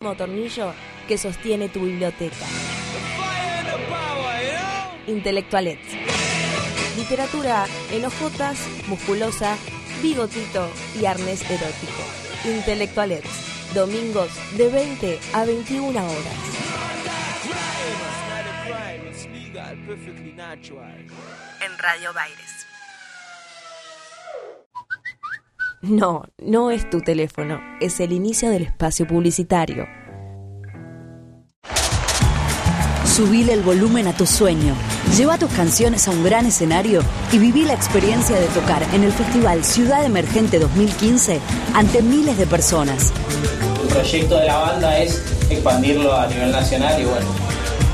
tornillo que sostiene tu biblioteca. Intelectualets. Literatura en hojotas, musculosa, bigotito y arnés erótico. Intelectualets. Domingos de 20 a 21 horas. En Radio Baires. No, no es tu teléfono, es el inicio del espacio publicitario. Subile el volumen a tu sueño. Lleva tus canciones a un gran escenario y viví la experiencia de tocar en el Festival Ciudad Emergente 2015 ante miles de personas. El proyecto de la banda es expandirlo a nivel nacional y bueno,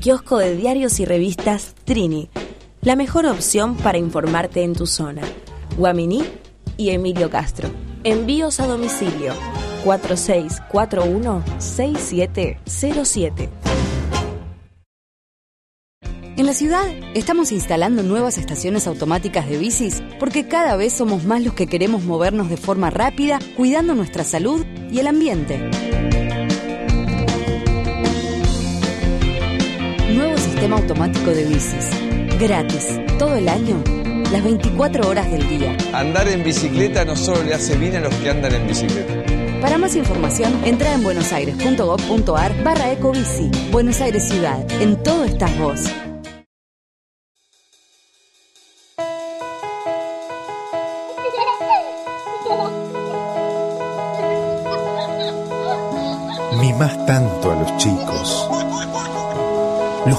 Kiosco de diarios y revistas Trini. La mejor opción para informarte en tu zona. Guaminí y Emilio Castro. Envíos a domicilio 4641-6707. En la ciudad estamos instalando nuevas estaciones automáticas de bicis porque cada vez somos más los que queremos movernos de forma rápida, cuidando nuestra salud y el ambiente. Sistema automático de bicis. Gratis, todo el año, las 24 horas del día. Andar en bicicleta no solo le hace bien a los que andan en bicicleta. Para más información, entra en buenosaires.gov.ar barra ecobici. Buenos Aires Ciudad, en todo estás vos. Mimás tanto a los chicos. Los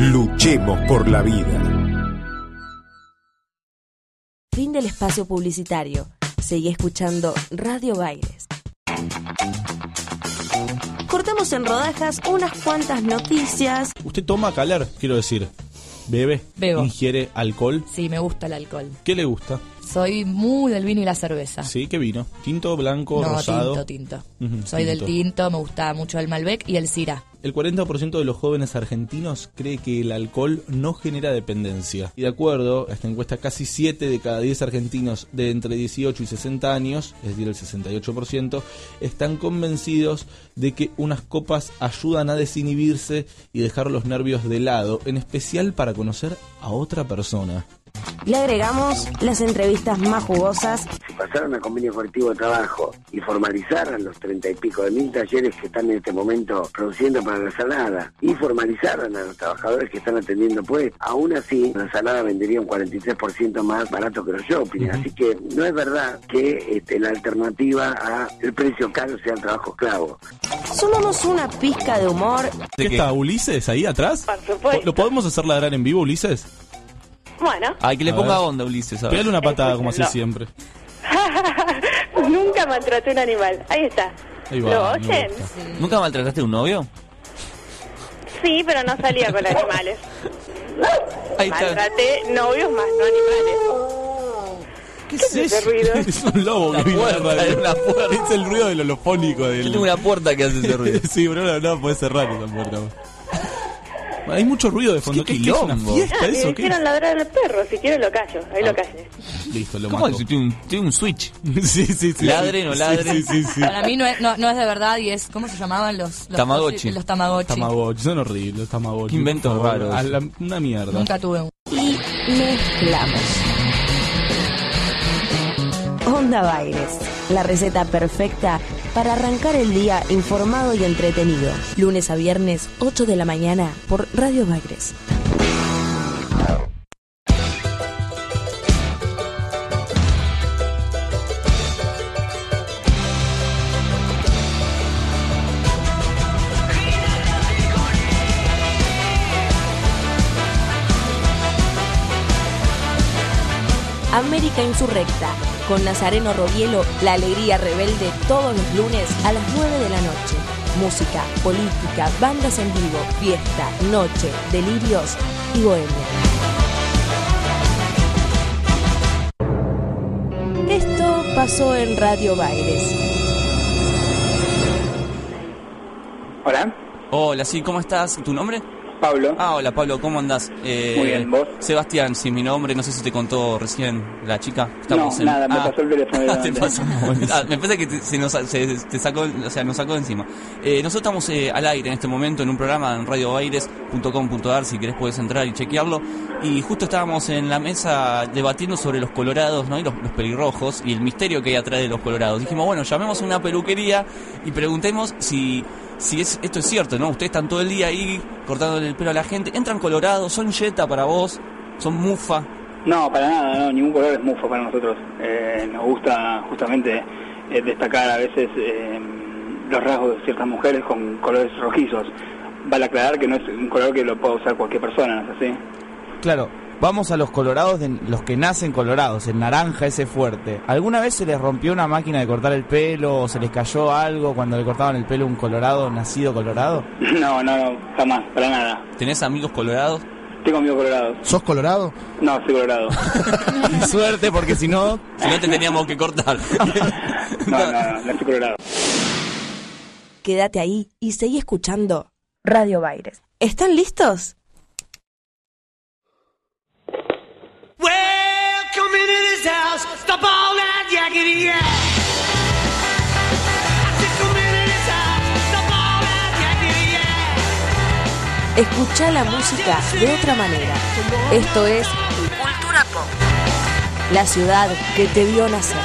Luchemos por la vida. Fin del espacio publicitario. Seguí escuchando Radio Baires. Cortamos en rodajas unas cuantas noticias. Usted toma calar, quiero decir. Bebe, Bebo. ingiere alcohol. Sí, me gusta el alcohol. ¿Qué le gusta? Soy muy del vino y la cerveza. Sí, ¿qué vino? ¿Tinto, blanco, no, rosado? tinto, tinto. Soy del tinto, me gusta mucho el Malbec y el Syrah. El 40% de los jóvenes argentinos cree que el alcohol no genera dependencia. Y de acuerdo a esta encuesta, casi 7 de cada 10 argentinos de entre 18 y 60 años, es decir, el 68%, están convencidos de que unas copas ayudan a desinhibirse y dejar los nervios de lado, en especial para conocer a otra persona. Le agregamos las entrevistas más jugosas si pasaran a convenio colectivo de trabajo y formalizaran los treinta y pico de mil talleres que están en este momento produciendo para la salada y formalizaran a los trabajadores que están atendiendo pues, aún así la salada vendería un 43% más barato que los shopping. Así que no es verdad que este, la alternativa a el precio caro sea el trabajo esclavo. Sumamos una pizca de humor. ¿Qué está Ulises ahí atrás? Por supuesto. ¿Lo podemos hacer ladrar en vivo, Ulises? Bueno, Ay, que le A ponga ver. onda, Ulises. Pégale una patada como hace siempre. nunca maltraté un animal. Ahí está. Ahí va, ¿Lo me oyen? gusta. ¿Nunca maltrataste a un novio? Sí, pero no salía con animales. Ahí está. Maltraté novios más, no animales. ¿Qué es ese ruido? Es un lobo que viene a la puerta, radio. es una puerta. Es el ruido del holofónico del... Yo tengo una puerta que hace ese ruido. sí, pero no, no puede cerrar esa puerta. Hay mucho ruido de fondo. Qué ¿Qué, qué es una quilombo. fiesta Ah, eso? ¿Qué? hicieron ladrar al perro. Si quiero lo callo. Ahí Ah. lo callé. Listo, lo ¿Cómo mato. es? Tiene un, tiene un switch. Sí, sí, sí. Ladren o ladren. Sí, sí, sí. Para mí no es, no, no es de verdad y es. ¿Cómo se llamaban los. los Tamagotchi. Los Tamagotchi. Tamagotchi, son horribles los Tamagotchi. Qué inventos raros. A la- una mierda. Nunca tuve un. y mezclamos. Onda Baires, la receta perfecta para arrancar el día informado y entretenido. Lunes a viernes, 8 de la mañana, por Radio Bagres. Insurrecta, con Nazareno Robielo, la alegría rebelde todos los lunes a las 9 de la noche. Música, política, bandas en vivo, fiesta, noche, delirios y bohemia. Esto pasó en Radio Baires. Hola. Hola, sí, ¿cómo estás? ¿Tu nombre? Pablo. Ah, hola Pablo, ¿cómo andás? Eh, Muy bien, ¿vos? Sebastián, sí, mi nombre, no sé si te contó recién la chica. No, nada, me pasó el teléfono Ah, te pasó. Ah, me parece que te- se nos, se, te sacó, o sea, nos sacó de encima. Eh, nosotros estamos eh, al aire en este momento en un programa en radioaires.com.ar, si querés puedes entrar y chequearlo. Y justo estábamos en la mesa debatiendo sobre los colorados, ¿no? Y los, los pelirrojos y el misterio que hay atrás de los colorados. Dijimos, bueno, llamemos a una peluquería y preguntemos si si es, esto es cierto, ¿no? Ustedes están todo el día ahí cortando el pelo a la gente, entran colorados, son yeta para vos, son mufa. No, para nada, no, ningún color es mufo para nosotros. Eh, nos gusta justamente eh, destacar a veces eh, los rasgos de ciertas mujeres con colores rojizos. Vale aclarar que no es un color que lo pueda usar cualquier persona, ¿no es así? Claro, vamos a los colorados, de los que nacen colorados, el naranja ese fuerte. ¿Alguna vez se les rompió una máquina de cortar el pelo o se les cayó algo cuando le cortaban el pelo a un colorado, nacido colorado? No, no, no, jamás, para nada. ¿Tenés amigos colorados? Tengo amigos colorados. ¿Sos colorado? No, soy colorado. Suerte, porque si no... Si no te teníamos que cortar. No, no, no, no soy colorado. Quédate ahí y seguí escuchando Radio Baires. ¿Están listos? House. Yakety yak. Escucha la música de otra manera. Esto es Cultura Pop. La ciudad que te vio nacer.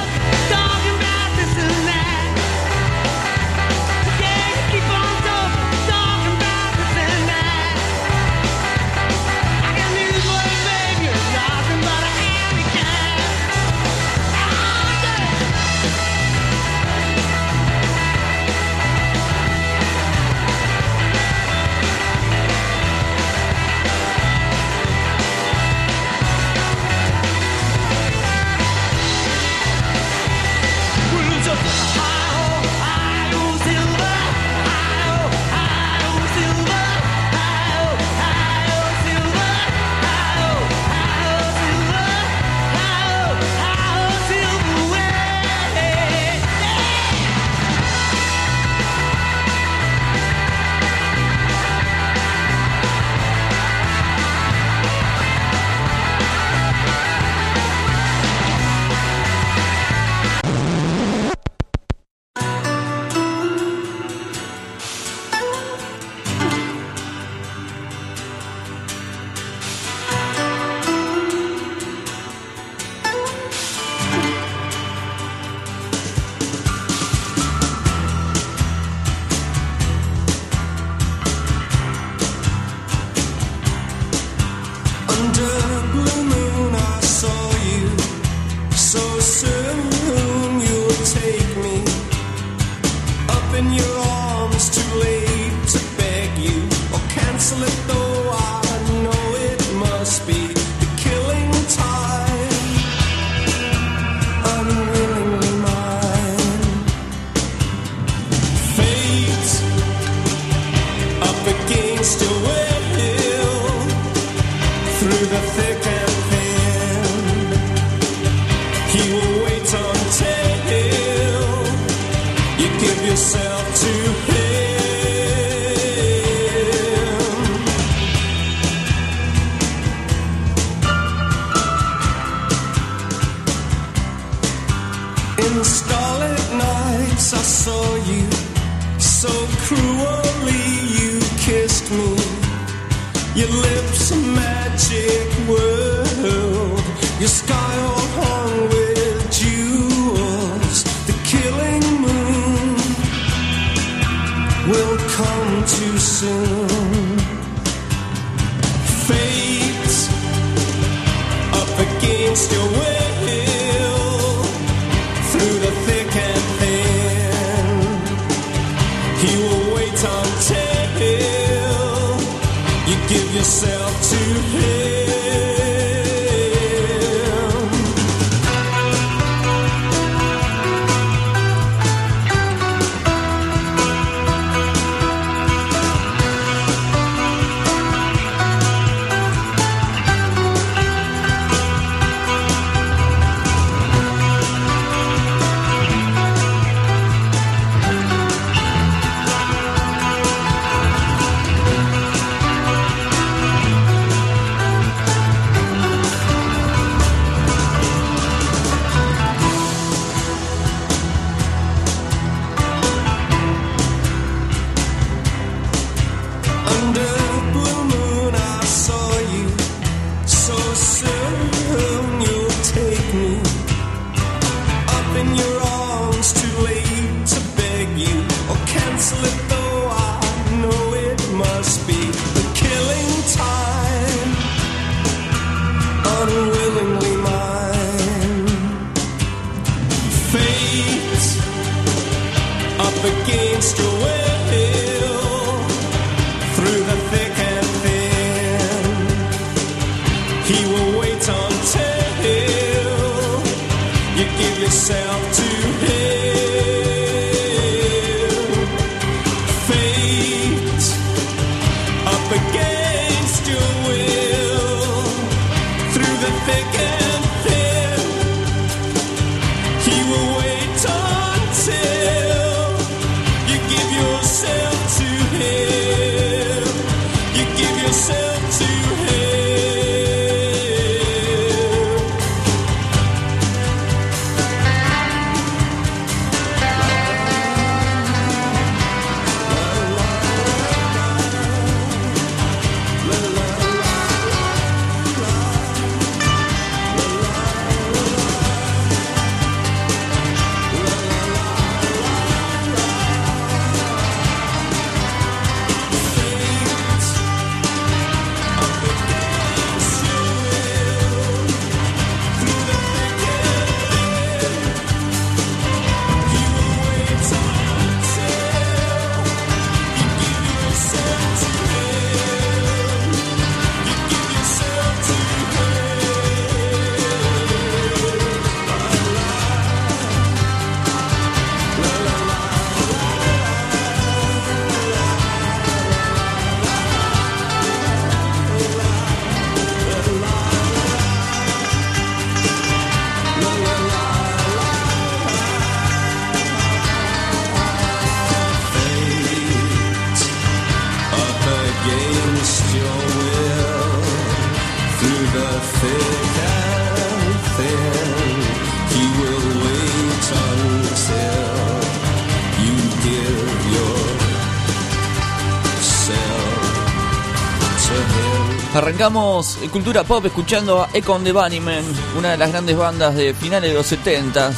Arrancamos eh, Cultura Pop escuchando a Econ the Bunnymen, una de las grandes bandas de finales de los 70,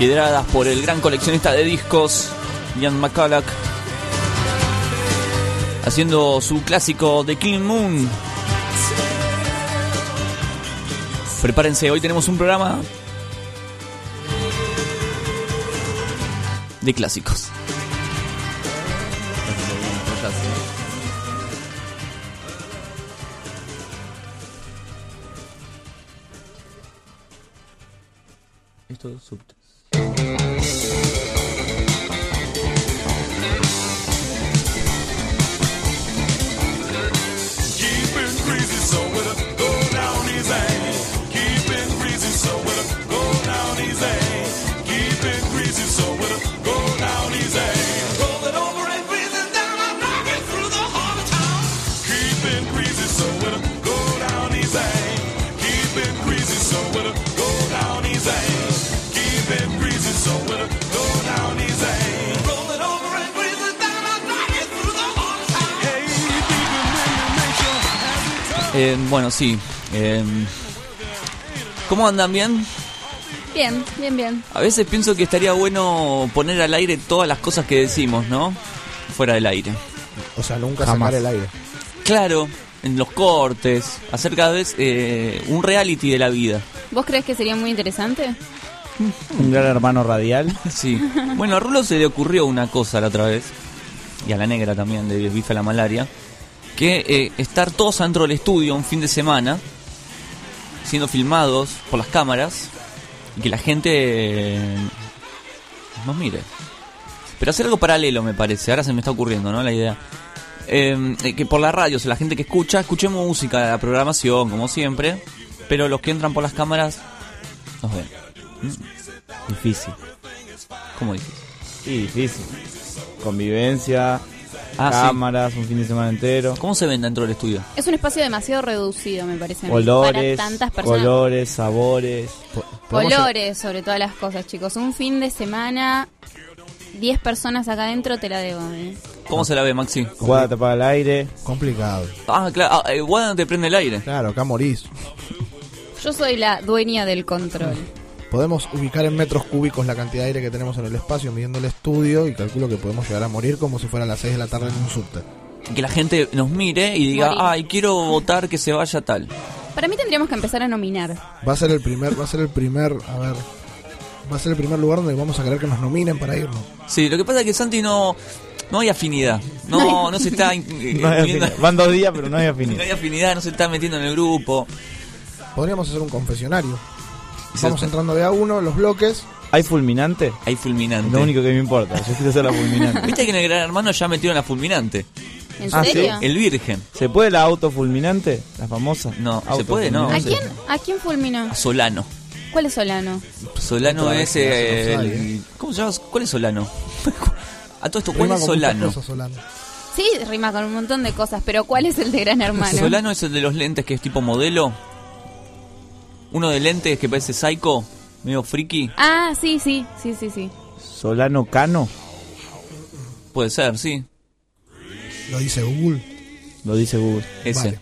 lideradas por el gran coleccionista de discos, Ian McCulloch, haciendo su clásico The Killing Moon. Prepárense, hoy tenemos un programa de clásicos. sí. Eh, ¿Cómo andan? ¿Bien? Bien, bien, bien. A veces pienso que estaría bueno poner al aire todas las cosas que decimos, ¿no? Fuera del aire. O sea, nunca Jamás. sacar el aire. Claro, en los cortes, hacer cada vez eh, un reality de la vida. ¿Vos crees que sería muy interesante? Un gran hermano radial. Sí. Bueno, a Rulo se le ocurrió una cosa la otra vez, y a la negra también, de Bife la Malaria, que eh, estar todos adentro del estudio un fin de semana, siendo filmados por las cámaras, y que la gente eh, nos mire. Pero hacer algo paralelo, me parece. Ahora se me está ocurriendo, ¿no? La idea. Eh, eh, que por la radio, o sea, la gente que escucha, escuche música, la programación, como siempre. Pero los que entran por las cámaras, nos ven. ¿Mm? Difícil. ¿Cómo dices? Sí, difícil. Convivencia, Ah, sí. cámaras, un fin de semana entero. ¿Cómo se ven dentro del estudio? Es un espacio demasiado reducido, me parece. Olores, Para tantas personas. colores, sabores. Colores, sobre todas las cosas, chicos. Un fin de semana, 10 personas acá adentro, te la debo. ¿eh? ¿Cómo se la ve, Maxi? Guada tapa el aire. Complicado. Ah, claro. Ah, eh, Guada no te prende el aire. Claro, acá morís. Yo soy la dueña del control. Podemos ubicar en metros cúbicos la cantidad de aire que tenemos en el espacio midiendo el estudio y calculo que podemos llegar a morir como si fuera a las 6 de la tarde en un subte. Que la gente nos mire y diga, Morir. ay, quiero votar que se vaya tal. Para mí tendríamos que empezar a nominar. Va a ser el primer, va a ser el primer, a ver, va a ser el primer lugar donde vamos a querer que nos nominen para irnos. Sí, lo que pasa es que Santi no, no hay afinidad. No, no se está in- eh, No hay poniendo- afinidad. Van dos días, pero no hay no afinidad. hay afinidad, no se está metiendo en el grupo. Podríamos hacer un confesionario. Vamos entrando de a uno, los bloques. ¿Hay fulminante? Hay fulminante. Lo único que me importa. Yo quiero ser la fulminante. Viste que en el Gran Hermano ya metieron la fulminante. ¿En Ah, ¿sí? serio? El Virgen. ¿Se puede la autofulminante? ¿La famosa? No, ¿se puede? No. ¿A quién, ¿A quién fulminó? Solano. ¿Cuál es Solano? Solano es eh, el- sale, ¿Cómo se llama? ¿Cuál es Solano? A todo esto, ¿cuál Rima es cosas, Solano. Sí, rima con un montón de cosas, pero ¿cuál es el de Gran Hermano? Solano es el de los lentes que es tipo modelo. Uno de lentes que parece psycho, medio friki. Ah, sí, sí, sí, sí, sí. Solano Cano. Puede ser, sí. Lo dice Google. Lo dice Google. Ese. Vale.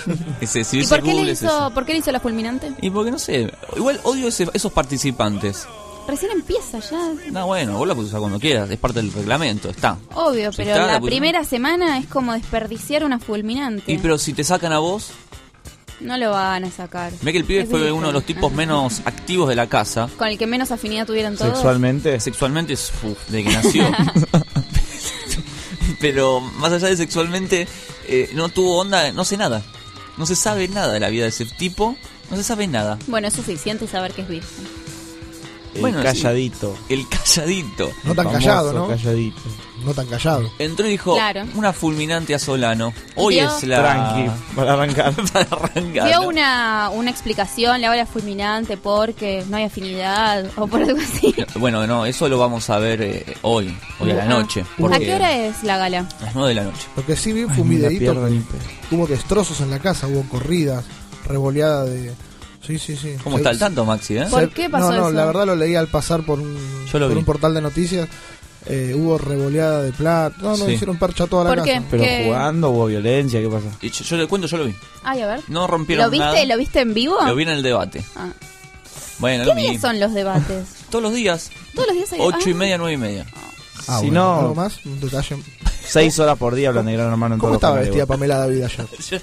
ese, si ¿Y dice por qué, le Google, es hizo, por qué le hizo la fulminante? Y porque no sé, igual odio ese- esos participantes. Recién empieza ya. No, bueno, vos la puedes usar cuando quieras, es parte del reglamento, está. Obvio, Si pero está, la la primera semana es como desperdiciar una fulminante. Y pero si te sacan a vos, No lo van a sacar. ve que el pibe Es fue uno de los tipos menos activos de la casa. Con el que menos afinidad tuvieron todos. Sexualmente. Sexualmente, es, uf, de que nació. Pero más allá de sexualmente, eh, no tuvo onda, no sé nada. No se sabe nada de la vida de ese tipo. No se sabe nada. Bueno, es suficiente saber que es virgen. El Bueno, sí. calladito. El calladito. No tan Famoso callado, ¿no? Calladito. No tan callado. Entró y dijo, Claro. una fulminante a Solano. Hoy Dio- es la... Tranqui, para arrancar. para arrancar. Dio ¿no? una, una explicación, la fulminante porque no hay afinidad o por algo así. Bueno, no, eso lo vamos a ver eh, hoy, hoy a la Ah. noche. ¿A porque- qué hora es la gala? A las 9 de la noche. Lo que sí vi fue un que pe- Hubo destrozos en la casa, hubo corridas, revoleada de. Sí, sí, sí. ¿Cómo Se- está el tanto, Maxi? Eh? ¿Por qué pasó no, no, eso? la verdad lo leí al pasar por un, Yo lo por vi. un portal de noticias. Eh, hubo revoleada de plata. No, no, Sí. hicieron percha toda la ¿Por casa. Pero ¿Qué? jugando hubo violencia, ¿qué pasa? Y yo, yo le cuento, yo lo vi. Ay, a ver. No rompieron ¿Lo viste? nada. ¿Lo viste en vivo? Lo vi en el debate. Ah. Bueno, ¿Qué lo vi. días son los debates? Todos los días. Todos los días hay... 8 y Ah. media, 9 y media. Ah, Si bueno, no- ¿algo más? Un detalle. Seis horas por día hablan de gran hermano en ¿Cómo todos estaba vestida. Pamela David ayer? Yo-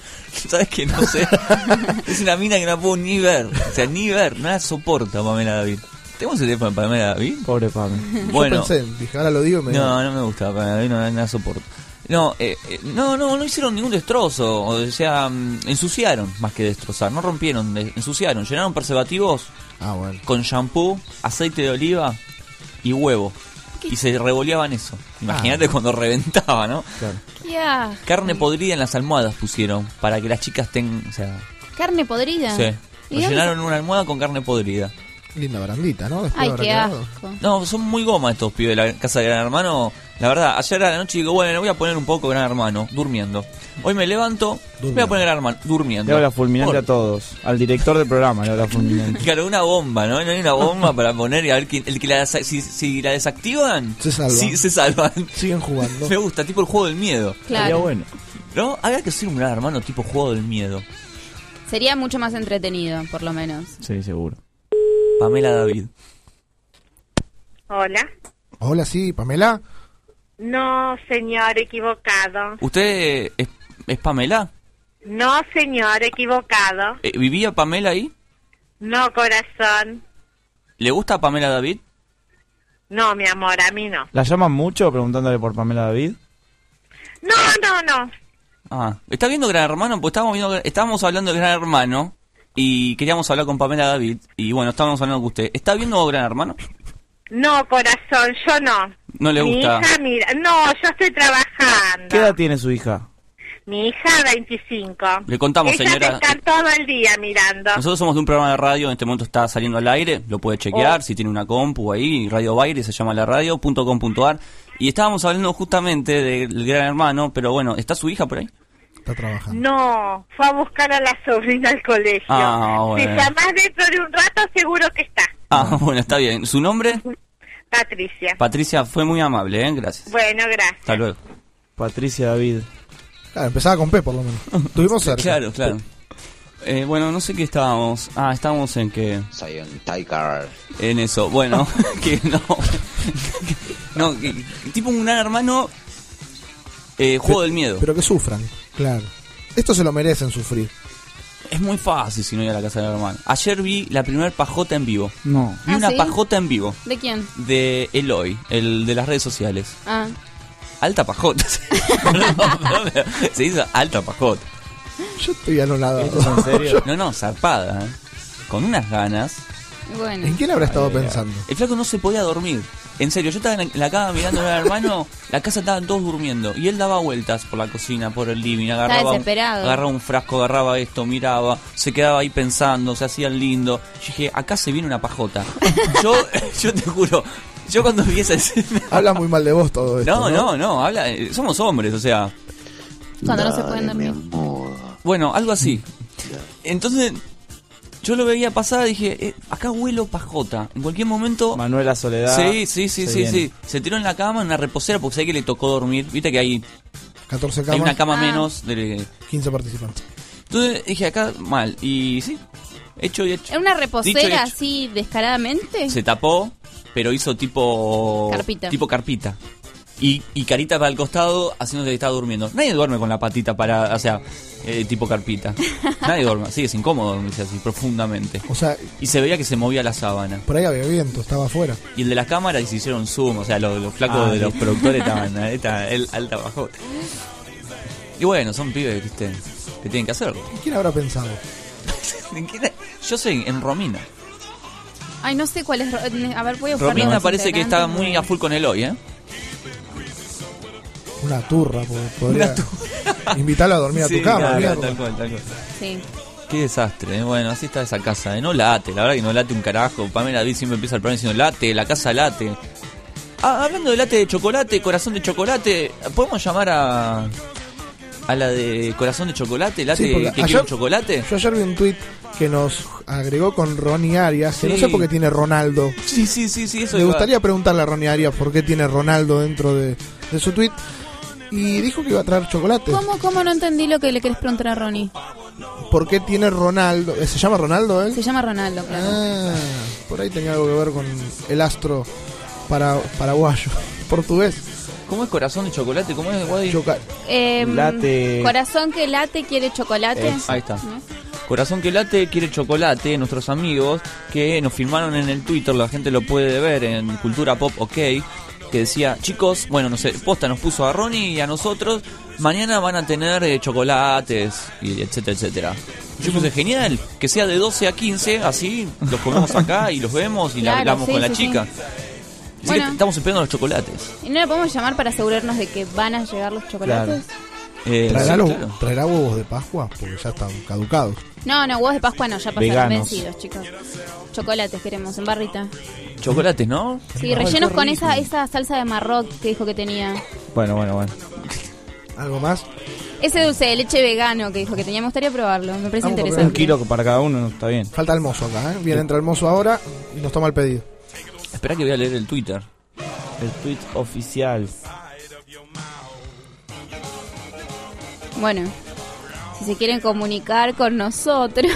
¿Sabes qué? No sé. es una mina que no la puedo ni ver. O sea, ni ver. No la soporta Pamela David. ¿Tenemos el teléfono de Pamela David? Pobre Pame. Bueno. Yo pensé, dije, ahora lo digo y me No, no me gusta Pamela David, no, no la soporto. No, eh, eh, no, no, no hicieron ningún destrozo. O sea, mm, ensuciaron más que destrozar. No rompieron, ensuciaron. Llenaron preservativos Ah, bueno. con shampoo, aceite de oliva y huevo. Y se revoleaban eso. Imagínate Ah. cuando reventaba, ¿no? Asco. Carne podrida en las almohadas pusieron para que las chicas tengan, o sea, Carne podrida. sí. ¿Y Nos dónde llenaron una almohada con carne podrida. Linda barandita, ¿no? Después Ay, de qué asco. No, son muy goma estos pibes de la casa de Gran Hermano. La verdad, ayer a la noche digo, bueno, voy a poner un poco Gran Hermano, durmiendo. Hoy me levanto, voy a Durmiendo. poner Gran Hermano, durmiendo. Le hago la fulminante Por- a todos. Al director del programa le hago la fulminante. Claro, una bomba, ¿no? No hay una bomba para poner y a ver quién, el que la, si, si la desactivan, Se salva. sí, se salvan. Siguen jugando. Me gusta, tipo el juego del miedo. Claro. bueno. ¿No? Habría que hacer un gran hermano tipo juego del miedo. Sería mucho más entretenido, por lo menos. Sí, seguro. Pamela David. Hola. Hola, sí, Pamela. No, señor, equivocado. ¿Usted es, es Pamela? No, señor, equivocado. Eh, ¿Vivía Pamela ahí? No, corazón. ¿Le gusta Pamela David? No, mi amor, a mí no. ¿La llaman mucho preguntándole por Pamela David? No, no, no. Ah, ¿está viendo Gran Hermano? Pues estábamos, viendo, estábamos hablando de Gran Hermano y queríamos hablar con Pamela David y bueno, estábamos hablando con usted. ¿Está viendo Gran Hermano? No, corazón, yo no. No le Mi gusta. hija, mira, no, yo estoy trabajando. ¿Qué edad tiene su hija? Mi hija, 25. Le contamos, Ella señora. está todo el día mirando. Nosotros somos de un programa de radio, en este momento está saliendo al aire, lo puede chequear, si tiene una compu ahí, Radio Baile, se llama la radio.com.ar. Y estábamos hablando justamente del Gran Hermano, pero bueno, ¿está su hija por ahí? Está trabajando. No, fue a buscar a la sobrina al colegio. Ah, Si bueno. llamás dentro de un rato, seguro que está. Ah, bueno, está bien. ¿Su nombre? Patricia. Patricia, fue muy amable, ¿eh? Gracias. Bueno, gracias. Hasta luego. Patricia David. Claro, empezaba con P por lo menos. Tuvimos cerca. Claro, claro. Eh, bueno, no sé qué estábamos. Ah, estábamos en que... Soy un Tiger. En eso. Bueno, que no. no, que, tipo un gran hermano... Eh, juego del miedo. Pero que sufran, claro. Esto se lo merecen sufrir. Es muy fácil si no ir a la casa del hermano. Ayer vi la primer pajota en vivo. No. Vi ¿Ah, una sí? pajota en vivo. ¿De quién? De Eloy, el de las redes sociales. Ah, Alta pajota. Se hizo alta pajota. Yo estoy anonadado. ¿Esto es en serio? No, no, zarpada. ¿eh? Con unas ganas. Bueno. ¿En quién habrá estado pensando? El flaco no se podía dormir. En serio, yo estaba en la- cama mirando al hermano, la casa estaban todos durmiendo. Y él daba vueltas por la cocina, por el living, agarraba, un, agarraba un frasco, agarraba esto, miraba, se quedaba ahí pensando, se hacía el lindo. Yo dije, acá se viene una pajota. yo, yo te juro, yo cuando vi esa escena... Habla muy mal de vos todo esto. No, no, no, habla, eh, somos hombres, o sea, Cuando no se pueden dormir. bueno, algo así. Entonces, yo lo veía pasar y dije, eh, acá huelo pajota. En cualquier momento... Manuela Soledad. Sí, sí, sí, sí, viene. sí. Se tiró en la cama, en una reposera, porque sé que le tocó dormir. Viste que hay, 14 hay camas, una cama Ah. menos. De... 15 participantes. Entonces dije, acá mal. Y sí, hecho y hecho. ¿Es una reposera hecho. así descaradamente? Se tapó, pero hizo tipo... Carpita. Tipo carpita. Y, y carita para el costado, haciendo que estaba durmiendo. Nadie duerme con la patita para, o sea, eh, tipo carpita. Nadie duerme, sí, es incómodo dormirse así, profundamente. O sea, Y se veía que se movía la sábana. por ahí había viento, estaba afuera. Y el de las cámaras se hicieron zoom, o sea, los, los flacos Ah, de sí. los productores estaban esta- el, alta bajota. Y bueno, son pibes ¿viste? que tienen que hacerlo. ¿Quién habrá pensado? ¿En qué- Yo sé, en Romina. Ay, no sé cuál es. A ver, voy a Romina parece que está muy a full con el hoy, ¿eh? Una turra, po- podría invitarlo a dormir a tu cama. tal cual, tal cual. Sí. Qué desastre, ¿eh? bueno, así está esa casa, ¿eh? no late, la verdad que no late un carajo. Pamela David siempre empieza el programa diciendo late, la casa late. Ah, hablando de late de chocolate, corazón de chocolate, ¿podemos llamar a a la de corazón de chocolate, late Sí, que quiere ayer- un chocolate? Yo ayer vi un tweet que nos agregó con Ronnie Arias, que no sé por qué tiene Ronaldo. Sí, sí, sí, sí, eso Me iba. gustaría preguntarle a Ronnie Arias por qué tiene Ronaldo dentro de, de su tweet. Y dijo que iba a traer chocolate. ¿Cómo, ¿Cómo no entendí lo que le querés preguntar a Ronnie? ¿Por qué tiene Ronaldo? Eh, ¿Se llama Ronaldo él? Se llama Ronaldo, claro. Ah, por ahí tenía algo que ver con el astro para, paraguayo, portugués. ¿Cómo es corazón de chocolate? ¿Cómo es, Guadi? Choca- Em, Late. Corazón que late quiere chocolate. Es- ahí está. ¿No? Corazón que late quiere chocolate, nuestros amigos que nos firmaron en el Twitter, la gente lo puede ver en Cultura Pop OK, que decía, chicos, bueno, no sé, posta nos puso a Ronnie y a nosotros, mañana van a tener eh, chocolates, y etcétera, etcétera. Yo puse genial, que sea de 12 a 15, así los comemos acá y los vemos y la hablamos sí, con la sí, chica. sí. Así que estamos esperando los chocolates. ¿Y no le podemos llamar para asegurarnos de que van a llegar los chocolates? Eh, ¿Traerá, sí, los- claro. traerá huevos de Pascua? Porque ya están caducados. No, no, huevos de Pascua no, ya pasaron Veganos. vencidos, chicos. Chocolates queremos, en barrita. Chocolates, ¿no? Sí, rellenos con esa, esa salsa de marroc que dijo que tenía. Bueno, bueno, bueno. ¿Algo más? Ese dulce de leche vegano que dijo que tenía, me gustaría probarlo, me parece Vamos probar. Un interesante. kilo para cada uno, está bien. Falta el mozo acá, ¿eh? Viene, entra el mozo ahora y nos toma el pedido. Espera que voy a leer el Twitter. El tweet oficial. Bueno, si se quieren comunicar con nosotros,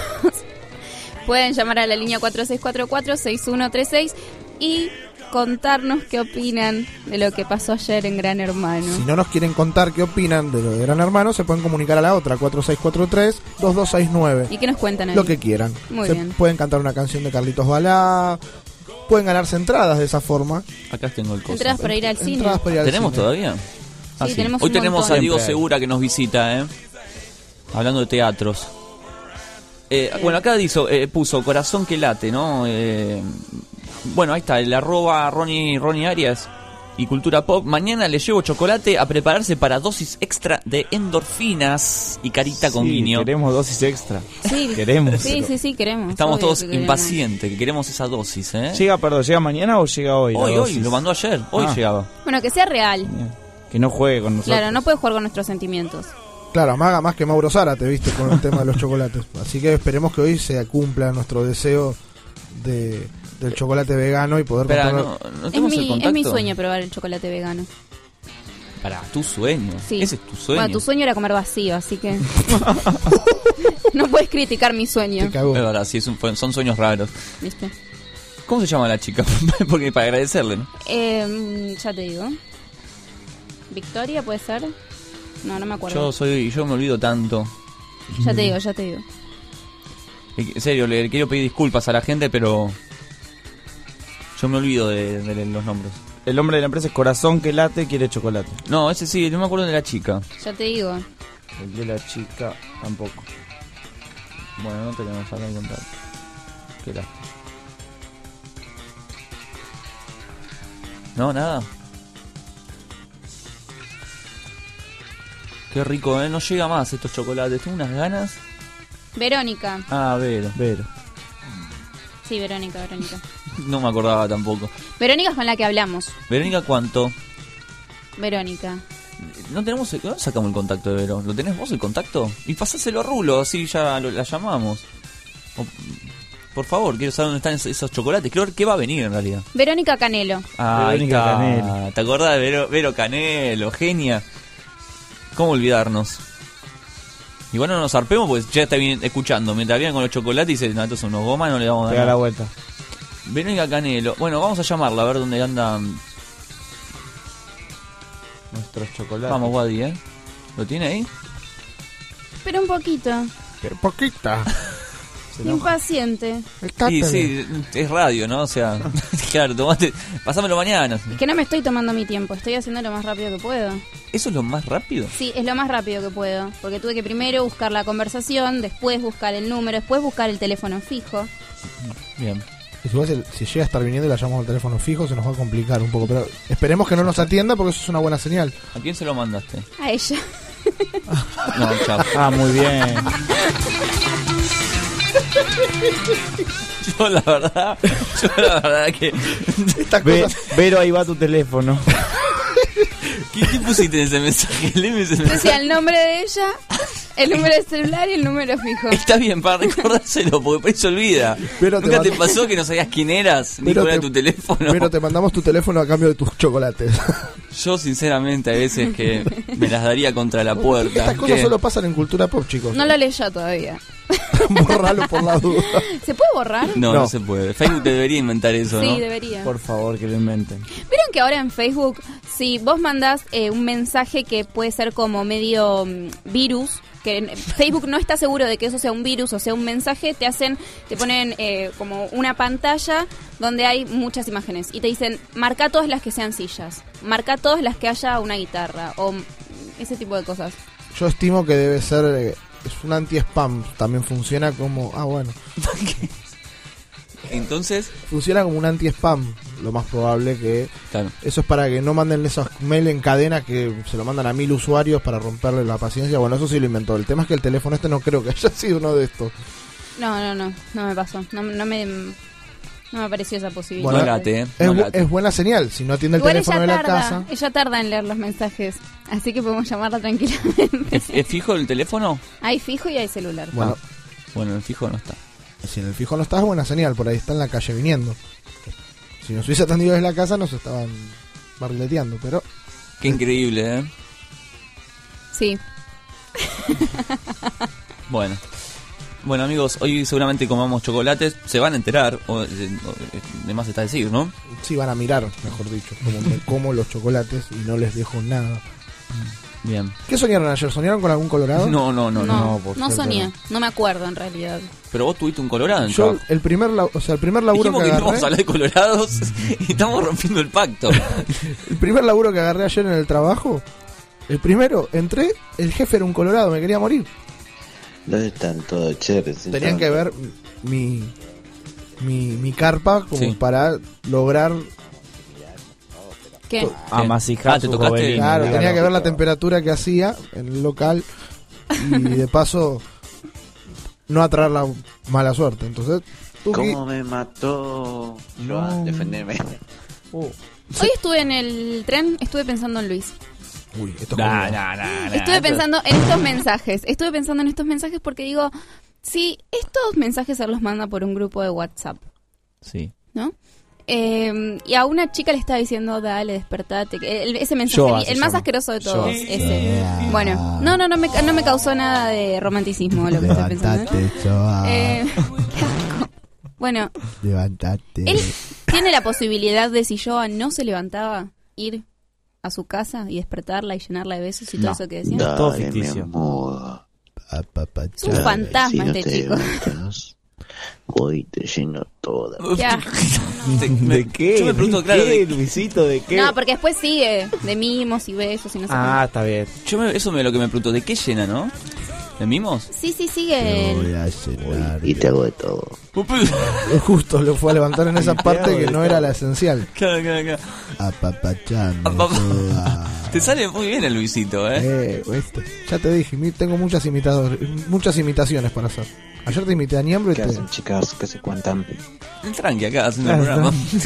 pueden llamar a la línea 4644-6136 y contarnos qué opinan de lo que pasó ayer en Gran Hermano. Si no nos quieren contar qué opinan de lo de Gran Hermano, se pueden comunicar a la otra, 4643-2269. ¿Y qué nos cuentan ahí? Lo que quieran. Muy Se bien. Pueden cantar una canción de Carlitos Balá, pueden ganarse entradas de esa forma. Acá tengo el coso. Entradas para ir al cine. Entradas para ir al ¿Tenemos cine. todavía? Ah, Sí, tenemos Hoy tenemos montón. a Diego. Segura que nos visita, ¿eh? Hablando de teatros. Eh, bueno, acá dizo, eh, puso corazón que late, ¿no? Eh, bueno, ahí está, el arroba Ronnie, Ronnie Arias y Cultura Pop. Mañana le llevo chocolate a prepararse para dosis extra de endorfinas y carita con guiño. Queremos dosis extra. Sí, Queremos. Sí, sí, sí, queremos. Estamos Obvio todos que impacientes, que queremos esa dosis, ¿eh? Llega, perdón, ¿llega mañana o llega hoy? la Hoy, hoy, lo mandó ayer, hoy Ah. llegaba. Bueno, que sea real. Que no juegue con nosotros. Claro, no puede jugar con nuestros sentimientos. Claro, maga más que Mauro Zárate, viste, con el tema de los chocolates. Así que esperemos que hoy se cumpla nuestro deseo de, del chocolate vegano y poder Espera, no, no Es mi, es mi sueño probar el chocolate vegano. Para tu sueño. Sí. Ese es tu sueño. Bueno, tu sueño era comer vacío, así que. no puedes criticar mi sueño. Es verdad, sí, son sueños raros. ¿Viste? ¿Cómo se llama la chica? Porque para agradecerle, ¿no? Eh, ya te digo. ¿Victoria puede ser? No, no me acuerdo. Yo soy, yo me olvido tanto. Ya te digo, ya te digo. En serio, le quiero pedir disculpas a la gente, pero yo me olvido de, de los nombres. El nombre de la empresa es Corazón que late, quiere chocolate. No, ese sí, no me acuerdo de la chica. Ya te digo. El de la chica tampoco. Bueno, no tenemos ahora en contacto. Qué lástima. No, nada. Qué rico, ¿eh? No llega más estos chocolates. Tengo unas ganas. Verónica. Ah, Vero. Vero. Sí, Verónica, Verónica. No me acordaba tampoco. Verónica es con la que hablamos. Verónica, ¿cuánto? Verónica. No tenemos, ¿dónde sacamos el contacto de Vero? ¿Lo tenés vos el contacto? Y pasáselo a Rulo, así ya lo- la llamamos. O- por favor, quiero saber dónde están esos, chocolates. Creo que va a venir en realidad. Verónica Canelo. Ah, Verónica está. Canelo. ¿Te acordás de Vero, Vero Canelo? Genia. ¿Cómo olvidarnos? Igual no nos zarpemos porque ya está bien escuchando. Mientras vienen con los chocolates y dicen, no, estos son unos gomas, no le vamos a dar. Pega la nada". vuelta. Verónica Canelo. Bueno, vamos a llamarla a ver dónde andan. Nuestros chocolates. Vamos, Wadi, ¿eh? ¿Lo tiene ahí? Pero un poquito. Qué poquita. Impaciente. Sí, sí, es radio, ¿no? O sea, claro, tomate, pasámelo mañana. Es que no me estoy tomando mi tiempo, estoy haciendo lo más rápido que puedo. ¿Eso es lo más rápido? Sí, es lo más rápido que puedo, porque tuve que primero buscar la conversación, después buscar el número, después buscar el teléfono fijo. Bien. Y Si, vos el- si llega a estar viniendo y la llamamos al teléfono fijo, se nos va a complicar un poco. Pero esperemos que no nos atienda porque eso es una buena señal. ¿A quién se lo mandaste? A ella. No, chao. Ah, muy bien. Yo la verdad, yo la verdad que... Ve- Vero, ahí va tu teléfono. ¿Qué, qué pusiste en ese mensaje? Léeme ese mensaje. Decía el nombre de ella, el número de celular y el número fijo. Está bien, para recordárselo, porque por eso olvida. Pero te ¿Nunca te pasó que no sabías quién eras? Ni cuál era tu teléfono. Pero te mandamos tu teléfono a cambio de tus chocolates. Yo sinceramente a veces que me las daría contra la puerta. Estas cosas ¿Qué? solo pasan en cultura pop, chicos. No lo leyó todavía. Borralo por la duda. ¿Se puede borrar? No, no, No. se puede. Facebook debería inventar eso, Sí, ¿no? debería. Por favor, que lo inventen. Vieron que ahora en Facebook, si vos mandás eh, un mensaje que puede ser como medio mm, virus, que en- Facebook no está seguro de que eso sea un virus o sea un mensaje, te hacen, te ponen eh, como una pantalla donde hay muchas imágenes y te dicen, marca todas las que sean sillas, marca todas las que haya una guitarra o ese tipo de cosas. Yo estimo que debe ser. Es un anti-spam. También funciona como. Ah, bueno. Entonces, Funciona como un anti-spam. Lo más probable que. claro. Eso es para que no manden esos mail en cadena que se lo mandan a mil usuarios para romperle la paciencia. Bueno, eso sí lo inventó. El tema es que el teléfono este no creo que haya sido uno de estos. No, no, no, no me pasó, no, no me... No me pareció esa posibilidad. Bueno, no late, ¿eh? Es, No bu- late. es buena señal. Si no atiende el Igual teléfono de la tarda, casa. ella tarda en leer los mensajes, así que podemos llamarla tranquilamente. ¿Es, es fijo el teléfono? Hay fijo y hay celular. Bueno, Bueno, el fijo no está. si en el fijo no está, es buena señal. Por ahí está en la calle viniendo. Si nos hubiese atendido desde la casa, nos estaban barrileteando. Pero Qué increíble, ¿eh? Sí. Bueno. Bueno amigos, hoy seguramente comamos chocolates, se van a enterar, o, eh, o, de más está decir, ¿no? Sí, van a mirar, mejor dicho, como me como los chocolates y no les dejo nada. Bien. ¿Qué soñaron ayer? ¿Soñaron con algún colorado? No, no, no, no. No, no soñé, no me acuerdo en realidad. Pero vos tuviste un colorado en Yo, el primer, la- o sea, el primer laburo Dijimos que que íbamos a hablar de colorados y estamos rompiendo el pacto. el primer laburo que agarré ayer en el trabajo, el primero, entré, el jefe era un colorado, me quería morir. ¿Dónde están todos chéveres? Tenían que ver mi, mi, mi carpa como Sí. para lograr ¿Qué? Amasijar Ah, te tocaste- jovelín. Claro, Claro. tenía que ver la temperatura que hacía en el local y de paso no atraer la mala suerte. Entonces, tú ¿Cómo me mató? Joan, defendeme. Hoy estuve en el tren, estuve pensando en Luis. Uy, esto es Nah, como- nah, nah, nah. Estuve pensando en estos mensajes. Estuve pensando en estos mensajes porque digo, si estos mensajes se los manda por un grupo de WhatsApp, Sí. ¿no? Eh, y a una chica le estaba diciendo, dale, despertate. el- ese mensaje, el, más asqueroso de todos, ese. Bueno, no, no, no me, no me causó nada de romanticismo lo que estoy pensando. ¿eh? Eh, qué asco. Bueno, Levantate. él tiene la posibilidad de si Joa no se levantaba, ir a su casa y despertarla y llenarla de besos y todo No. eso que decía. Dale, Todo ficticio. Es un fantasma si este te chico. levantas, voy y te lleno toda. Qué asco. ¿De qué? Yo me pregunto, ¿De claro, qué, de- Luisito? ¿De qué? No, porque después sigue de mimos y besos y no sé Ah, está bien. Yo me- eso me lo que me pregunto, ¿de qué llena, no? ¿De mimos? Sí, sí, sigue. el- a llenar. Y te hago de todo. Justo lo fue a levantar en esa parte que no era la esencial. Claro, claro, claro. Apapachame. Ah, papá. toda. Te sale muy bien el Luisito, ¿eh? Eh, ¿viste? Ya te dije, mi- tengo muchas imitadores, muchas imitaciones para hacer. Ayer te imité a Niembro y ¿Qué te... hacen, chicas? ¿Qué se cuentan? Tranqui acá haciendo el Claro, programa. sí,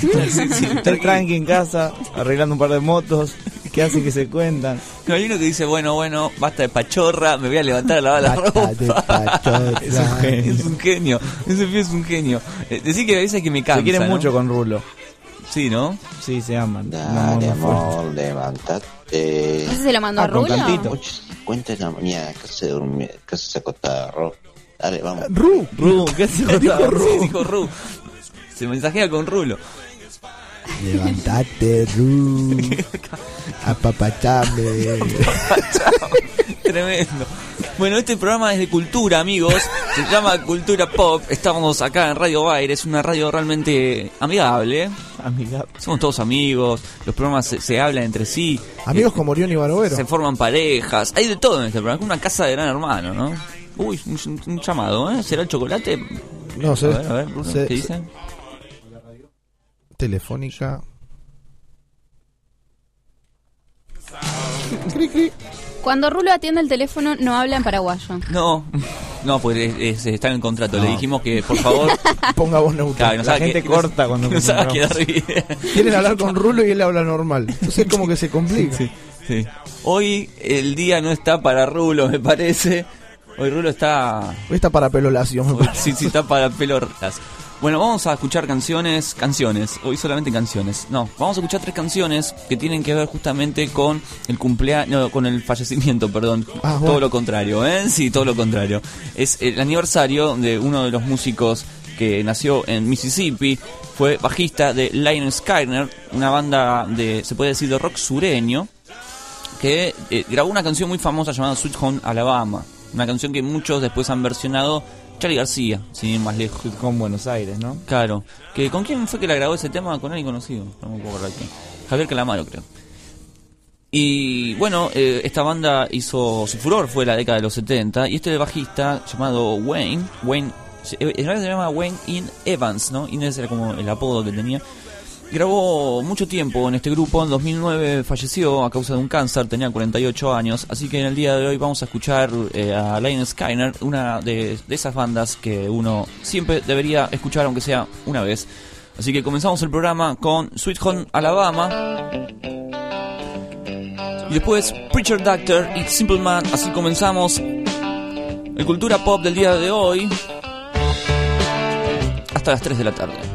sí, Está tranqui en casa, arreglando un par de motos que hacen que se cuentan. No, hay uno que dice, bueno, bueno, basta de pachorra, me voy a levantar a lavar la de ropa. pachorra. es un genio. Es un genio. Ese pibe es un genio. Eh, decir que a veces que me cansa, Se quieren ¿no? mucho con Rulo. Sí, ¿no? Sí, se aman. Dale, amor, levántate. ¿Ese se lo mandó Ah, a con Rulo? cincuenta de la mañana, casi se durmió, casi se acostaba. Ro. Dale, vamos. Ru, Ru, ¿qué se Dijo Ru. Sí, dijo Ru. Se mensajea con Rulo. Levantate, Ru. Apapachame. Tremendo. Bueno, este programa es de cultura, amigos. Se llama Cultura Pop. Estamos acá en Radio Bayer. Es una radio realmente amigable. Amiga. Somos todos amigos. Los programas se, se hablan entre sí. Amigos como Orión y Barovero. Se forman parejas. Hay de todo en este programa. Es una casa de gran hermano, ¿no? Uy, un, un llamado, ¿eh? ¿Será el chocolate? No sé. A ver, a ver, Se- ¿qué dicen? Telefónica. Cri, cri. Cuando Rulo atiende el teléfono, no habla en paraguayo. No, no, pues es- es- está en el contrato. Le No. dijimos que, por favor, Ponga voz neutra. claro, nos La gente que- que nos- corta cuando que nos haga encontramos. quedar bien. Quieren hablar con Rulo y él habla normal. Entonces es como que se complica. Sí, sí. Hoy el día no está para Rulo, me parece. Hoy Rulo está. Hoy está para pelo lacio. me parece. sí, sí, está para pelo ras. Bueno, vamos a escuchar canciones, canciones, hoy solamente canciones. No, vamos a escuchar tres canciones que tienen que ver justamente con el cumpleaños, no, con el fallecimiento, perdón. Ah, Todo lo contrario, ¿eh? Sí, todo lo contrario. Es el aniversario de uno de los músicos que nació en Mississippi, fue bajista de Lion Skyner, una banda de, se puede decir, de rock sureño, que eh, grabó una canción muy famosa llamada Sweet Home Alabama. Una canción que muchos después han versionado. Charlie García, sin ir más lejos. Con Buenos Aires, ¿no? Claro. Que, ¿Con quién fue que la grabó ese tema? Con alguien conocido. No me acordar quién. Javier Calamaro, creo. Y bueno, eh, esta banda hizo su furor, fue la década de los 70. Y este bajista llamado Wayne, Wayne, se- eh, en realidad se llama Wayne In Evans, ¿no? Inés era como el apodo que tenía. Grabó mucho tiempo en este grupo, en 2009 falleció a causa de un cáncer, tenía 48 años, así que en el día de hoy vamos a escuchar eh, a Lion Skyner, una de, de esas bandas que uno siempre debería escuchar aunque sea una vez. Así que comenzamos el programa con Sweet Home Alabama. Y después Preacher Doctor y Simple Man, así comenzamos el Cultura Pop del día de hoy hasta las 3 de la tarde.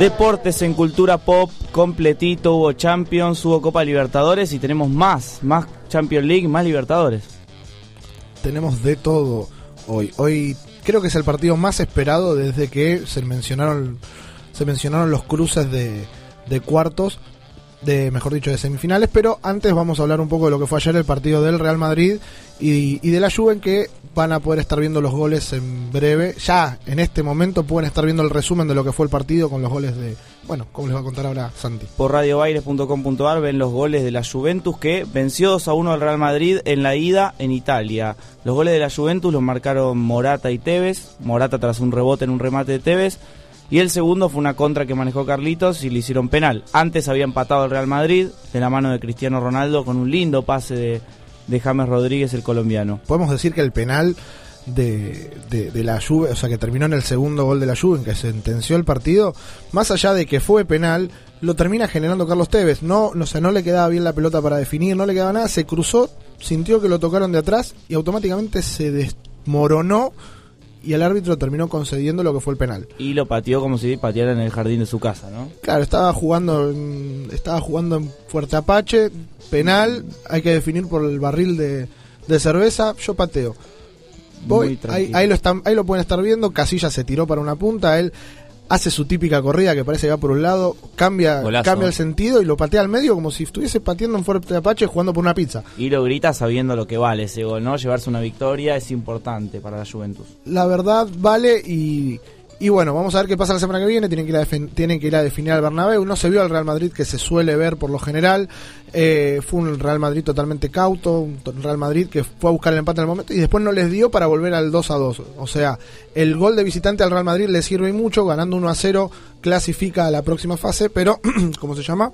Deportes en cultura pop, completito, hubo Champions, hubo Copa Libertadores y tenemos más, más Champions League, más Libertadores. Tenemos de todo hoy. Hoy creo que es el partido más esperado desde que se mencionaron se mencionaron los cruces de, de cuartos, de mejor dicho de semifinales, pero antes vamos a hablar un poco de lo que fue ayer el partido del Real Madrid y, y de la Juve en que van a poder estar viendo los goles en breve. Ya en este momento pueden estar viendo el resumen de lo que fue el partido con los goles de, bueno, como les va a contar ahora Santi. Por radiobaires.com.ar ven los goles de la Juventus que venció 2 a 1 al Real Madrid en la ida en Italia. Los goles de la Juventus los marcaron Morata y Tevez. Morata tras un rebote en un remate de Tevez. Y el segundo fue una contra que manejó Carlitos y le hicieron penal. Antes había empatado el Real Madrid de la mano de Cristiano Ronaldo con un lindo pase de, James Rodríguez, el colombiano. Podemos decir que el penal de la Juve, o sea que terminó en el segundo gol de la Juve en que sentenció el partido, más allá de que fue penal, lo termina generando Carlos Tevez. No, no, o sea, no le quedaba bien la pelota para definir, no le quedaba nada, se cruzó, sintió que lo tocaron de atrás y automáticamente se desmoronó y el árbitro terminó concediendo lo que fue el penal. Y lo pateó como si pateara en el jardín de su casa, ¿no? Claro, estaba jugando en, estaba jugando en Fuerte Apache, penal, hay que definir por el barril de, de cerveza, yo pateo. Voy, ahí, ahí lo están, ahí lo pueden estar viendo, Casilla se tiró para una punta, él hace su típica corrida que parece que va por un lado, cambia, Golazo. cambia el sentido y lo patea al medio como si estuviese pateando en Fuerte Apache jugando por una pizza. Y lo grita sabiendo lo que vale ese gol, ¿no? Llevarse una victoria es importante para la Juventus. la verdad vale y, y bueno, vamos a ver qué pasa la semana que viene. Tienen que ir a, tienen que ir a definir al Bernabéu. No se vio al Real Madrid que se suele ver por lo general. Eh, fue un Real Madrid totalmente cauto, un Real Madrid que fue a buscar el empate en el momento y después no les dio para volver al 2 a 2. O sea, el gol de visitante al Real Madrid le sirve mucho, ganando 1 a 0 clasifica a la próxima fase, pero ¿cómo se llama?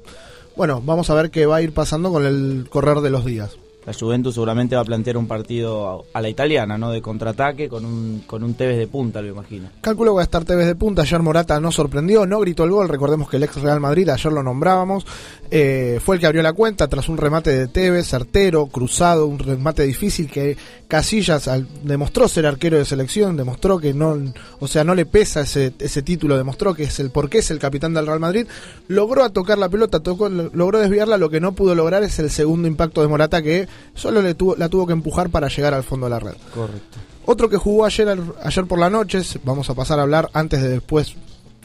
Bueno, vamos a ver qué va a ir pasando con el correr de los días. La Juventus seguramente va a plantear un partido a, la italiana, ¿no? De contraataque con un, con un Tevez de punta, lo imagino. Calculo que va a estar Tevez de punta. Ayer Morata no sorprendió, no gritó el gol. Recordemos que el ex Real Madrid, ayer lo nombrábamos, eh, fue el que abrió la cuenta tras un remate de Tevez, certero, cruzado, un remate difícil que Casillas al- demostró ser arquero de selección, demostró que no, o sea, no le pesa ese, ese título, demostró que es el por qué es el capitán del Real Madrid. Logró a tocar la pelota, tocó, logró desviarla. Lo que no pudo lograr es el segundo impacto de Morata que solo le tuvo, la tuvo que empujar para llegar al fondo de la red. Correcto. Otro que jugó ayer, ayer por la noche, vamos a pasar a hablar antes de después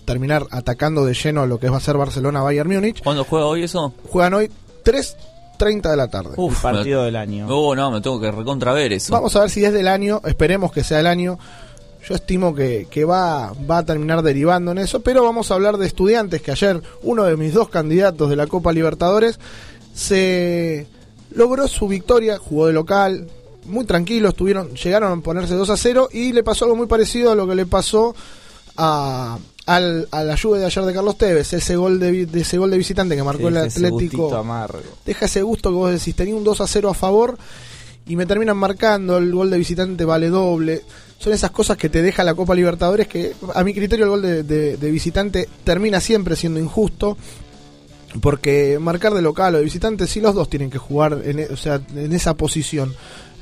terminar atacando de lleno lo que va a ser Barcelona-Bayern Múnich. ¿Cuándo juega hoy eso? Juegan hoy 3.30 de la tarde. Uf, partido me- del año. Oh, no, me tengo que recontra ver eso. Vamos a ver si es del año, esperemos que sea el año. Yo estimo que, que va, va a terminar derivando en eso, pero vamos a hablar de estudiantes, que ayer uno de mis dos candidatos de la Copa Libertadores se logró su victoria, jugó de local, muy tranquilo, estuvieron, llegaron a ponerse 2 a 0 y le pasó algo muy parecido a lo que le pasó a, al, a la lluvia de ayer de Carlos Tevez, ese gol de, de ese gol de visitante que marcó el Atlético amargo. deja ese gusto que vos decís, tenía un 2 a 0 a favor y me terminan marcando, el gol de visitante vale doble. Son esas cosas que te deja la Copa Libertadores que a mi criterio el gol de, de- de visitante termina siempre siendo injusto. Porque marcar de local o de visitante, sí los dos tienen que jugar en, e- o sea, en esa posición.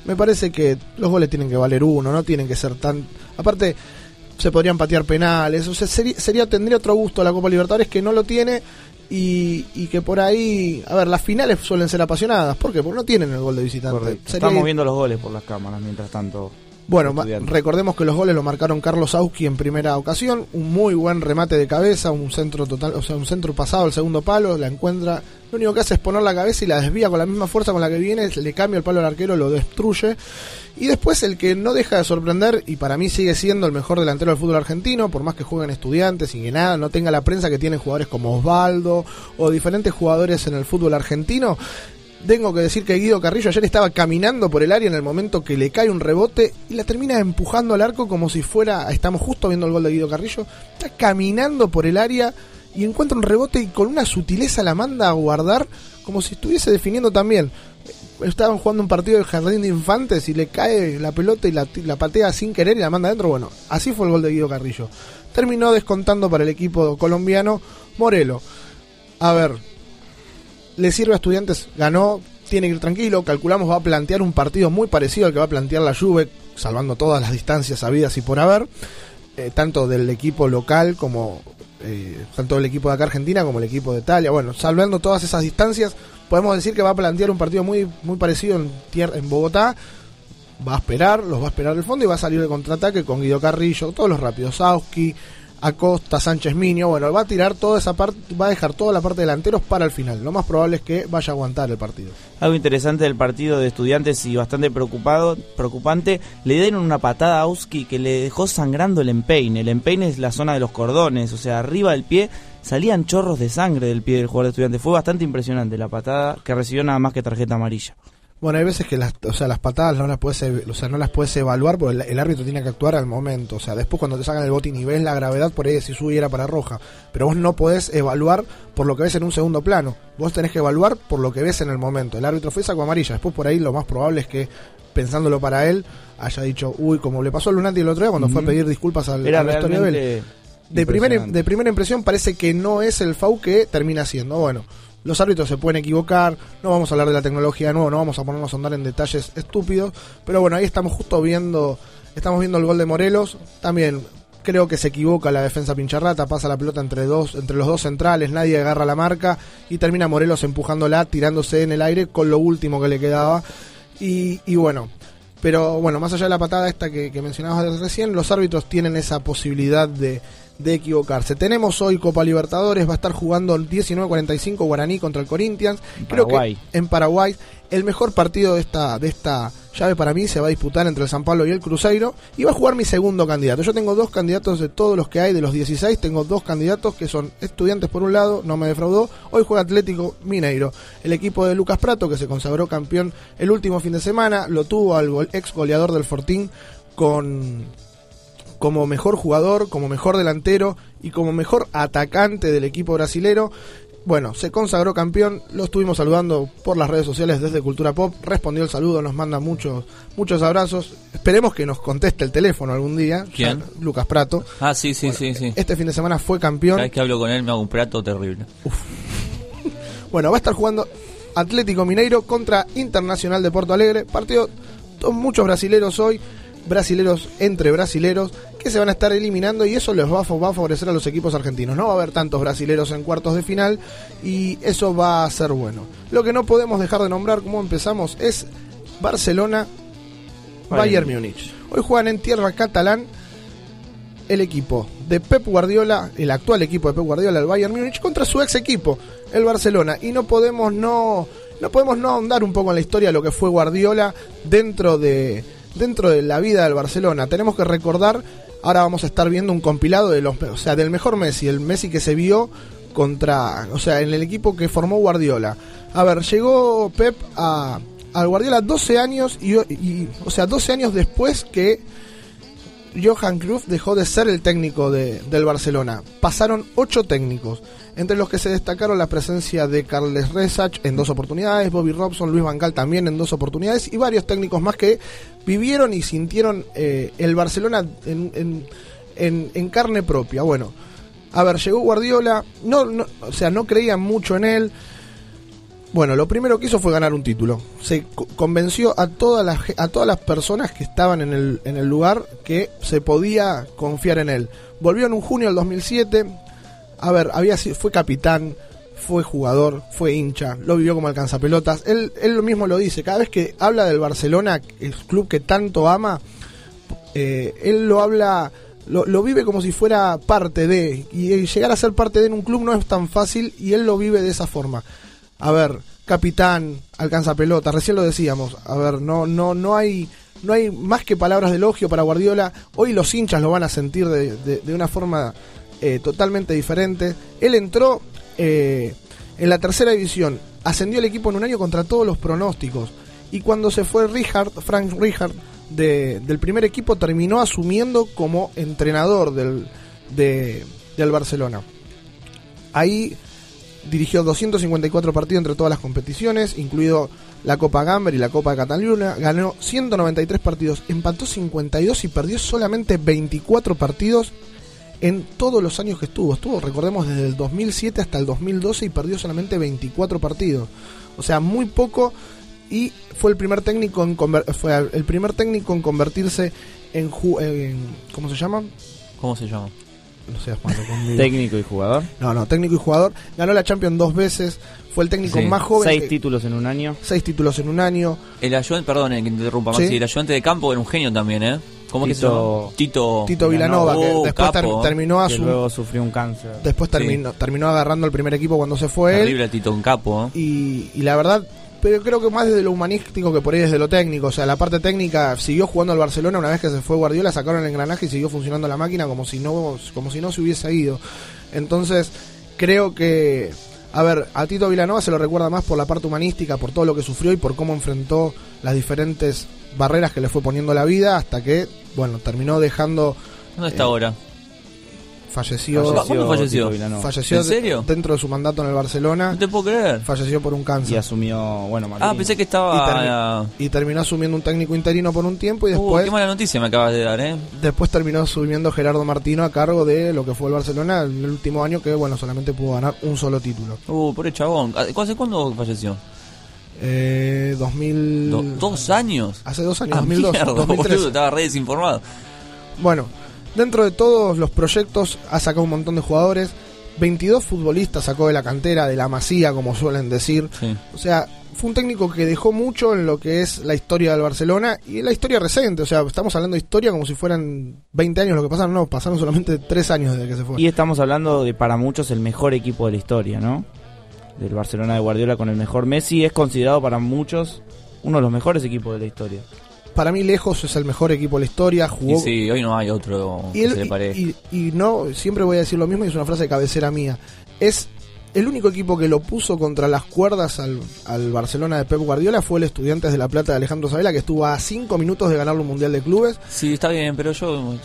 Me parece que los goles tienen que valer uno, no tienen que ser tan... Aparte, se podrían patear penales, o sea, sería, sería tendría otro gusto la Copa Libertadores que no lo tiene y, y que por ahí, a ver, las finales suelen ser apasionadas, ¿por qué? Porque no tienen el gol de visitante. Sería- Estamos viendo los goles por las cámaras mientras tanto. Bueno, recordemos que los goles lo marcaron Carlos Auski en primera ocasión, un muy buen remate de cabeza, un centro total, o sea, un centro pasado al segundo palo, la encuentra, lo único que hace es poner la cabeza y la desvía con la misma fuerza con la que viene, le cambia el palo al arquero, lo destruye. Y después el que no deja de sorprender, y para mí sigue siendo el mejor delantero del fútbol argentino, por más que jueguen estudiantes y que nada, no tenga la prensa que tienen jugadores como Osvaldo o diferentes jugadores en el fútbol argentino, Tengo que decir que Guido Carrillo ayer estaba caminando por el área en el momento que le cae un rebote y la termina empujando al arco como si fuera, estamos justo viendo el gol de Guido Carrillo, está caminando por el área y encuentra un rebote y con una sutileza la manda a guardar como si estuviese definiendo también. Estaban jugando un partido del jardín de infantes y le cae la pelota y la, patea sin querer y la manda adentro. Bueno, así fue el gol de Guido Carrillo. Terminó descontando para el equipo colombiano Morelo. A ver, le sirve a estudiantes, ganó, tiene que ir tranquilo, calculamos va a plantear un partido muy parecido al que va a plantear la Juve, salvando todas las distancias habidas y por haber, eh, tanto del equipo local como eh, tanto el equipo de acá Argentina como el equipo de Italia, bueno, salvando todas esas distancias, podemos decir que va a plantear un partido muy, muy parecido en, tier- en Bogotá, va a esperar, los va a esperar el fondo y va a salir de contraataque con Guido Carrillo, todos los rápidos, Sauski, Acosta, Sánchez Miño, bueno, va a tirar toda esa parte, va a dejar toda la parte de delanteros para el final. Lo más probable es que vaya a aguantar el partido. Algo interesante del partido de estudiantes y bastante preocupado, preocupante, le dieron una patada a Auski que le dejó sangrando el empeine. El empeine es la zona de los cordones, o sea, arriba del pie salían chorros de sangre del pie del jugador de estudiantes. Fue bastante impresionante la patada que recibió nada más que tarjeta amarilla. Bueno, hay veces que las, o sea, las patadas no las puedes, o sea, no las puedes evaluar porque el, el árbitro tiene que actuar al momento. O sea, después cuando te sacan el botín y ves la gravedad, por ahí si sube y era para roja. Pero vos no podés evaluar por lo que ves en un segundo plano. Vos tenés que evaluar por lo que ves en el momento. El árbitro fue y sacó amarilla. Después por ahí lo más probable es que, pensándolo para él, haya dicho, uy, como le pasó a Lunati el otro día cuando fue a pedir disculpas al, Era al vestuario de él. realmente De primera, de primera impresión parece que no es el FAU que termina siendo. Bueno, los árbitros se pueden equivocar, no vamos a hablar de la tecnología de nuevo, no vamos a ponernos a andar en detalles estúpidos, pero bueno, ahí estamos justo viendo, estamos viendo el gol de Morelos, también creo que se equivoca la defensa pincharrata, pasa la pelota entre dos, entre los dos centrales, nadie agarra la marca y termina Morelos empujándola, tirándose en el aire con lo último que le quedaba. Y, y bueno, pero bueno, más allá de la patada esta que, que mencionabas recién, los árbitros tienen esa posibilidad de, de equivocarse. Tenemos hoy Copa Libertadores, va a estar jugando el 19-45 Guaraní contra el Corinthians. Creo Paraguay. que en Paraguay el mejor partido de esta, de esta llave para mí se va a disputar entre el San Pablo y el Cruzeiro y va a jugar mi segundo candidato. Yo tengo dos candidatos de todos los que hay, de los 16, tengo dos candidatos que son estudiantes por un lado, no me defraudó. Hoy juega Atlético Mineiro, el equipo de Lucas Prato que se consagró campeón el último fin de semana, lo tuvo al ex goleador del Fortín con como mejor jugador, como mejor delantero y como mejor atacante del equipo brasilero. Bueno, se consagró campeón, lo estuvimos saludando por las redes sociales desde Cultura Pop, respondió el saludo, nos manda muchos muchos abrazos. Esperemos que nos conteste el teléfono algún día. ¿Quién? Lucas Prato. Ah, sí, sí, sí, sí. Este fin de semana fue campeón. Cada vez que hablo con él me hago un plato terrible. Bueno, va a estar jugando Atlético Mineiro contra Internacional de Porto Alegre. Partido con muchos brasileros hoy, brasileros entre brasileros, que se van a estar eliminando y eso les va a, fa- va a favorecer a los equipos argentinos. No va a haber tantos brasileros en cuartos de final y eso va a ser bueno. Lo que no podemos dejar de nombrar, como empezamos, es Barcelona, Bayern Múnich. Hoy juegan en tierra catalán el equipo de Pep Guardiola, el actual equipo de Pep Guardiola, el Bayern Múnich, contra su ex equipo, el Barcelona. Y no podemos no, no podemos no ahondar un poco en la historia de lo que fue Guardiola dentro de, dentro de la vida del Barcelona. Tenemos que recordar, ahora vamos a estar viendo un compilado de los, o sea, del mejor Messi, el Messi que se vio contra, o sea, en el equipo que formó Guardiola. A ver, llegó Pep a, al Guardiola 12 años y, y, o sea, 12 años después que Johan Cruyff dejó de ser el técnico de- del Barcelona. Pasaron ocho técnicos, entre los que se destacaron la presencia de Carles Resach en dos oportunidades, Bobby Robson, Luis Vangal también en dos oportunidades y varios técnicos más que vivieron y sintieron eh, el Barcelona en, en- en- carne propia. Bueno, a ver, llegó Guardiola, no, no, o sea, no creían mucho en él. Bueno, lo primero que hizo fue ganar un título. Se co- convenció a todas las a todas las personas que estaban en el, en el lugar que se podía confiar en él. Volvió en un junio del 2007. A ver, había fue capitán, fue jugador, fue hincha, lo vivió como alcanzapelotas. Él, él mismo lo dice, cada vez que habla del Barcelona, el club que tanto ama, eh, él lo habla, lo, vive como si fuera parte de, y eh, llegar a ser parte de en un club no es tan fácil y él lo vive de esa forma. A ver, capitán, alcanza pelota, recién lo decíamos, a ver, no, no, no hay, no hay más que palabras de elogio para Guardiola, hoy los hinchas lo van a sentir de, de- de una forma eh, totalmente diferente. Él entró eh, en la tercera división ascendió el equipo en un año contra todos los pronósticos. Y cuando se fue Richard, Frank Richard, de- del primer equipo, terminó asumiendo como entrenador del, de- del Barcelona. Ahí dirigió 254 partidos entre todas las competiciones, incluido la Copa Gamber y la Copa de Cataluña. Ganó 193 partidos, empató 52 y perdió solamente 24 partidos en todos los años que estuvo. Estuvo, recordemos, desde el 2007 hasta el 2012 y perdió solamente 24 partidos. O sea, muy poco y fue el primer técnico en conver- fue el primer técnico en convertirse en, ju- en ¿cómo se llama? ¿Cómo se llama? No seas malo conmigo. Técnico y jugador. No, no, técnico y jugador. Ganó la Champions dos veces. Fue el técnico Sí. más joven. Seis que- títulos en un año. seis títulos en un año. El ayudante, perdón, eh, que te interrumpa, Sí. Maxi, el ayudante de campo era un genio también, ¿eh? ¿Cómo es que se Tito- llama? Tito... Tito Vilanova, que después ter- terminó a Que su- luego sufrió un cáncer. Después terminó, terminó agarrando el primer equipo cuando se fue él. Terrible Tito en capo, ¿eh? Y, y la verdad, pero creo que más desde lo humanístico que por ahí desde lo técnico. O sea, la parte técnica siguió jugando al Barcelona una vez que se fue Guardiola, sacaron el engranaje y siguió funcionando la máquina como si no, como si no se hubiese ido. Entonces, creo que. A ver, a Tito Vilanova se lo recuerda más por la parte humanística, por todo lo que sufrió y por cómo enfrentó las diferentes barreras que le fue poniendo la vida hasta que, bueno, terminó dejando. ¿Dónde está eh, ahora? Falleció. ¿Cuándo falleció? Falleció ¿En serio? de- dentro de su mandato en el Barcelona. No te puedo creer. Falleció por un cáncer. Y asumió, bueno, Ah, Maldini. pensé que y, estaba... y terminó asumiendo un técnico interino por un tiempo y Uh, después qué mala noticia me acabas de dar, ¿eh? después terminó asumiendo Gerardo Martino a cargo de lo que fue el Barcelona en el último año que bueno solamente pudo ganar un solo título Uh, pobre chabón. ¿Hace cuándo falleció? Eh, 2000 Do- ¿Dos años? hace dos años Ah, 2002 mierda, 2013 boludo, estaba re desinformado. bueno dentro de todos los proyectos ha sacado un montón de jugadores 22 futbolistas sacó de la cantera de la masía como suelen decir Sí. O sea, fue un técnico que dejó mucho en lo que es la historia del Barcelona y en la historia reciente. O sea, estamos hablando de historia como si fueran 20 años lo que pasaron. No, pasaron solamente 3 años desde que se fue. Y estamos hablando de para muchos el mejor equipo de la historia, ¿no? Del Barcelona de Guardiola con el mejor Messi es considerado para muchos uno de los mejores equipos de la historia. Para mí, lejos es el mejor equipo de la historia. Y Jugó. sí, hoy no hay otro Y, que él- se le parezca. y- y- y no, siempre voy a decir lo mismo y es una frase de cabecera mía. Es el único equipo que lo puso contra las cuerdas al, al Barcelona de Pep Guardiola fue el Estudiantes de La Plata de Alejandro Sabela, que estuvo a 5 minutos de ganar un Mundial de Clubes. Sí, está bien, pero yo...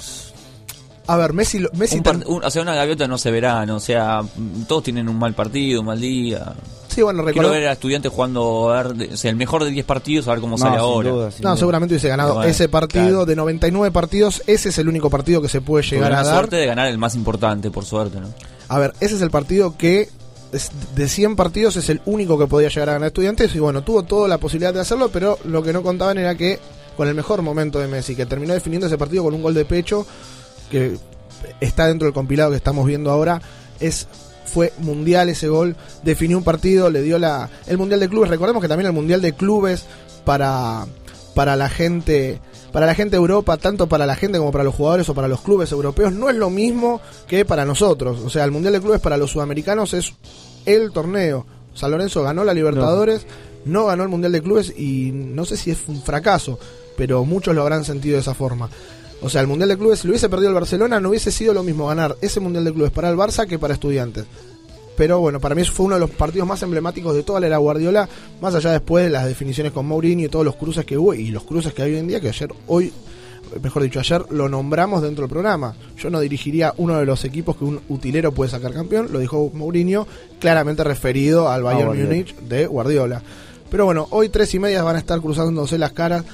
A ver, Messi, lo- Messi Un o sea, una gaviota no se verá, ¿no? o sea, todos tienen un mal partido, un mal día. Sí, bueno, Quiero recuerdo- ver a estudiantes jugando, a ver, de- o sea, el mejor de 10 partidos, a ver cómo No, sale ahora. duda, No, duda. seguramente hubiese ganado Bueno, ese partido claro. de 99 partidos. Ese es el único partido que se puede llegar a la dar. suerte de ganar el más importante, por suerte, ¿no? A ver, ese es el partido que es- de 100 partidos es el único que podía llegar a ganar estudiantes. Y bueno, tuvo toda la posibilidad de hacerlo, pero lo que no contaban era que con el mejor momento de Messi, que terminó definiendo ese partido con un gol de pecho, que está dentro del compilado que estamos viendo ahora, es fue mundial ese gol, definió un partido, le dio la el mundial de clubes, recordemos que también el mundial de clubes para para la gente para la gente de Europa, tanto para la gente como para los jugadores o para los clubes europeos, no es lo mismo que para nosotros. O sea, el Mundial de Clubes para los sudamericanos es el torneo. San Lorenzo ganó la Libertadores, no ganó el Mundial de Clubes y no sé si es un fracaso, pero muchos lo habrán sentido de esa forma. O sea, el Mundial de Clubes, si lo hubiese perdido el Barcelona, no hubiese sido lo mismo ganar ese Mundial de Clubes para el Barça que para Estudiantes. Pero bueno, para mí eso fue uno de los partidos más emblemáticos de toda la era Guardiola, más allá después de las definiciones con Mourinho y todos los cruces que hubo y los cruces que hay hoy en día, que ayer, hoy, mejor dicho, ayer lo nombramos dentro del programa. Yo no dirigiría uno de los equipos que un utilero puede sacar campeón, lo dijo Mourinho, claramente referido al Bayern Guardiola. Múnich de Guardiola. Pero bueno, hoy tres y media van a estar cruzándose las caras.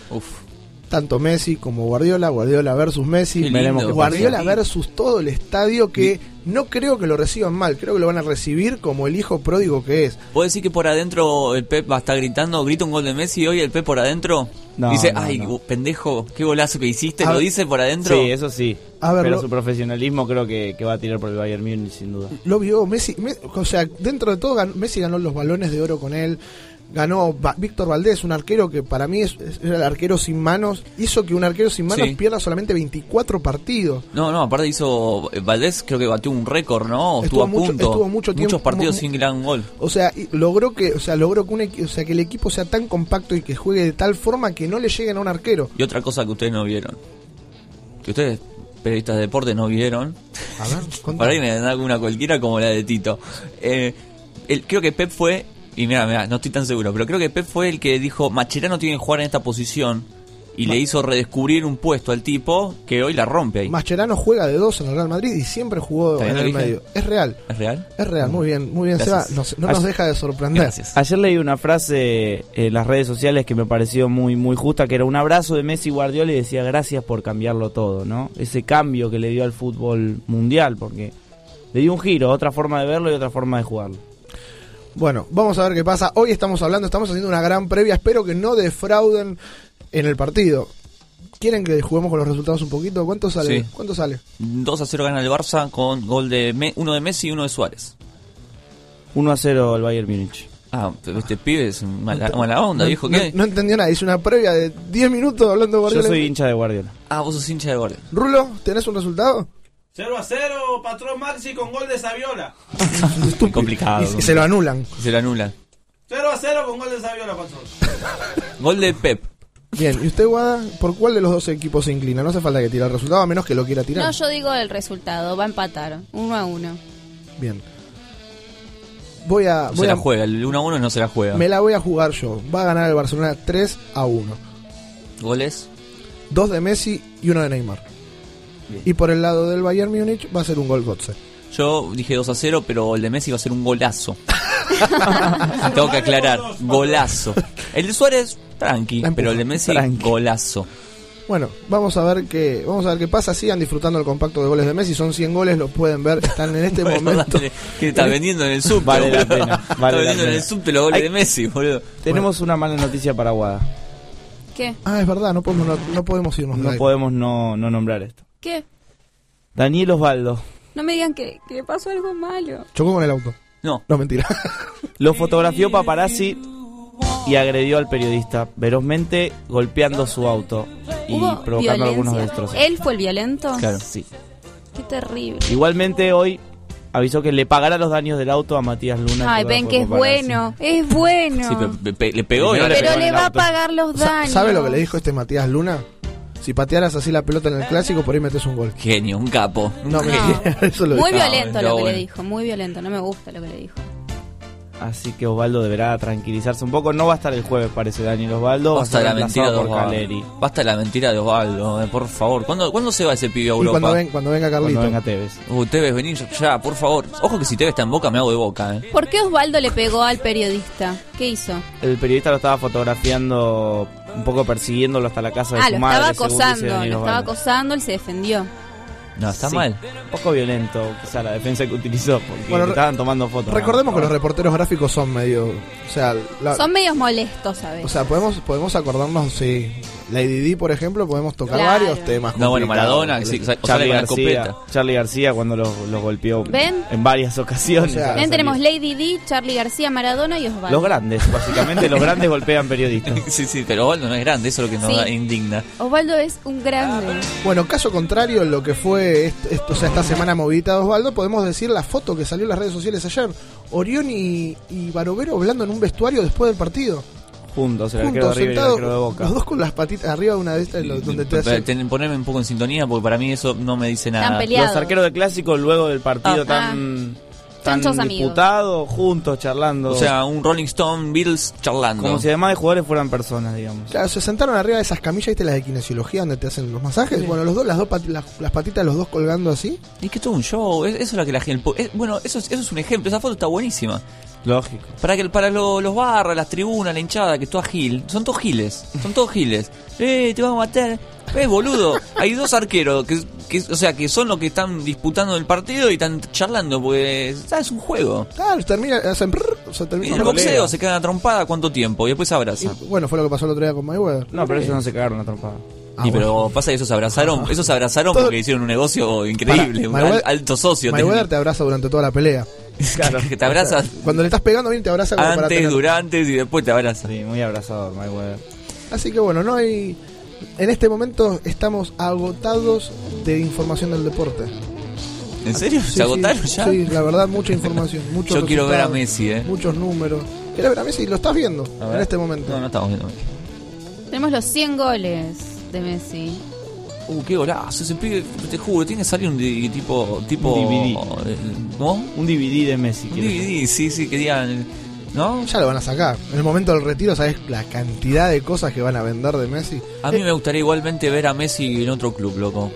Tanto Messi como Guardiola, Guardiola versus Messi, lindo, Guardiola pasa. versus todo el estadio que no creo que lo reciban mal, creo que lo van a recibir como el hijo pródigo que es. ¿Puedo decir que por adentro el Pep va a estar gritando, grita un gol de Messi y hoy el Pep por adentro? No, dice, no, ay, no. pendejo, qué golazo que hiciste, A lo dice por adentro. Sí, eso sí. A ver, Pero lo- su profesionalismo creo que, que va a tirar por el Bayern Múnich sin duda. Lo vio Messi, Me- o sea, dentro de todo Messi ganó los balones de oro con él. Ganó Víctor Valdés, un arquero que para mí es, el arquero sin manos. Hizo que un arquero sin manos Sí. pierda solamente 24 partidos. No, no, aparte hizo, eh, Valdés creo que batió un récord, ¿no? O Estuvo, Estuvo a mucho- punto. estuvo mucho tiempo- Muchos partidos mu- sin gran gol. O sea, logró que, o sea, logró que, un equi- o sea, que el equipo sea tan compacto y que juegue de tal forma que no le lleguen a un arquero. Y otra cosa que ustedes no vieron. Que ustedes, periodistas de deporte, no vieron. A ver, Para ahí me dan alguna cualquiera como la de Tito. Eh, el- creo que Pep fue Y mira, mira, no estoy tan seguro, pero creo que Pep fue el que dijo, Macherano tiene que jugar en esta posición. Y le hizo redescubrir un puesto al tipo que hoy la rompe ahí. Mascherano juega de dos en el Real Madrid y siempre jugó ¿Está en el medio. Es real. ¿Es real? Es real, muy bien, muy bien, Gracias. Seba. Nos- no nos deja de sorprender. Ayer leí una frase en las redes sociales que me pareció muy muy justa, que era un abrazo de Messi y Guardiola y decía gracias por cambiarlo todo, ¿no? Ese cambio que le dio al fútbol mundial, porque le dio un giro, otra forma de verlo y otra forma de jugarlo. Bueno, vamos a ver qué pasa. Hoy estamos hablando, estamos haciendo una gran previa. Espero que no defrauden en el partido. ¿Quieren que juguemos con los resultados un poquito? ¿Cuánto sale? Sí. ¿Cuánto sale? 2 a 0 gana el Barça con gol de Me- uno de Messi y uno de Suárez. 1 a 0 al Bayern Múnich. Ah, pero este pibe es mala, mala onda, no, viejo. no- ¿Qué? no entendió nada. Hice una previa de 10 minutos hablando de Yo Guardiola. soy hincha de Guardiola. Ah, vos sos hincha de Guardiola. Rulo, ¿tenés un resultado? 0 a 0, patrón Maxi con gol de Saviola. Muy complicado. Y, se lo anulan. Se lo anulan. 0 a 0 con gol de Saviola, patrón. Gol de Pep. Bien, ¿y usted, Guada, por cuál de los dos equipos se inclina? No hace falta que tire el resultado, a menos que lo quiera tirar. No, yo digo el resultado. Va a empatar. Uno a uno. Bien. Voy a. No voy se la a- juega, el 1 a 1 no se la juega. me la voy a jugar yo. Va a ganar el Barcelona 3 a 1. Goles. Dos de Messi y uno de Neymar. Y por el lado del Bayern Múnich va a ser un gol Gotze. Yo dije 2 a 0, pero el de Messi va a ser un golazo. Tengo que aclarar, golazo. El de Suárez, tranqui, pero el de Messi, golazo. Bueno, vamos a ver qué vamos a ver qué pasa. Sigan disfrutando el compacto de goles de Messi. Son 100 goles, lo pueden ver. Están en este Bueno, momento. dale, ¿Qué está vendiendo en el subte? Vale la pena, Está vale vendiendo en el subte los goles Ay, de Messi, boludo. Tenemos una mala noticia para Guada. ¿Qué? Ah, es verdad, no podemos, no, no podemos irnos No live. podemos no, no nombrar esto. ¿Qué? Daniel Osvaldo. No me digan que, que le pasó algo malo. Chocó con el auto. No. No, mentira. Lo fotografió paparazzi y agredió al periodista, velozmente golpeando su auto y ¿Hubo provocando algunos destrozos. ¿Él fue el violento? Claro, sí. Qué terrible. Igualmente hoy avisó que le pagará los daños del auto a Matías Luna. Ay, ven que es bueno. Es bueno. Sí, pero pe- pe- le pegó. Primero y- le Pero pegó le va a pagar los daños. ¿Sabe lo que le dijo este Matías Luna? Si patearas así la pelota en el clásico, por ahí metes un gol. Genio, un capo. No, genio. eso lo Muy violento No, lo no, que bueno. le dijo. Muy violento. No me gusta lo que le dijo. Así que Osvaldo deberá tranquilizarse un poco. No va a estar el jueves, parece Daniel Osvaldo. Va a Basta ser la mentira de por Osvaldo. Caleri. Basta la mentira de Osvaldo, eh, por favor. ¿Cuándo, ¿Cuándo se va ese pibe a Y Europa? cuando, ven, cuando venga Carlito. Cuando venga Tevez. Uh, Tevez, vení ya, ya, por favor. Ojo que si Tevez está en boca, me hago de boca, eh. ¿Por qué Osvaldo le pegó al periodista? ¿Qué hizo? El periodista lo estaba fotografiando, un poco persiguiéndolo hasta la casa de Ah, su lo madre. estaba acosando. Lo estaba acosando. Él se defendió. No, está Sí. mal. Un poco violento, quizá la defensa que utilizó, porque Bueno, estaban tomando fotos. Recordemos ¿no? que los reporteros gráficos son medio. O sea, la- Son medios molestos, ¿sabes? o sea podemos, podemos acordarnos, sí. Lady Di, por ejemplo, podemos tocar Claro. varios temas. No, bueno. Maradona, sí, Charlie García. Charlie García cuando lo, lo golpeó ¿Ven? en varias ocasiones. O sea, a la Ven, tenemos. Lady D, Charlie García, Maradona y Osvaldo. Los grandes, básicamente los grandes golpean periodistas. Sí, sí, pero Osvaldo no es grande, eso es lo que nos Sí. da- indigna. Osvaldo es un grande. Bueno, caso contrario, lo que fue est- esto, o sea, esta semana movidita de Osvaldo, podemos decir la foto que salió en las redes sociales ayer. Orión y, y Barovero hablando en un vestuario después del partido. Juntos, el de Juntos, River y el sentados, arquero de Boca. los dos con las patitas arriba de una de estas, donde te hace... Ten- Ponerme un poco en sintonía porque para mí eso no me dice nada. Los arqueros de clásico luego del partido Ah. tan, tan Chanchos amigos. disputado, juntos, charlando. O sea, un Rolling Stone Beatles charlando. como si además de jugadores fueran personas, digamos. Claro, se sentaron arriba de esas camillas, ¿viste las de kinesiología donde te hacen los masajes? Bueno, los dos, las dos pati- las, las patitas de los dos colgando así. Y que todo un show, es- eso es lo que la gente... es- bueno, eso es, eso es un ejemplo, esa foto está buenísima. Lógico. Para que para lo- los barras, las tribunas, la hinchada, que es toda gil, son todos giles, son todos giles. Eh, te vamos a matar. Eh, boludo, hay dos arqueros que, que- o sea, que son los que están disputando el partido y están charlando, porque ¿sabes? es un juego. Claro, termina, hacen... prrr, o sea, En termina el boxeo se quedan a trompada cuánto tiempo y después se abrazan. Y, bueno, fue lo que pasó el otro día con Mayweather. No, pero ellos no se cagaron a trompada. Ah, y pero pasa que esos se abrazaron, esos se abrazaron Todo- porque hicieron un negocio increíble, un Para, Mayweather- al- alto socio. Mayweather te abraza durante toda la pelea. Claro, que te abrazas Cuando le estás pegando bien, te abraza como para antes, tener- durante y después te abrazas. Sí, muy abrazador, Mayweather. Así que bueno, no hay... En este momento estamos agotados de información del deporte. ¿En serio? Sí, ¿Se agotaron sí, ya? Sí, la verdad, mucha información. Muchos Yo quiero ver a Messi, eh. Muchos números. ¿Querés ver a Messi? Lo estás viendo A ver. en este momento. No, no estamos viendo. Tenemos los 100 goles de Messi. Uh, qué golazo. Ese pibe, te juro, tiene que salir un tipo. tipo Un DVD. eh, ¿No? Un DVD de Messi. Un DVD, sí, sí, que digan. ¿No? Ya lo van a sacar. En el momento del retiro, ¿sabes la cantidad de cosas que van a vender de Messi? A mí me gustaría igualmente ver a Messi en otro club, loco.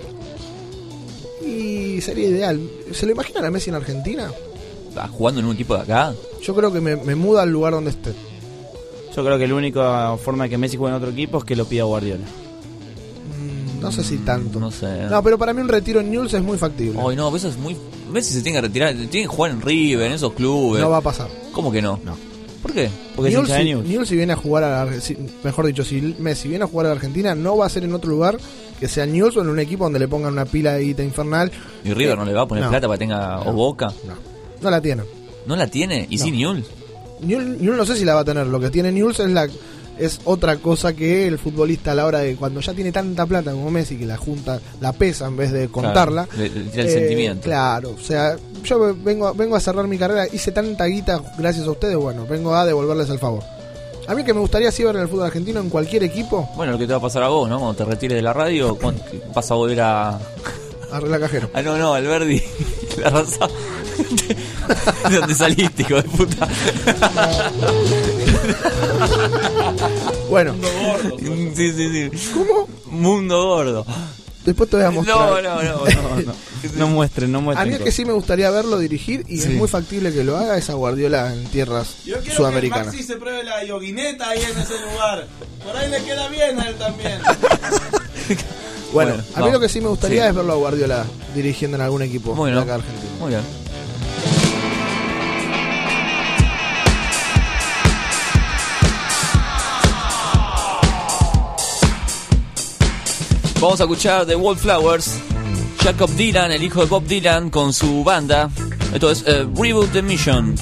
Y sería ideal. ¿Se lo imaginan a Messi en Argentina? Ah, Jugando en un equipo de acá. Yo creo que me, me muda al lugar donde esté. Yo creo que la única forma de que Messi juegue en otro equipo es que lo pida Guardiola. Mm, No sé si tanto. No sé. No, pero para mí un retiro en Newell's es muy factible. Ay, no, eso es muy. Messi se tiene que retirar. Tiene que jugar en River, en esos clubes. No va a pasar. ¿Cómo que no? No. ¿Por qué? Newell's, si, Newell's si viene a jugar a la, si- mejor dicho, si Messi viene a jugar a la Argentina, no va a ser en otro lugar que sea Newell's o en un equipo donde le pongan una pila de guita infernal. ¿Y River no le va a poner No. plata para que tenga o Boca? No la tiene. ¿No la tiene? ¿Y No. sí Newell's? Newell's, Newell's no sé si la va a tener. Lo que tiene Newell's es la es otra cosa que el futbolista a la hora de cuando ya tiene tanta plata como Messi que la junta la pesa en vez de contarla. Claro, le- el Eh, sentimiento. Claro, o sea, yo vengo vengo a cerrar mi carrera, hice tanta guita gracias a ustedes, bueno, vengo a devolverles el favor. A mí que me gustaría sí ver en el fútbol argentino en cualquier equipo, Bueno, lo que te va a pasar a vos, ¿no? Cuando te retires de la radio, ¿cuándo vas a volver a. arregla cajero. Ah, no, no, Alberdi. La raza. ¿De dónde saliste, hijo de puta? Bueno. Sí, sí, sí. ¿Cómo? Mundo gordo. Después te voy a mostrar. No, no, no, no, no. No muestren, no A muestren. mí el que sí me gustaría verlo dirigir y Sí. es muy factible que lo haga es a Guardiola en tierras Yo quiero sudamericanas. que Maxi se pruebe la yoguineta ahí en ese lugar. Por ahí le queda bien a él también. Bueno, Bueno, a mí no. lo que sí me gustaría Sí. es verlo a Guardiola dirigiendo en algún equipo Bueno. de acá argentino. Muy bien. Vamos a escuchar The Wallflowers. Jacob Dylan, el hijo de Bob Dylan, con su banda. Esto es eh, Reboot the Mission.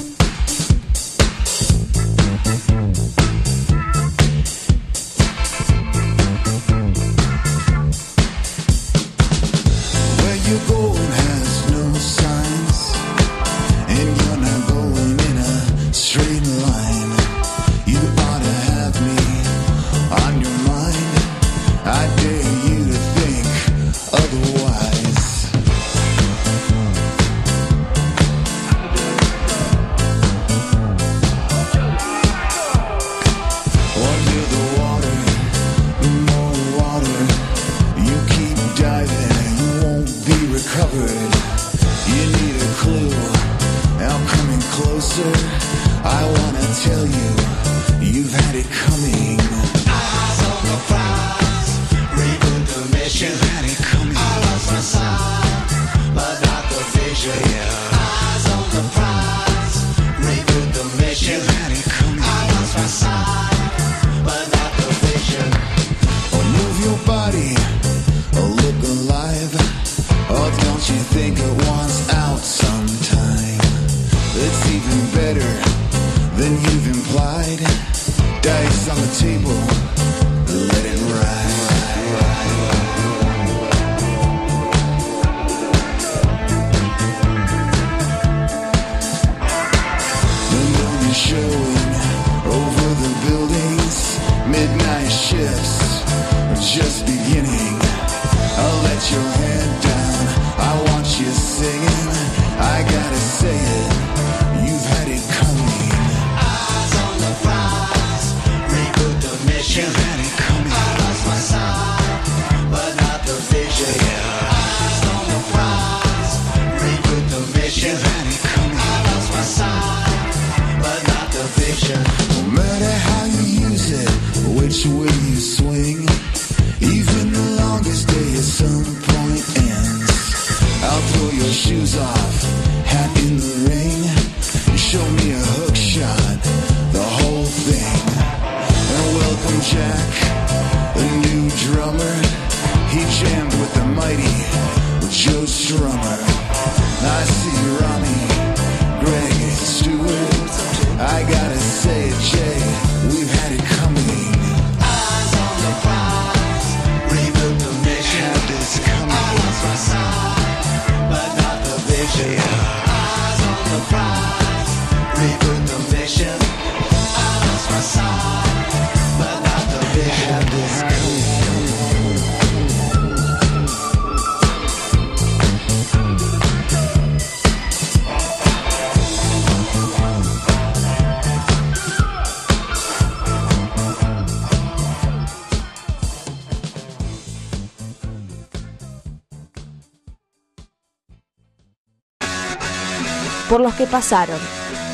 Por los que pasaron,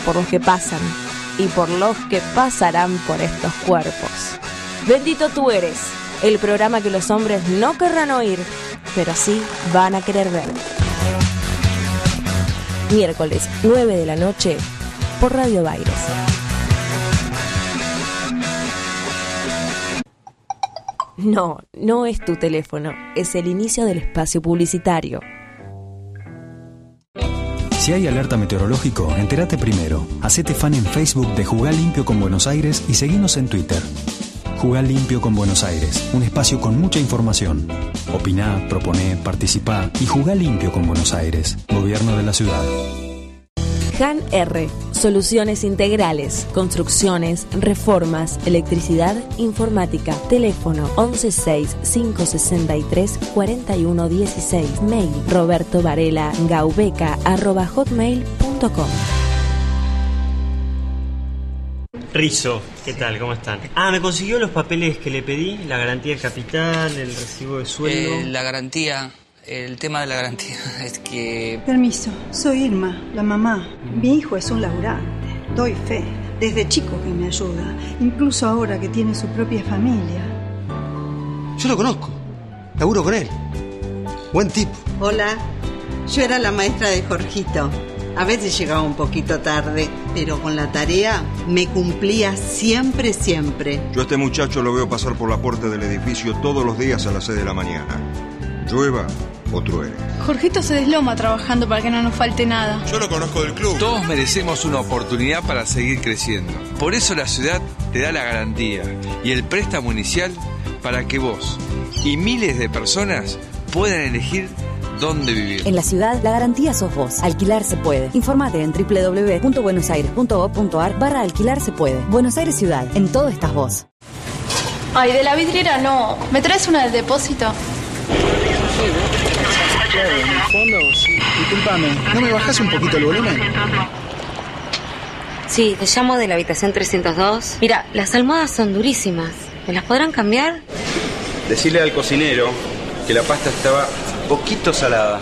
por los que pasan y por los que pasarán por estos cuerpos. Bendito tú eres, el programa que los hombres no querrán oír, pero sí van a querer ver. Miércoles, 9 de la noche, por Radio Baires. No, no es tu teléfono, es el inicio del espacio publicitario. Si hay alerta meteorológico, entérate primero. Hacete fan en Facebook de Jugar Limpio con Buenos Aires y seguinos en Twitter. Jugar Limpio con Buenos Aires, un espacio con mucha información. Opiná, proponé, participá y jugá limpio con Buenos Aires, Gobierno de la Ciudad. Han R. Soluciones integrales, construcciones, reformas, electricidad, informática. Teléfono 116-563-4116. Mail roberto varela gaubeca arroba hotmail.com. Rizo, ¿qué tal? ¿Cómo están? Ah, me consiguió los papeles que le pedí, la garantía del capital, el recibo de sueldo. Eh, la garantía, el tema de la garantía es que... Permiso, soy Irma, la mamá. Mi hijo es un laburante. Doy fe. Desde chico que me ayuda. Incluso ahora que tiene su propia familia. Yo lo conozco. Laburo con él. Buen tipo. Hola, yo era la maestra de Jorgito. A veces llegaba un poquito tarde, pero con la tarea me cumplía siempre, siempre. Yo a este muchacho lo veo pasar por la puerta del edificio todos los días a las 6 de la mañana. Llueva o truene. Jorgito se desloma trabajando para que no nos falte nada. Yo lo conozco del club. Todos merecemos una oportunidad para seguir creciendo. Por eso la ciudad te da la garantía y el préstamo inicial para que vos y miles de personas puedan elegir dónde vivir. En la ciudad, la garantía sos vos. Alquilar se puede. Informate en www.buenosaires.gov.ar barra alquilar se puede. Buenos Aires Ciudad. En todo estás vos. Ay, de la vidriera no. ¿Me traes una del depósito? En el fondo, sí. Disculpame, ¿no me bajás un poquito el volumen? Sí, te llamo de la habitación 302. Mira, las almohadas son durísimas. ¿Me las podrán cambiar? Decirle al cocinero que la pasta estaba poquito salada.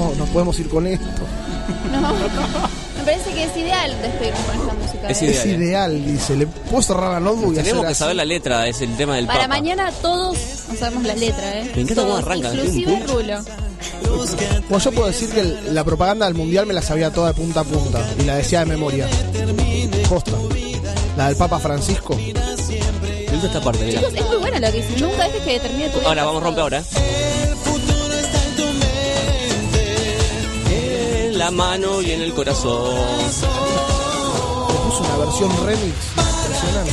No, no podemos ir con esto. No, me parece que es ideal despedirnos con esta música. Es ¿eh? Es ideal, dice. ¿Le puedo cerrar la notebook y Tenemos que así? saber la letra, es el tema del Para Papa. mañana todos no sabemos la letra, ¿eh? Me encanta cómo arranca, Inclusive. Rulo. Bueno, yo puedo decir que el- la propaganda del mundial me la sabía toda de punta a punta y la decía de memoria. Costa. La del Papa Francisco. Esta parte. Chicos, es muy buena lo que dicen. Nunca dejes que termine tu Ahora, vamos a romper ahora. En la mano y en el corazón. Le puso una versión remix impresionante.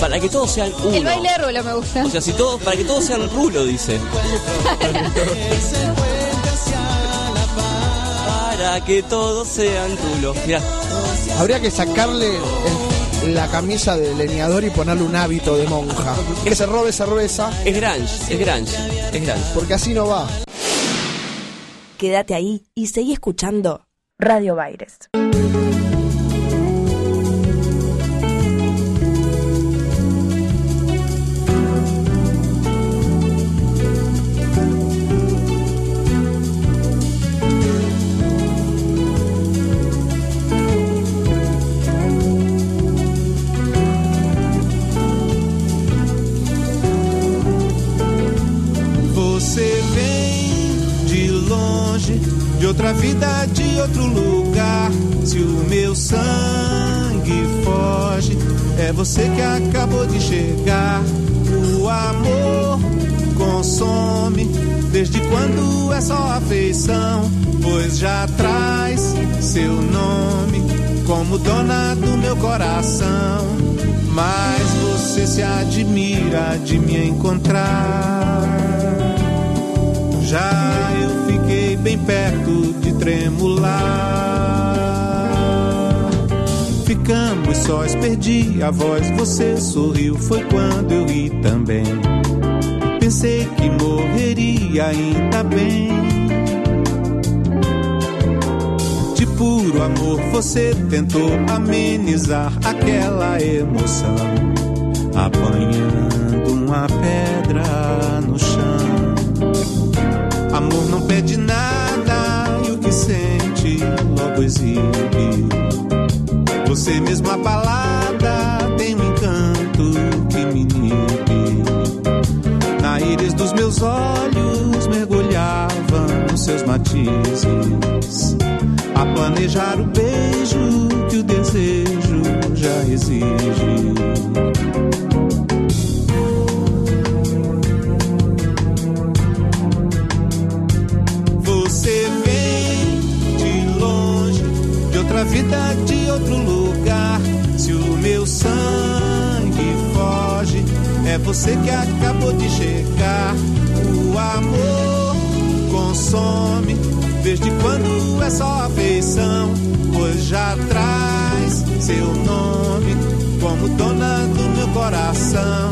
Para que todos sean uno. El baile de Rulo me gusta. O sea, si todos, para que todos sean rulo, dice. Para que todos sean rulo. Mira, Habría que sacarle el- la camisa de leñador y ponerle un hábito de monja. Que se robe, esa. es grunge, es grunge, es grunge. Porque así no va. Quédate ahí y seguí escuchando Radio Baires. De outra vida, de outro lugar. Se o meu sangue foge, é você que acabou de chegar. O amor consome, desde quando é só afeição? Pois já traz seu nome como dona do meu coração. Mas você se admira de me encontrar. Já perto de tremular. Ficamos sós, perdi a voz, você sorriu, foi quando eu ri também. Pensei que morreria ainda bem. De puro amor, você tentou amenizar aquela emoção, apanhando uma pedra no chão. Amor não pede nada exibe. Você mesmo abalada tem um encanto que me inibe. Na íris dos meus olhos mergulhava nos seus matizes. A planejar o beijo que o desejo já exige. Vida, de outro lugar. Se o meu sangue foge, é você que acabou de chegar. O amor consome, desde quando é só afeição, pois já traz seu nome como dona do meu coração.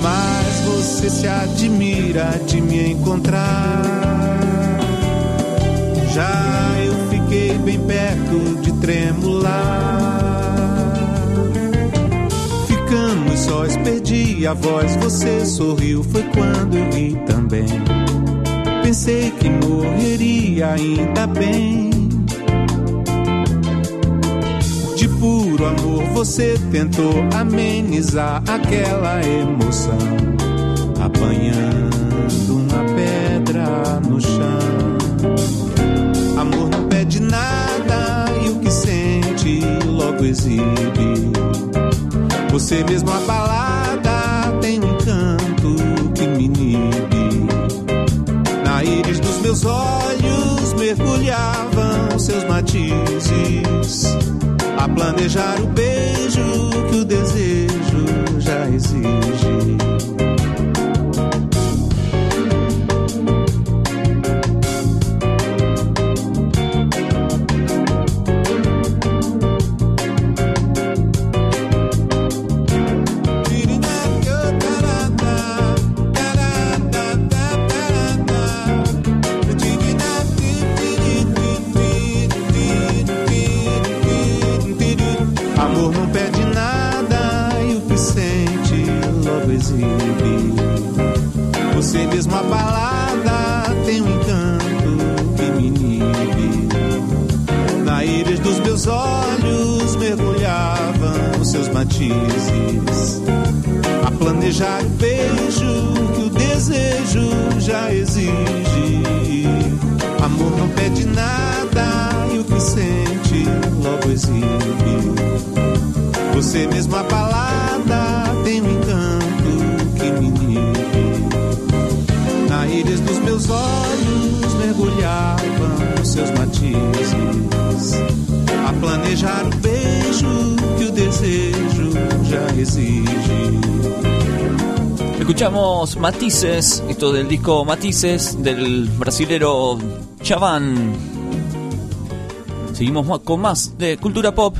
Mas você se admira de me encontrar. Já eu fiquei bem perto Ficamos sós, perdi a voz, você sorriu, foi quando eu ri também. Pensei que morreria ainda bem. De puro amor, você tentou amenizar aquela emoção, apanhando uma pedra no chão. Exibe. Você mesmo abalada tem um canto que me inibe. Na íris dos meus olhos mergulhavam seus matizes. A planejar o beijo que o desejo já exige. A o beijo que o desejo já exige. Amor não pede nada e o que sente logo exibe. Você mesmo abalada tem um encanto que me inibe. Na íris dos meus olhos mergulhavam seus matizes. A planejar o beijo Escuchamos Matices, esto del disco Matices del brasilero Chavan. Seguimos con más de cultura pop.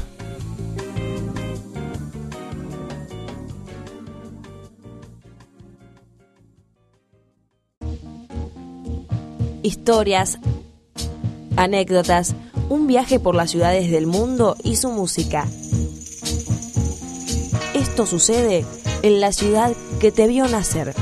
Historias, anécdotas, un viaje por las ciudades del mundo y su música. Esto sucede en la ciudad que te vio nacer.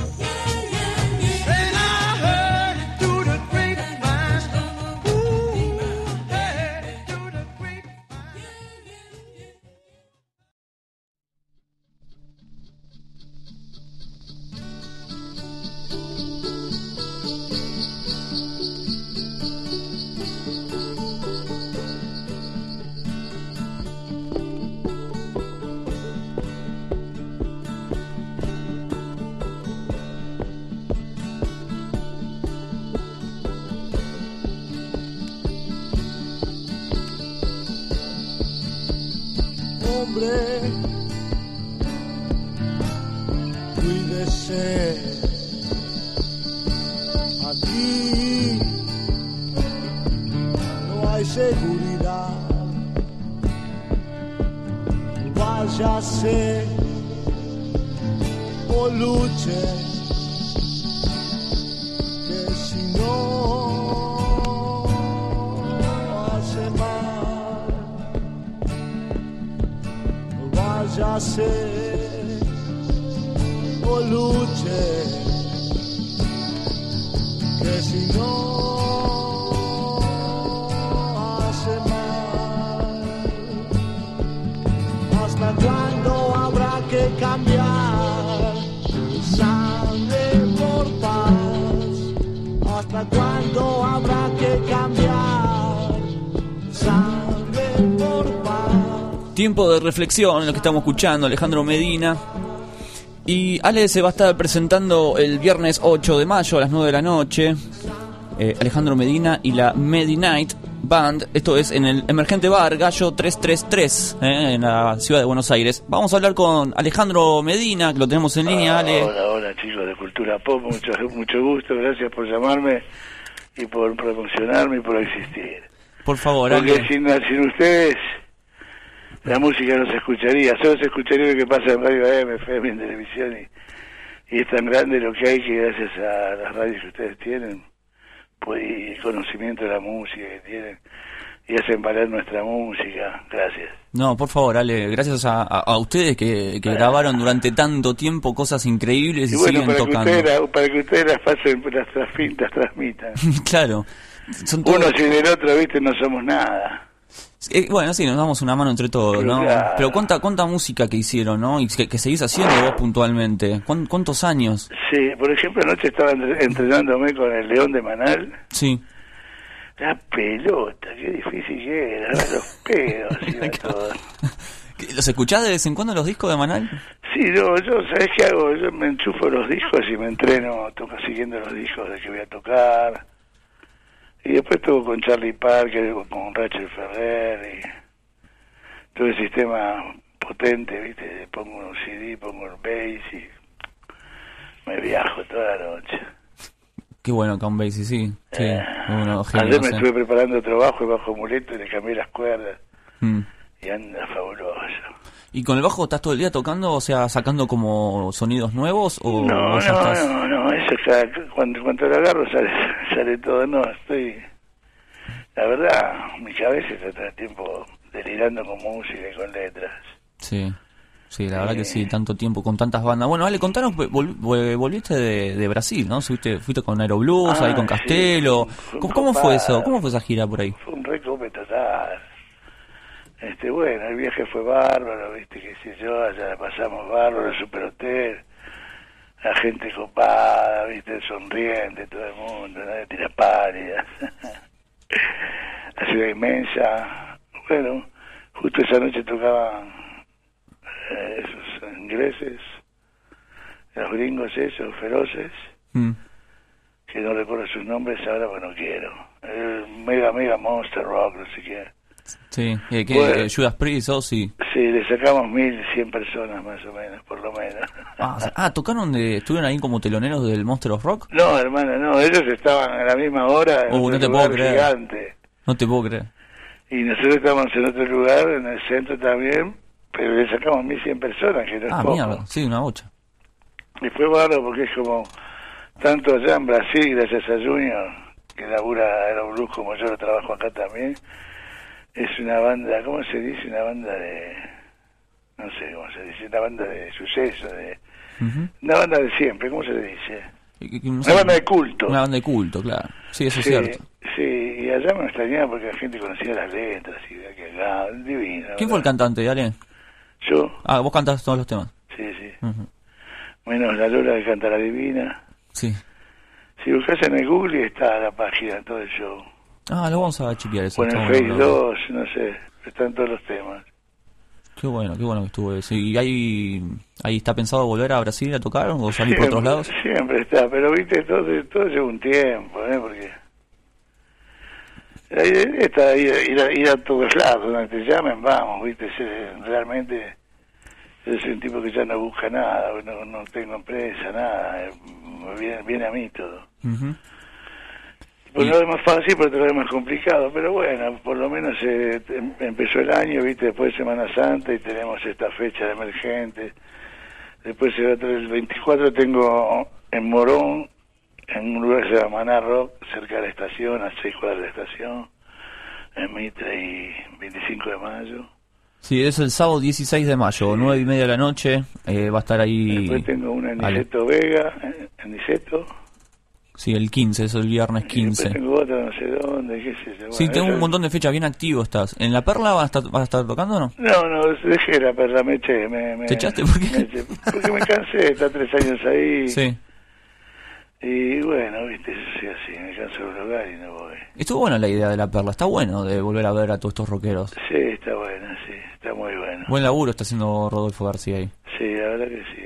Tiempo de reflexión, lo que estamos escuchando, Alejandro Medina. Y Ale se va a estar presentando el viernes 8 de mayo a las 9 de la noche. Eh, Alejandro Medina y la Medi Night Band. Esto es en el Emergente Bar Gallo 333, eh, en la ciudad de Buenos Aires. Vamos a hablar con Alejandro Medina, que lo tenemos en línea, Ale. Hola, hola chicos de Cultura Pop, mucho, mucho gusto, gracias por llamarme y por promocionarme y por existir. Por favor, Porque Ale. sin, sin ustedes la música no se escucharía, solo se escucharía lo que pasa en Radio AM, FM, en televisión y, y es tan grande lo que hay que gracias a las radios que ustedes tienen pues, y el conocimiento de la música que tienen y hacen valer nuestra música, gracias. No, por favor, Ale, gracias a, a- a ustedes que, que grabaron durante tanto tiempo cosas increíbles y, Y bueno, siguen para que, tocando. ustedes, la- para que ustedes las pasen, las, las transmitan. claro. Son todos- Uno sin el otro, viste, no somos nada. Eh, bueno, sí, nos damos una mano entre todos, ¿no? Claro. Pero cuánta, cuánta música que hicieron, ¿no? Y que, que seguís haciendo vos puntualmente. ¿Cuán- ¿Cuántos años? Sí, por ejemplo, anoche estaba entre- entrenándome con el León de Manal. Sí. La pelota, qué difícil que era, los pedos y todo. ¿Los escuchás de vez en cuando los discos de Manal? Sí, no, yo, ¿sabes qué hago? Yo me enchufo los discos y me entreno, toco siguiendo los discos de que voy a tocar. Y después toco con Charlie Parker, con Rachel Ferrer y todo el sistema potente, ¿viste? Pongo un CD, pongo el bass y me viajo toda la noche. Qué bueno, Count Basie, sí. Sí, uno Ayer genio, me estuve preparando trabajo y bajo muleto y le cambié las cuerdas Mm. y anda fabuloso. ¿Y con el bajo estás todo el día tocando, o sea, sacando como sonidos nuevos? ¿O No, o ya no, estás... no, no, eso ya, cuando, cuando lo agarro sale, sale todo, no, estoy, la verdad, mi cabeza está todo el tiempo delirando con música y con letras. Sí, sí, la verdad que sí, tanto tiempo con tantas bandas. Bueno, vale, contanos, vol- vol- volviste de, de Brasil, ¿no? Fuiste, fuiste con Aeroblues, Ah, ahí con sí, Castelo. fue ¿Cómo, fue eso? ¿Cómo fue esa gira por ahí? Fue un recope total. Este, bueno, el viaje fue bárbaro, viste, qué sé yo, allá pasamos bárbaro, el superhotel, la gente copada, viste, sonriente, todo el mundo, nadie tira pálidas. la ciudad inmensa. Bueno, justo esa noche tocaban eh, esos ingleses, los gringos esos, feroces, Mm. que no recuerdo sus nombres ahora, pues no quiero. El Mega Mega Monster Rock, no sé qué. Sí, eh, que Bueno. eh, Judas Priest, oh, sí. Sí, le sacamos 1100 personas más o menos, por lo menos. Ah, ah, tocaron de, estuvieron ahí como teloneros del Monster of Rock. No, hermano, no, ellos estaban a la misma hora en Uh, no te lugar puedo creer. gigante. No te puedo creer. Y nosotros estábamos en otro lugar, en el centro también, pero le sacamos 1100 personas, que no es Ah, poco. mierda, sí, una bocha. Y fue bárbaro porque es como tanto allá en Brasil, gracias a Junior, que labura Aeroblues como yo lo trabajo acá también, es una banda, ¿cómo se dice? Una banda de, no sé cómo se dice, una banda de suceso, de, una banda de siempre, ¿cómo se dice? Una banda de culto. Una banda de culto, claro. Sí, eso sí, es cierto. Sí, y allá me extrañaba porque la gente conocía las letras y de que acá, divino. ¿Quién fue el cantante, Ale? Yo, Ah, vos cantas todos los temas. sí, sí. Ujú. Menos la Lola que canta la divina. Sí. Si buscas en el Google está la página, todo el show. Ah, lo vamos a chequear eso. Está el bueno, Face ¿no? 2, no sé, están todos los temas. Qué bueno, qué bueno que estuvo eso. ¿Y ahí, ahí está pensado volver a Brasil a tocar o salir por otros lados? Siempre está, pero viste, todo, todo lleva un tiempo, ¿eh? Porque la idea está ir, ir, a, ir a todos lados, donde te llamen, vamos, viste, realmente yo soy un tipo que ya no busca nada, no, no tengo empresa, nada, eh, viene, viene a mí todo. Ujú. Por un lado es más fácil, otro lado es más complicado, pero bueno, por lo menos eh, em- empezó el año, viste, después de Semana Santa y tenemos esta fecha de emergente. Después el, otro, el 24 tengo en Morón, en un lugar que se llama Maná Rock, cerca de la estación, a seis cuadras de la estación, en Mitre y 25 de mayo. Sí, es el sábado 16 de mayo, nueve y media de la noche. eh, va a estar ahí. Después tengo una en Ale. Niceto Vega, en- en Niceto. Sí, el 15, es el viernes 15. Después tengo otra no sé dónde, qué sé yo. Sí, Bueno, tengo eso- un montón de fechas bien activo estás. ¿En La Perla vas a estar, vas a estar tocando o no? No, no, dejé la perla, me eché. Me, me- ¿Te echaste? ¿Por qué? me eché, porque me cansé, está tres años ahí. Sí. Y bueno, viste, yo soy así, me canso del lugar y no voy. Estuvo buena la idea de La Perla, está bueno de volver a ver a todos estos rockeros. Sí, está bueno, sí, está muy bueno. Buen laburo está haciendo Rodolfo García ahí. Sí, la verdad que sí.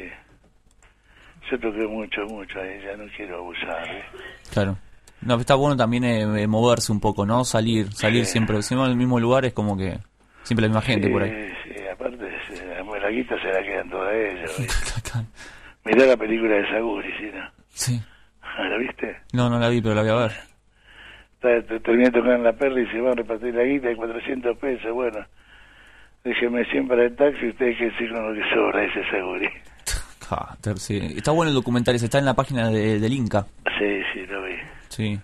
Toqué mucho, mucho ahí, ya no quiero abusar. ¿viste? Claro. No, está bueno también eh, eh, moverse un poco, ¿no? Salir, salir Sí. siempre, siempre en el mismo lugar es como que siempre la misma gente sí, por ahí. Sí, aparte, la, guita se la quedan todas ellas. Mirá la película de Saguri, ¿sí? ¿no? Sí. ¿La viste? No, no la vi, pero la voy a ver. Está- te- Terminé de tocar en la perla y se van a repartir la guita de 400 pesos. Bueno, déjeme 100 para el taxi y ustedes que sí con lo que sobra, dice Saguri. Ja, ter- sí. Está bueno el documental, ese está en la página de, del Inca. Sí, sí, lo vi. Sí,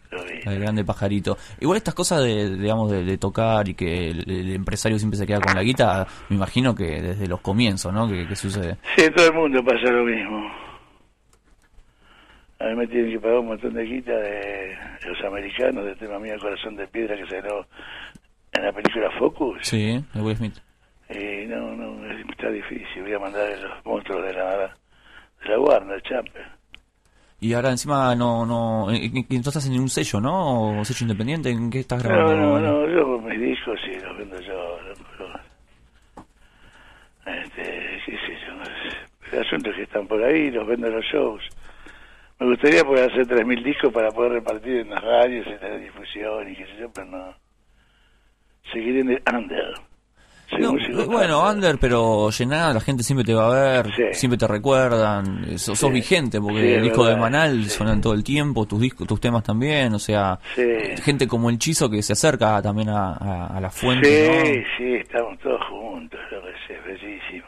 el grande pajarito. Igual estas cosas de, digamos, de, de tocar y que el, el empresario siempre se queda con la guita, me imagino que desde los comienzos, ¿no? Que, que sucede. Sí, en todo el mundo pasa lo mismo. A mí me tienen que pagar un montón de guita de los americanos, del tema mío Corazón de Piedra que salió en la película Focus. Sí, de Will Smith. Y no, no, es- está difícil. Voy a mandar a los monstruos de la, de la Warner, Champer. Y ahora encima no, no, eh, eh, no estás en ningún sello, ¿no? ¿O sello independiente? ¿En qué estás No, grabando? no, no, yo con mis discos sí los vendo yo. los- Este, qué sé yo. El asunto es que están por ahí, los vendo en los shows. Me gustaría poder hacer 3.000 discos para poder repartir en las radios, en la difusión y qué sé yo, pero no. Seguiré en el under. No, eh, bueno, under, pero llenada, la gente siempre te va a ver, siempre te recuerdan, eh, sos, vigente, porque Sí, el disco de Manal suenan todo el tiempo, tus discos, tus temas también, o sea, gente como el Chizo que se acerca también a, a- a la fuente, Sí, ¿no? sí, estamos todos juntos, lo que sé, es bellísimo.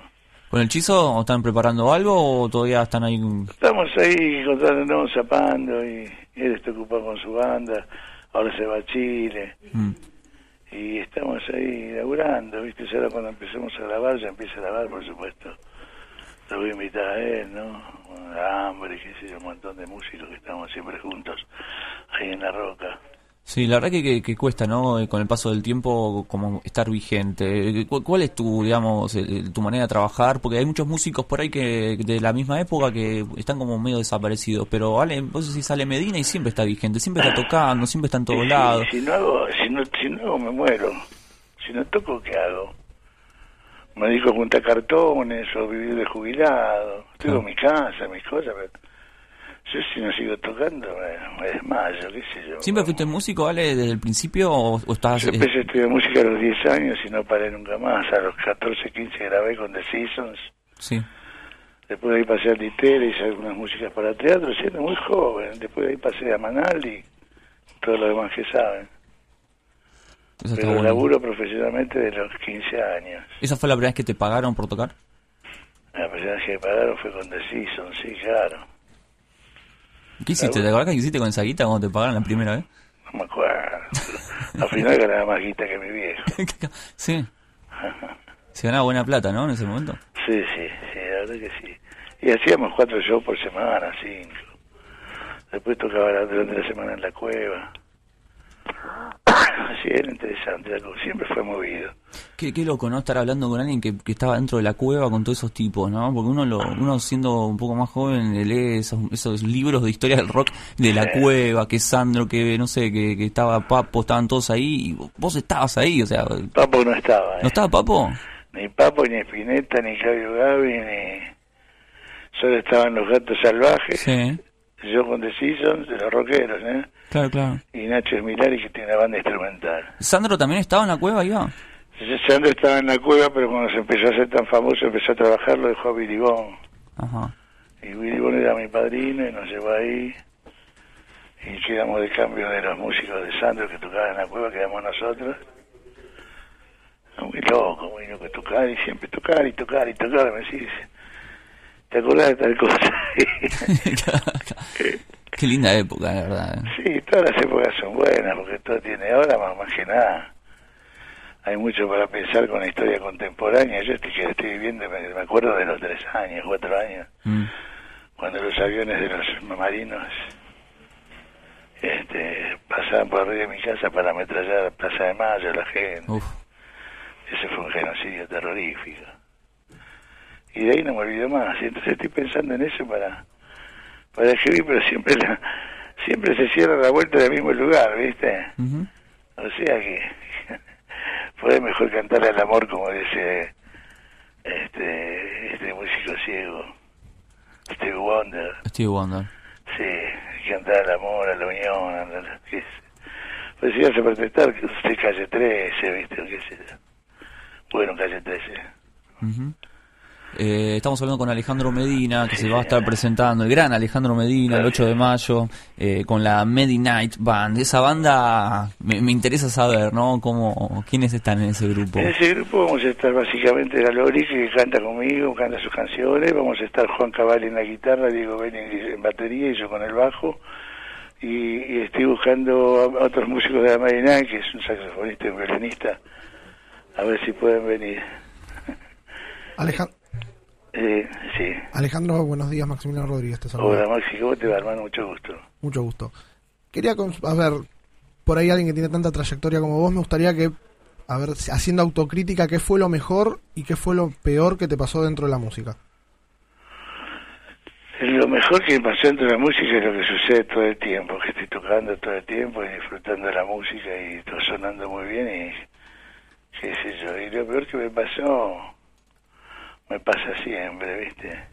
¿Con el Chizo están preparando algo o todavía están ahí? Estamos ahí encontrándonos, zapando y él está ocupado con su banda, ahora se va a Chile Mm. Y estamos ahí laburando, ¿viste? Ahora cuando empecemos a grabar, ya empieza a grabar, por supuesto. Lo voy a invitar a él, ¿no? Hambre, qué sé yo, un montón de músicos que estamos siempre juntos ahí en la roca. Sí, la verdad que, que, que cuesta, ¿no? Eh, Con el paso del tiempo, como estar vigente. Eh, ¿Cu- ¿Cuál es tu, digamos, el- tu manera de trabajar? Porque hay muchos músicos por ahí que de la misma época que están como medio desaparecidos. Pero Ale, vos decís sale Medina y siempre está vigente, siempre está tocando, siempre está en todos lados. Si, no hago, si no, si no hago, me muero. Si no toco, ¿qué hago? Me a juntar cartones o vivir de jubilado. Tengo mi casa, mis cosas, pero yo si no sigo tocando me, me desmayo, qué sé yo. ¿Siempre fuiste músico, Ale, desde el principio o, o estás...? Yo eh, empecé a estudiar música a los 10 años y no paré nunca más. A los 14, 15 grabé con The Seasons. sí. Después de ahí pasé a Litera, hice algunas músicas para teatro, siendo muy joven. Después de ahí pasé a Manal y todo lo demás que saben. Eso Pero bueno. laburo profesionalmente de los 15 años. ¿Esa fue la primera vez que te pagaron por tocar? La primera vez que me pagaron fue con The Seasons, sí, claro. ¿Qué hiciste? ¿Te acordás que hiciste con esa guita cuando te pagaron la primera vez? No me acuerdo. Al final ganaba más guita que mi viejo. Sí. Se ganaba buena plata, ¿no? En ese momento. Sí, sí, sí, la verdad que sí. Y hacíamos cuatro shows por semana, cinco. Después tocaba la- durante la semana en la cueva. Sí, era interesante, siempre fue movido. Qué, qué loco, ¿no? Estar hablando con alguien que, que estaba dentro de la cueva con todos esos tipos, ¿no? Porque uno, lo, uno siendo un poco más joven lee esos, esos libros de historia del rock de la Sí. cueva, que Sandro, que no sé, que, que estaba Papo, estaban todos ahí, y vos estabas ahí, o sea... Papo no estaba, ¿eh? ¿No estaba Papo? Ni Papo, ni Spinetta, ni Claudio Gavi, ni... Solo estaban los gatos salvajes. Sí, Yo con The Seasons, de los rockeros, ¿eh? claro, claro. Y Nacho Esmilari, que tiene una banda instrumental. ¿Sandro también estaba en la cueva, iba? Sandro estaba en la cueva, pero cuando se empezó a hacer tan famoso, empezó a trabajar, lo dejó a Billy Bond. Ajá. Y Billy Bond era mi padrino y nos llevó ahí. Y quedamos de cambio de los músicos de Sandro que tocaban en la cueva, quedamos nosotros. Muy loco, muy loco, tocar y siempre tocar y tocar y tocar, me decís, ¿te acordás de tal cosa? Qué linda época, la verdad. ¿eh? sí, todas las épocas son buenas, porque todo tiene ahora más, más que nada. Hay mucho para pensar con la historia contemporánea. Yo estoy, que estoy viviendo, me, acuerdo de los tres años, cuatro años, Mm. cuando los aviones de los marinos este, pasaban por arriba de mi casa para ametrallar la Plaza de Mayo la gente. Uf. Ese fue un genocidio terrorífico. Y de ahí no me olvido más. Y entonces estoy pensando en eso para, para escribir, pero siempre la- siempre se cierra la vuelta del mismo lugar, ¿viste? O sea que puede mejor cantar al amor como dice este este músico ciego, Steve Wonder. Steve Wonder. Sí, cantar al amor, a la unión, a la- qué. Pues si vas a protestar, que usted calle 13, ¿viste? Qué sé yo. Bueno, calle 13. Ujú. Eh, estamos hablando con Alejandro Medina, que se va a estar presentando, el gran Alejandro Medina, el 8 de mayo, eh, con la Medi Night Band. Esa banda me, me interesa saber, ¿no? Cómo, ¿Quiénes están en ese grupo? En ese grupo vamos a estar básicamente la Lori, que canta conmigo, canta sus canciones. Vamos a estar Juan Cavalli en la guitarra, Diego Benning en batería y yo con el bajo. Y, y estoy buscando a otros músicos de la Marina, que es un saxofonista y un violinista, a ver si pueden venir. Aleja- Eh, sí. Alejandro, buenos días, Maximiliano Rodríguez, te saluda. Hola Maxi, ¿cómo te va, hermano? Mucho gusto. Mucho gusto. Quería, a ver, por ahí alguien que tiene tanta trayectoria como vos, me gustaría que, a ver, haciendo autocrítica, ¿qué fue lo mejor y qué fue lo peor que te pasó dentro de la música? Lo mejor que me pasó dentro de la música es lo que sucede todo el tiempo, que estoy tocando todo el tiempo y disfrutando de la música y todo sonando muy bien y qué sé yo. Y lo peor que me pasó, me pasa siempre, ¿viste?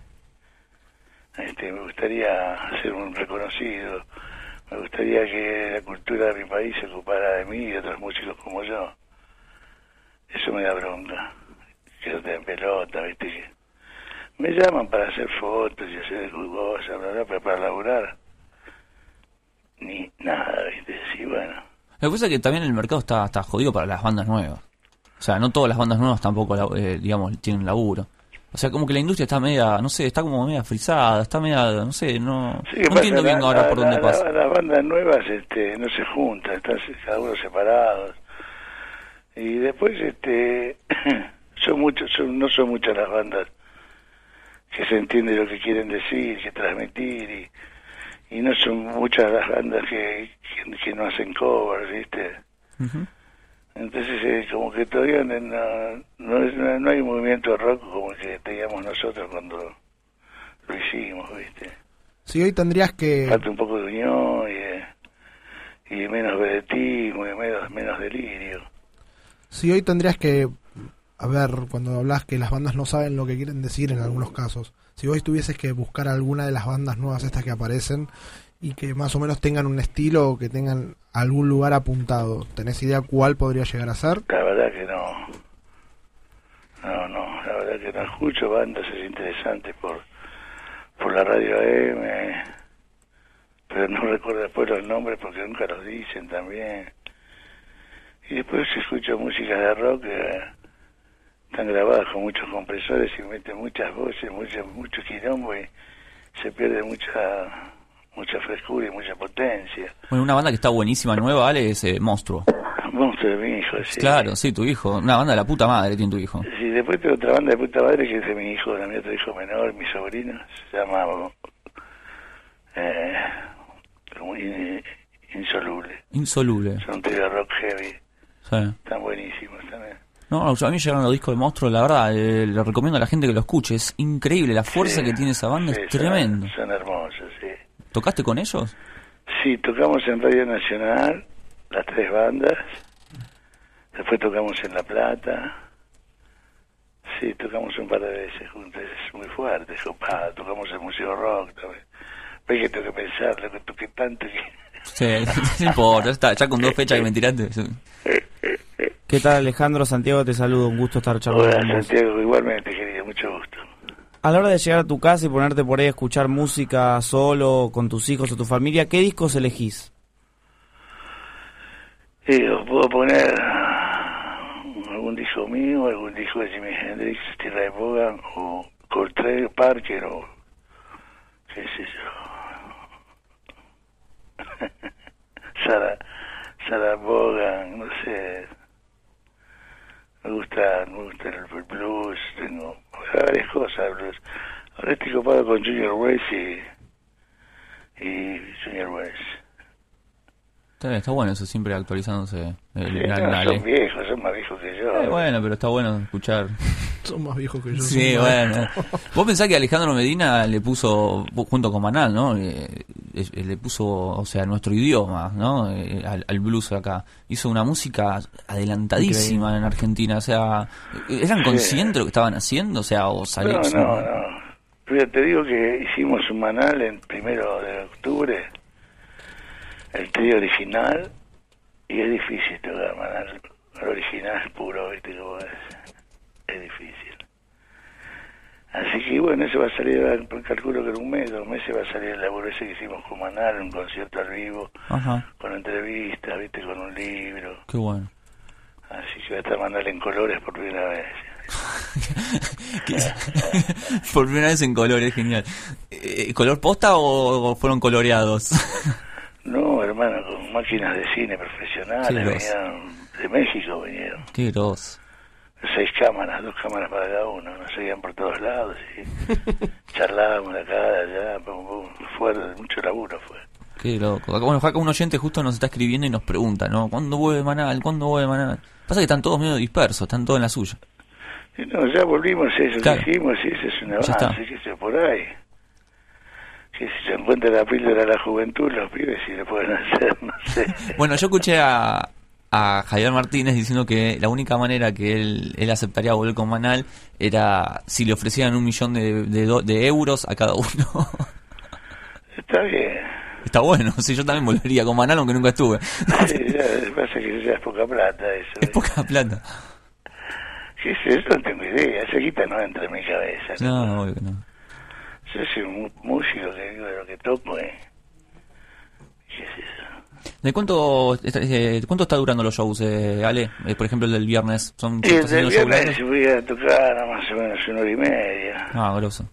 Este, me gustaría ser un reconocido, me gustaría que la cultura de mi país se ocupara de mí y de otros músicos como yo. Eso me da bronca, que no den pelota, ¿viste? Me llaman para hacer fotos y hacer cosas, bla, bla, pero para laburar, ni nada, ¿viste? Sí, bueno. Lo que pasa es que también el mercado está, está jodido para las bandas nuevas. O sea, no todas las bandas nuevas tampoco, eh, digamos, tienen laburo. O sea, como que la industria está media, no sé, está como media frisada, está media, no sé, no, Sí, no pasa, entiendo bien la- ahora la- por dónde la- pasa. la- Las bandas nuevas este, no se juntan, están cada uno separados. Y después, este, son muchos, son, no son muchas las bandas que se entiende lo que quieren decir, que transmitir, y, y no son muchas las bandas que, que, que no hacen covers, ¿viste? Ujú. Entonces, eh, como que todavía no, no, es- no- no hay movimiento rock como el que teníamos nosotros cuando lo hicimos, ¿viste? Si hoy tendrías que... Falta un poco de unión y, eh, y menos vedetismo y menos, menos delirio. Si hoy tendrías que, a ver, cuando hablas que las bandas no saben lo que quieren decir en algunos casos, si hoy tuvieses que buscar alguna de las bandas nuevas estas que aparecen y que más o menos tengan un estilo o que tengan algún lugar apuntado, ¿tenés idea cuál podría llegar a ser? La verdad que no. No, no, la verdad que no escucho bandas es interesante por, por la radio AM, pero no recuerdo después los nombres porque nunca los dicen también. Y después escucho música de rock que están grabadas con muchos compresores y meten muchas voces, mucho, mucho quilombo y se pierde mucha mucha frescura y mucha potencia. Bueno, una banda que está buenísima, nueva, Ale, es eh, Monstruo. Monstruo de mi hijo, sí. Claro, sí, tu hijo. Una banda de la puta madre tiene tu hijo. Sí, después tengo otra banda de puta madre que es de mi hijo, de mi otro hijo menor, mi sobrino, se llama eh, in- Insoluble. Insoluble. Son trío de rock heavy, Sí. están buenísimos también. No, a mí llegaron los discos de Monstruo, la verdad, eh, le recomiendo a la gente que lo escuche. Es increíble, la fuerza Sí, que tiene esa banda sí, es son- tremendo. Son, hermosos. ¿Tocaste con ellos? Sí, tocamos en Radio Nacional, las tres bandas. Después tocamos en La Plata. Sí, tocamos un par de veces juntos, es muy fuerte, es copado. Tocamos en Museo Rock también. Ves que tengo que pensar, lo que toqué tanto que... Sí, no importa, está, ya con dos fechas que me tiraste. ¿Qué tal Alejandro? Santiago te saludo, un gusto estar charlando Hola con vos. Santiago, igualmente querido, mucho gusto. A la hora de llegar a tu casa y ponerte por ahí a escuchar música solo, con tus hijos o tu familia, ¿qué discos elegís? Y os puedo poner algún disco mío, algún disco de Jimi Hendrix, Steve Vaughan o Coltrane Parker o qué sé yo. Sarah, Sarah Vaughan, no sé. Me gusta, me gusta el, blues, tengo varias cosas, blues. Ahora estoy copado con Junior West y, y Junior West. Está, está bueno eso, siempre actualizándose. El, Sí, el- no, la- son viejos, son más viejos que yo. Eh, bueno, pero está bueno escuchar. Son más viejos que yo. Sí, bueno. Vos pensás que Alejandro Medina le puso, junto con Manal, ¿no? Eh, eh, le puso, o sea, nuestro idioma, ¿no? Al, al blues acá. Hizo una música adelantadísima en Argentina, o sea, ¿eran Sí. conscientes de lo que estaban haciendo? O sea, o salió... No, no, no. Pero te digo que hicimos un manal en primero de octubre, el trío original, y es difícil tocar manal. El original puro, ¿viste es? Es difícil. Así que bueno, ese va a salir, calculo que en un mes, dos meses va a salir el laburo ese que hicimos con Manal, un concierto al vivo, Ajá, con entrevistas, viste, con un libro. qué bueno. Así que va a estar Manal en colores por primera vez. Por primera vez en colores, genial. Eh, ¿Color posta o fueron coloreados? No, hermano, con máquinas de cine profesionales, venían de México, vinieron. Qué grosso. Seis cámaras, dos cámaras para cada uno, nos seguían por todos lados y charlábamos de acá, de allá, pum, pum. fue mucho laburo fue. Qué loco. Bueno, acá un oyente justo nos está escribiendo y nos pregunta, ¿no? ¿Cuándo vuelve Manal? ¿Cuándo vuelve Manal? Pasa que están todos medio dispersos, están todos en la suya. No, ya volvimos eso Claro. que hicimos y ese es un avance, que se por ahí. Que si se encuentra la píldora de la juventud, los pibes si le pueden hacer, no sé. Bueno, yo escuché a, a Javier Martínez diciendo que la única manera que él, él aceptaría volver con Manal era si le ofrecieran un millón de, de do- de euros a cada uno. Está bien. Está bueno, sí, yo también volvería con Manal aunque nunca estuve. Sí, ya, pasa que ya es poca plata eso. Es poca plata. ¿Qué es eso? No tengo idea. Esa guita no entra en mi cabeza. No, obvio que no. Yo soy un músico que digo de lo que toco, ¿eh? ¿Qué es eso? ¿De cuánto, eh, cuánto está durando los shows, eh, Ale? Eh, por ejemplo, el del viernes. ¿Son el del shows viernes largos? voy a tocar a más o menos una hora y media. Ah, grosso.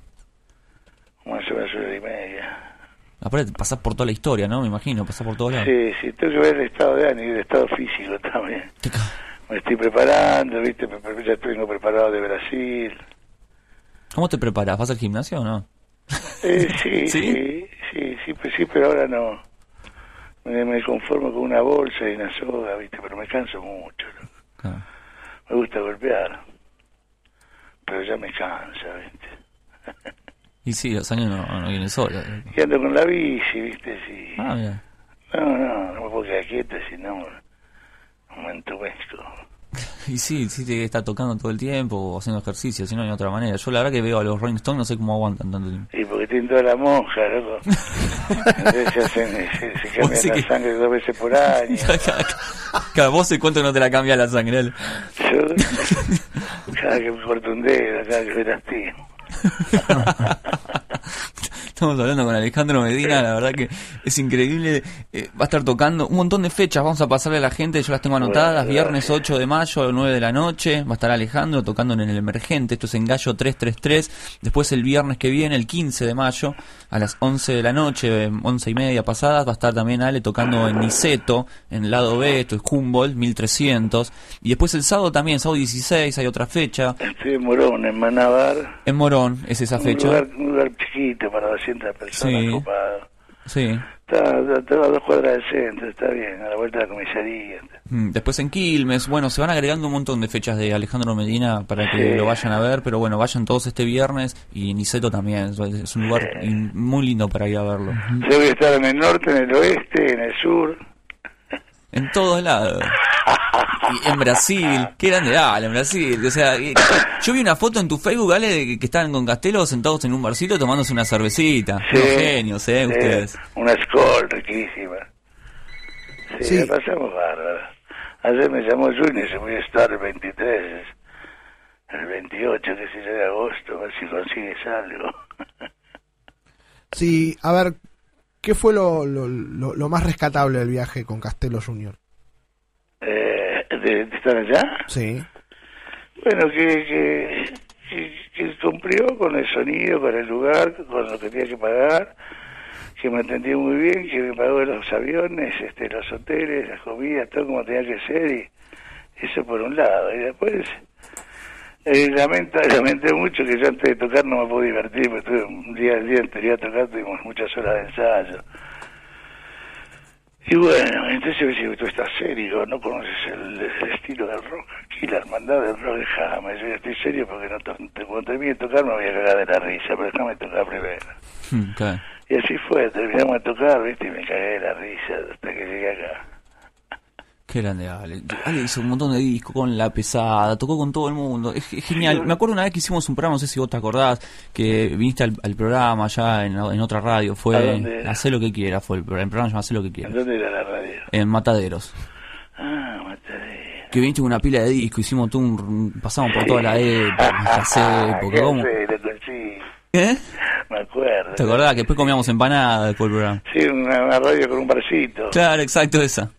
Más o menos una hora y media. Aparte, pasás por toda la historia, ¿no? Me imagino, pasás por todos lados. Sí, sí, tengo que ver el estado de ánimo y el estado físico también. Me estoy preparando, ¿viste? Ya tengo preparado de Brasil. ¿Cómo te preparas? ¿Vas al gimnasio o no? Eh, sí, ¿Sí? sí, sí, sí, pues sí, pero ahora no. Me, me conformo con una bolsa y una soga, ¿viste? Pero me canso mucho. Me gusta golpear, pero ya me cansa, ¿viste? Y sí, los años no, no vienen solos. Y ando con la bici, ¿viste? Sí. Ah, mira. No, no, no me puedo quedar quieto, si no me entumezco. Y sí, sí, te está tocando todo el tiempo o haciendo ejercicio, si no hay otra manera. Yo la verdad que veo a los Rolling Stones, no sé cómo aguantan tanto tiempo. Y porque tienen toda la monja, loco. Entonces se, hacen, se, cambian sí la que- sangre dos veces por año. Cada vos se cuenta que no te la cambia la sangre. Ale. Yo, cada que me corto un dedo, cada que me lastimo. Estamos hablando con Alejandro Medina, la verdad que es increíble. Eh, va a estar tocando un montón de fechas, vamos a pasarle a la gente, yo las tengo anotadas. Bueno, Viernes 8 de mayo, 9 de la noche, va a estar Alejandro tocando en el Emergente, esto es en Gallo 333. Después el viernes que viene, el 15 de mayo, a las 11 de la noche, eh, 11 y media pasadas, va a estar también Ale tocando en Niceto, en el lado B, esto es Humboldt, 1300. Y después el sábado también, sábado 16, hay otra fecha. Estoy en Morón, en Manabar. En Morón es esa Un fecha. lugar, un lugar chiquito para 200 personas, Sí. copado. Sí. Está, está, a dos cuadras del centro, está bien, a la vuelta de la comisaría. Mm, Después en Quilmes, bueno, se van agregando un montón de fechas de Alejandro Medina para que Sí. lo vayan a ver, pero bueno, vayan todos este viernes y Niceto también, es- un lugar muy lindo para ir a verlo. Yo voy a estar en el norte, en el oeste, en el sur. En todos lados. Y en Brasil, qué grande, dale, en Brasil. O sea, yo vi una foto en tu Facebook, Ale, de que, que estaban con Castelo sentados en un barcito tomándose una cervecita. Sí. Unos genios, eh, Sí, ustedes. Una Skol riquísima. Sí, Sí. la pasamos bárbaro. Ayer me llamó Junior, se voy a estar el 23, el 28, qué sé yo, de agosto, a ver si consigues algo. Sí, a ver, ¿qué fue lo, lo, lo- lo más rescatable del viaje con Castelo Junior? de, de estar allá. Sí. Bueno, que, que, que, que cumplió con el sonido, con el lugar, con lo que tenía que pagar, que me atendió muy bien, que me pagó los aviones, este, los hoteles, las comidas, todo como tenía que ser, y eso por un lado. Y después, eh, lamento, lamenté mucho que yo antes de tocar no me pude divertir, porque estuve un día, el día anterior a tocar, tuvimos muchas horas de ensayo. Y bueno, entonces me dice, tú estás serio, no conoces el, el estilo del rock. Aquí la hermandad del rock, déjame, yo estoy serio porque no te- cuando termine de tocar me voy a cagar de la risa, pero déjame tocar primero. Hmm. Y así fue, terminamos de tocar, viste, y me cagué de la risa hasta que llegué acá. Qué grande Ale. Ale hizo un montón de discos con La Pesada, tocó con todo el mundo. Es, es genial. Me acuerdo una vez que hicimos un programa, no sé si vos te acordás, que viniste al, al programa allá en, en otra radio. ¿A Fue? Hacé lo que quiera, fue el programa. El programa se llama Hacé lo que ¿En quiera. dónde era la radio? En Mataderos. Ah, matadero. Que viniste con una pila de discos, hicimos todo un, pasamos por toda la época, las épocas, ¿Qué ¿cómo? ¿Eh? me acuerdo. ¿Te acordás que después comíamos empanadas después del programa? Sí, una, una radio con un barcito. Claro, exacto, esa.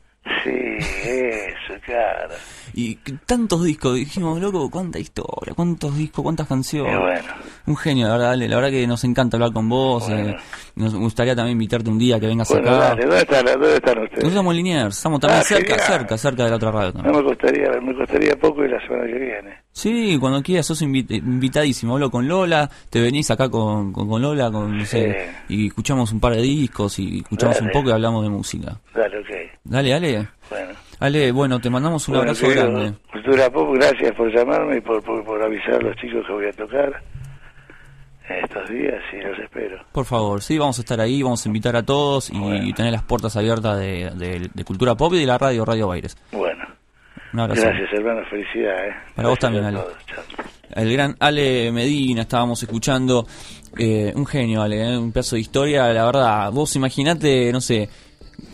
Sí, eso, claro. Y tantos discos, dijimos, loco, cuánta historia, cuántos discos, cuántas canciones. Qué bueno. Un genio, la verdad, la verdad que nos encanta hablar con vos. eh, nos gustaría también invitarte un día que vengas Bueno, acá. dale, ¿dónde están, ¿dónde están ustedes? Nosotros en Liniers, estamos también Ah, cerca, genial. cerca, cerca de la otra radio No también. me costaría, me costaría poco y la semana que viene. Sí, cuando quieras, sos invi- invitadísimo. Hablo con Lola, te venís acá con, con, con Lola, con, no sé, y escuchamos un par de discos y escuchamos Dale. un poco y hablamos de música. Dale, ok. Dale, Ale. Bueno. Ale, bueno, te mandamos un Bueno, abrazo querido, grande. Cultura Pop, gracias por llamarme y por, por, por avisar a los chicos que voy a tocar estos días y los espero. Por favor, sí, vamos a estar ahí, vamos a invitar a todos y tener las puertas abiertas de, de- de Cultura Pop y de la radio Radio Baires. Bueno, Un abrazo. gracias hermano, felicidades. Para vos también, Ale. El gran Ale Medina, estábamos escuchando. eh, un genio, Ale, eh, un pedazo de historia. La verdad, vos imaginate, no sé.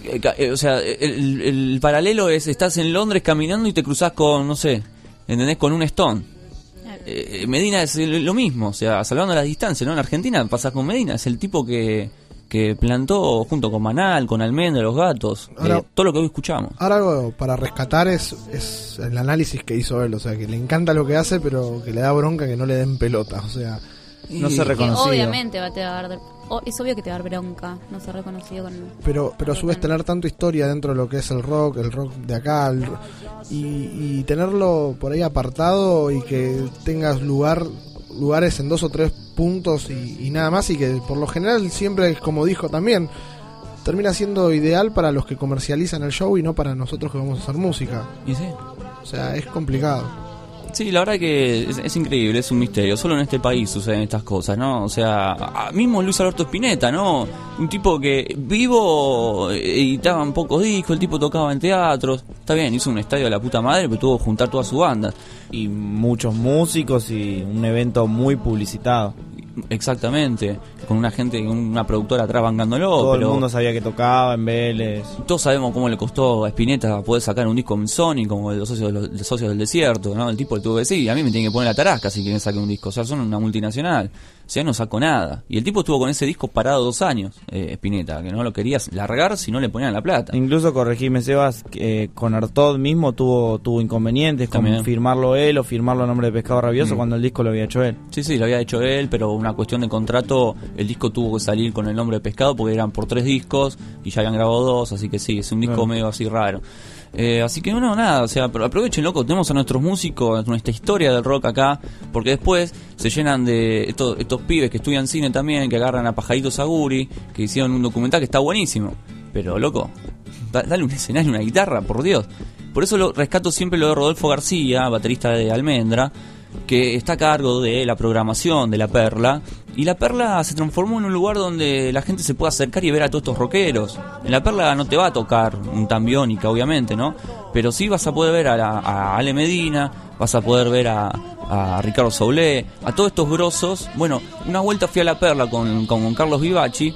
Eh, eh, o sea, el, el paralelo es: estás en Londres caminando y te cruzás con, no sé, ¿entendés? Con un Stone. Eh, Medina es lo mismo, o sea, salvando las distancias, ¿no? En Argentina pasás con Medina, es el tipo que, que plantó junto con Manal, con Almendra, los gatos, eh, todo lo que hoy escuchamos. Ahora algo para rescatar es, es el análisis que hizo él, o sea, que le encanta lo que hace, pero que le da bronca que no le den pelota, o sea, no Y- Que reconocido. obviamente va a te va a dar. O- es obvio que te va a dar bronca no ser reconocido con. Pero, pero a su vez tener tanta historia dentro de lo que es el rock, el rock de acá, el y tenerlo por ahí apartado y que tengas lugar lugares en dos o tres puntos y, y nada más y que por lo general siempre, como dijo también, termina siendo ideal para los que comercializan el show y no para nosotros que vamos a hacer música. Y sí. O sea, es complicado. Sí, la verdad que es, increíble, es un misterio. Solo en este país suceden estas cosas, ¿no? O sea, mismo Luis Alberto Spinetta, ¿no? Un tipo que vivo editaban pocos discos, el tipo tocaba en teatros. Está bien, hizo un estadio de la puta madre, pero tuvo que juntar toda su banda. Y muchos músicos y un evento muy publicitado. Exactamente, con una gente, una productora atrás bancándolo. Todo pero el mundo sabía que tocaba en Vélez. Todos sabemos cómo le costó a Spinetta poder sacar un disco en Sony, como los socios, los, de socios del desierto, ¿no? El tipo le tuvo que decir, a mí me tienen que poner la tarasca si quieren sacar un disco. O sea, son una multinacional. O sea, no sacó nada. Y el tipo estuvo con ese disco parado dos años, eh, Spinetta, que no lo quería largar si no le ponían la plata. Incluso corregime Sebas, eh, con Artod mismo tuvo tuvo inconvenientes También. con firmarlo él o firmarlo a nombre de Pescado Rabioso Mm. cuando el disco lo había hecho él. Sí, sí, lo había hecho él, pero una cuestión de contrato, el disco tuvo que salir con el nombre de Pescado porque eran por tres discos y ya habían grabado dos, así que sí, es un disco medio así raro. Eh, así que no, nada, o sea, aprovechen, loco, tenemos a nuestros músicos, nuestra historia del rock acá, porque después se llenan de estos, estos pibes que estudian cine también, que agarran a Pajarito Saguri, que hicieron un documental que está buenísimo, pero loco, da- dale un escenario, una guitarra, por Dios. Por eso lo rescato siempre lo de Rodolfo García, baterista de Almendra, que está a cargo de la programación de La Perla. Y La Perla se transformó en un lugar donde la gente se puede acercar y ver a todos estos rockeros. En La Perla no te va a tocar un tambiónica, obviamente, ¿no? Pero sí vas a poder ver a, la- a Ale Medina, vas a poder ver a, a Ricardo Saulé, a todos estos grosos. Bueno, una vuelta fui a La Perla con, con Carlos Vivachi.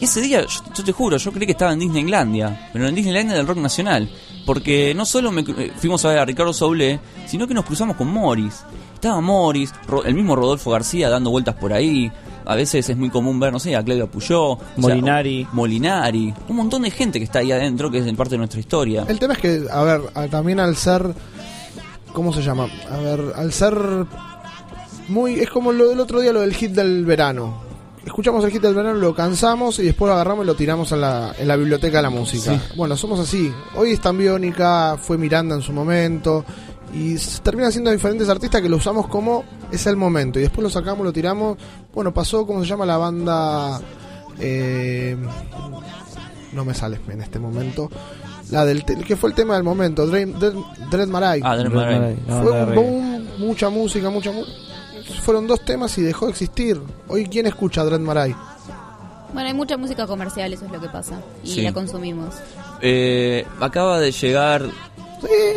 Y ese día, yo, yo te juro, yo creí que estaba en Disneylandia, pero en Disneylandia del rock nacional. Porque no solo me, eh, fuimos a ver a Ricardo Saulé, sino que nos cruzamos con Morris. Estaba Morris, el mismo Rodolfo García dando vueltas por ahí. a veces es muy común ver, no sé, a Claudia Puyó, o sea, Molinari. Molinari, un montón de gente que está ahí adentro que es en parte de nuestra historia. El tema es que, a ver, también al ser. ¿Cómo se llama? A ver, al ser. Muy. Es como lo del otro día, lo del hit del verano. Escuchamos el hit del verano, lo cansamos y después lo agarramos y lo tiramos en la, en la biblioteca de la música. Sí. Bueno, somos así. Hoy está en Biónica, fue Miranda en su momento. Y terminan siendo diferentes artistas que lo usamos como es el momento. Y después lo sacamos, lo tiramos. Bueno, pasó, ¿cómo se llama la banda? Eh, no me sale en este momento. La del que fue el tema del momento, Dread, Dread, Dread Marai. Ah, Dread Marai. Fue de un boom, mucha música, mucha mu- Fueron dos temas y dejó de existir. Hoy, ¿quién escucha Dread Marai? Bueno, hay mucha música comercial, eso es lo que pasa. Y Sí. la consumimos. Eh, acaba de llegar,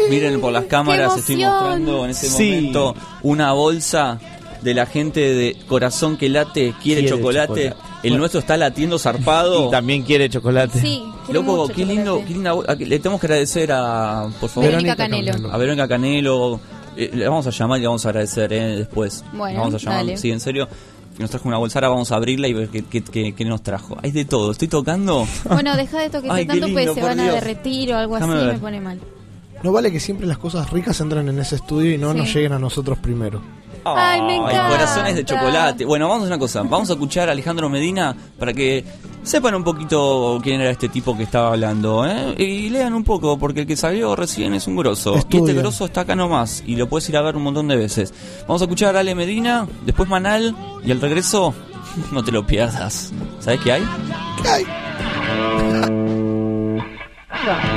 miren por las cámaras, estoy mostrando en este Sí. momento una bolsa de la gente de Corazón que late, quiere, Quiere chocolate. chocolate. El Bueno. nuestro está latiendo zarpado. Y también quiere chocolate. Sí, Loco, mucho qué chocolate. lindo, qué linda a- Le tenemos que agradecer a, por favor, Verónica Canelo. a Verónica Canelo. Eh, le vamos a llamar y le vamos a agradecer eh, después. Bueno, Le vamos a llamar, dale. sí, en serio. Que nos trajo una bolsa, ahora vamos a abrirla y ver qué, qué, qué- qué nos trajo. Hay de todo, estoy tocando. Bueno, deja de toquetear Ay, tanto, pues lindo, se por van a derretir o algo Déjame así, ver. me pone mal. No vale que siempre las cosas ricas entren en ese estudio y no Sí. nos lleguen a nosotros primero. Ay, me encanta. corazones de chocolate. Bueno, vamos a hacer una cosa. Vamos a escuchar a Alejandro Medina para que sepan un poquito quién era este tipo que estaba hablando. ¿eh? Y lean un poco, porque el que salió recién es un grosso. Y este grosso está acá nomás. Y lo puedes ir a ver un montón de veces. Vamos a escuchar a Ale Medina, después Manal. Y al regreso, no te lo pierdas. ¿Sabes qué hay? ¿Qué hay?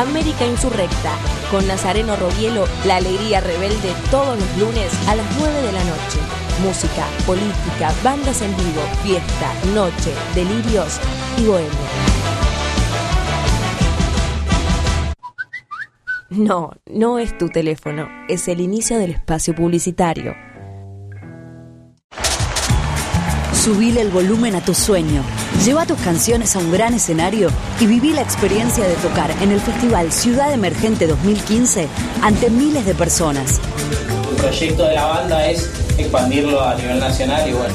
América Insurrecta, con Nazareno Robielo, la alegría rebelde todos los lunes a las 9 de la noche. Música, política, bandas en vivo, fiesta, noche, delirios y bohemia. No, no es tu teléfono, es el inicio del espacio publicitario. Subile el volumen a tu sueño. Lleva tus canciones a un gran escenario y viví la experiencia de tocar en el Festival Ciudad Emergente 2015 ante miles de personas. El proyecto de la banda es expandirlo a nivel nacional y bueno,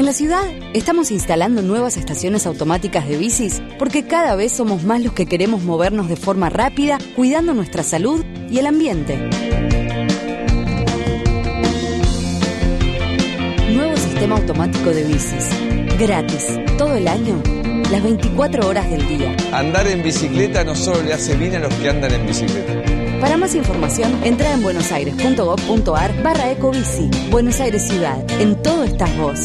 En la ciudad estamos instalando nuevas estaciones automáticas de bicis porque cada vez somos más los que queremos movernos de forma rápida, cuidando nuestra salud y el ambiente. Nuevo sistema automático de bicis. Gratis, todo el año, las 24 horas del día. Andar en bicicleta no solo le hace bien a los que andan en bicicleta. Para más información, entra en buenosaires.gov.ar barra ecobici. Buenos Aires Ciudad, en todo estás vos.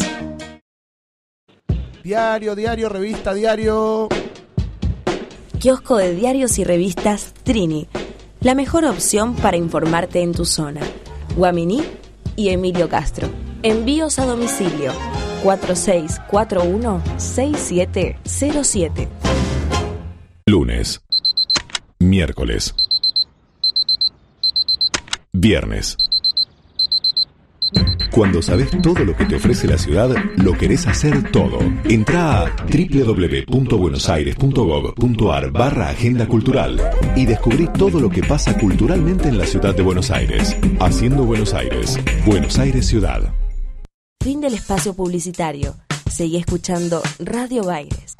Diario, diario, revista, diario. Kiosco de diarios y revistas Trini, la mejor opción para informarte en tu zona. Guaminí y Emilio Castro. Envíos a domicilio 4641-6707. Lunes. Miércoles. Viernes. Cuando sabes todo lo que te ofrece la ciudad, lo querés hacer todo. Entra a www.buenosaires.gov.ar barra Agenda Cultural y descubrí todo lo que pasa culturalmente en la ciudad de Buenos Aires. Haciendo Buenos Aires. Buenos Aires Ciudad. Fin del espacio publicitario. Seguí escuchando Radio Baires.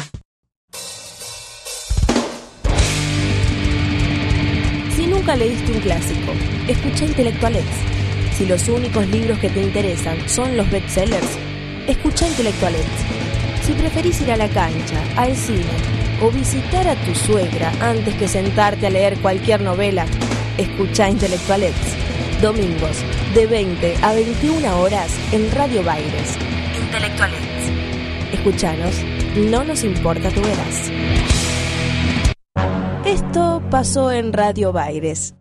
Si nunca leíste un clásico, escucha Intelectualex. Si los únicos libros que te interesan son los bestsellers, escucha Intelectualex. Si preferís ir a la cancha, al cine o visitar a tu suegra antes que sentarte a leer cualquier novela, escucha Intelectualex. Domingos, de 20 a 21 horas en Radio Baires. Intelectualex. Escuchanos, no nos importa tu verás. Esto pasó en Radio Baires.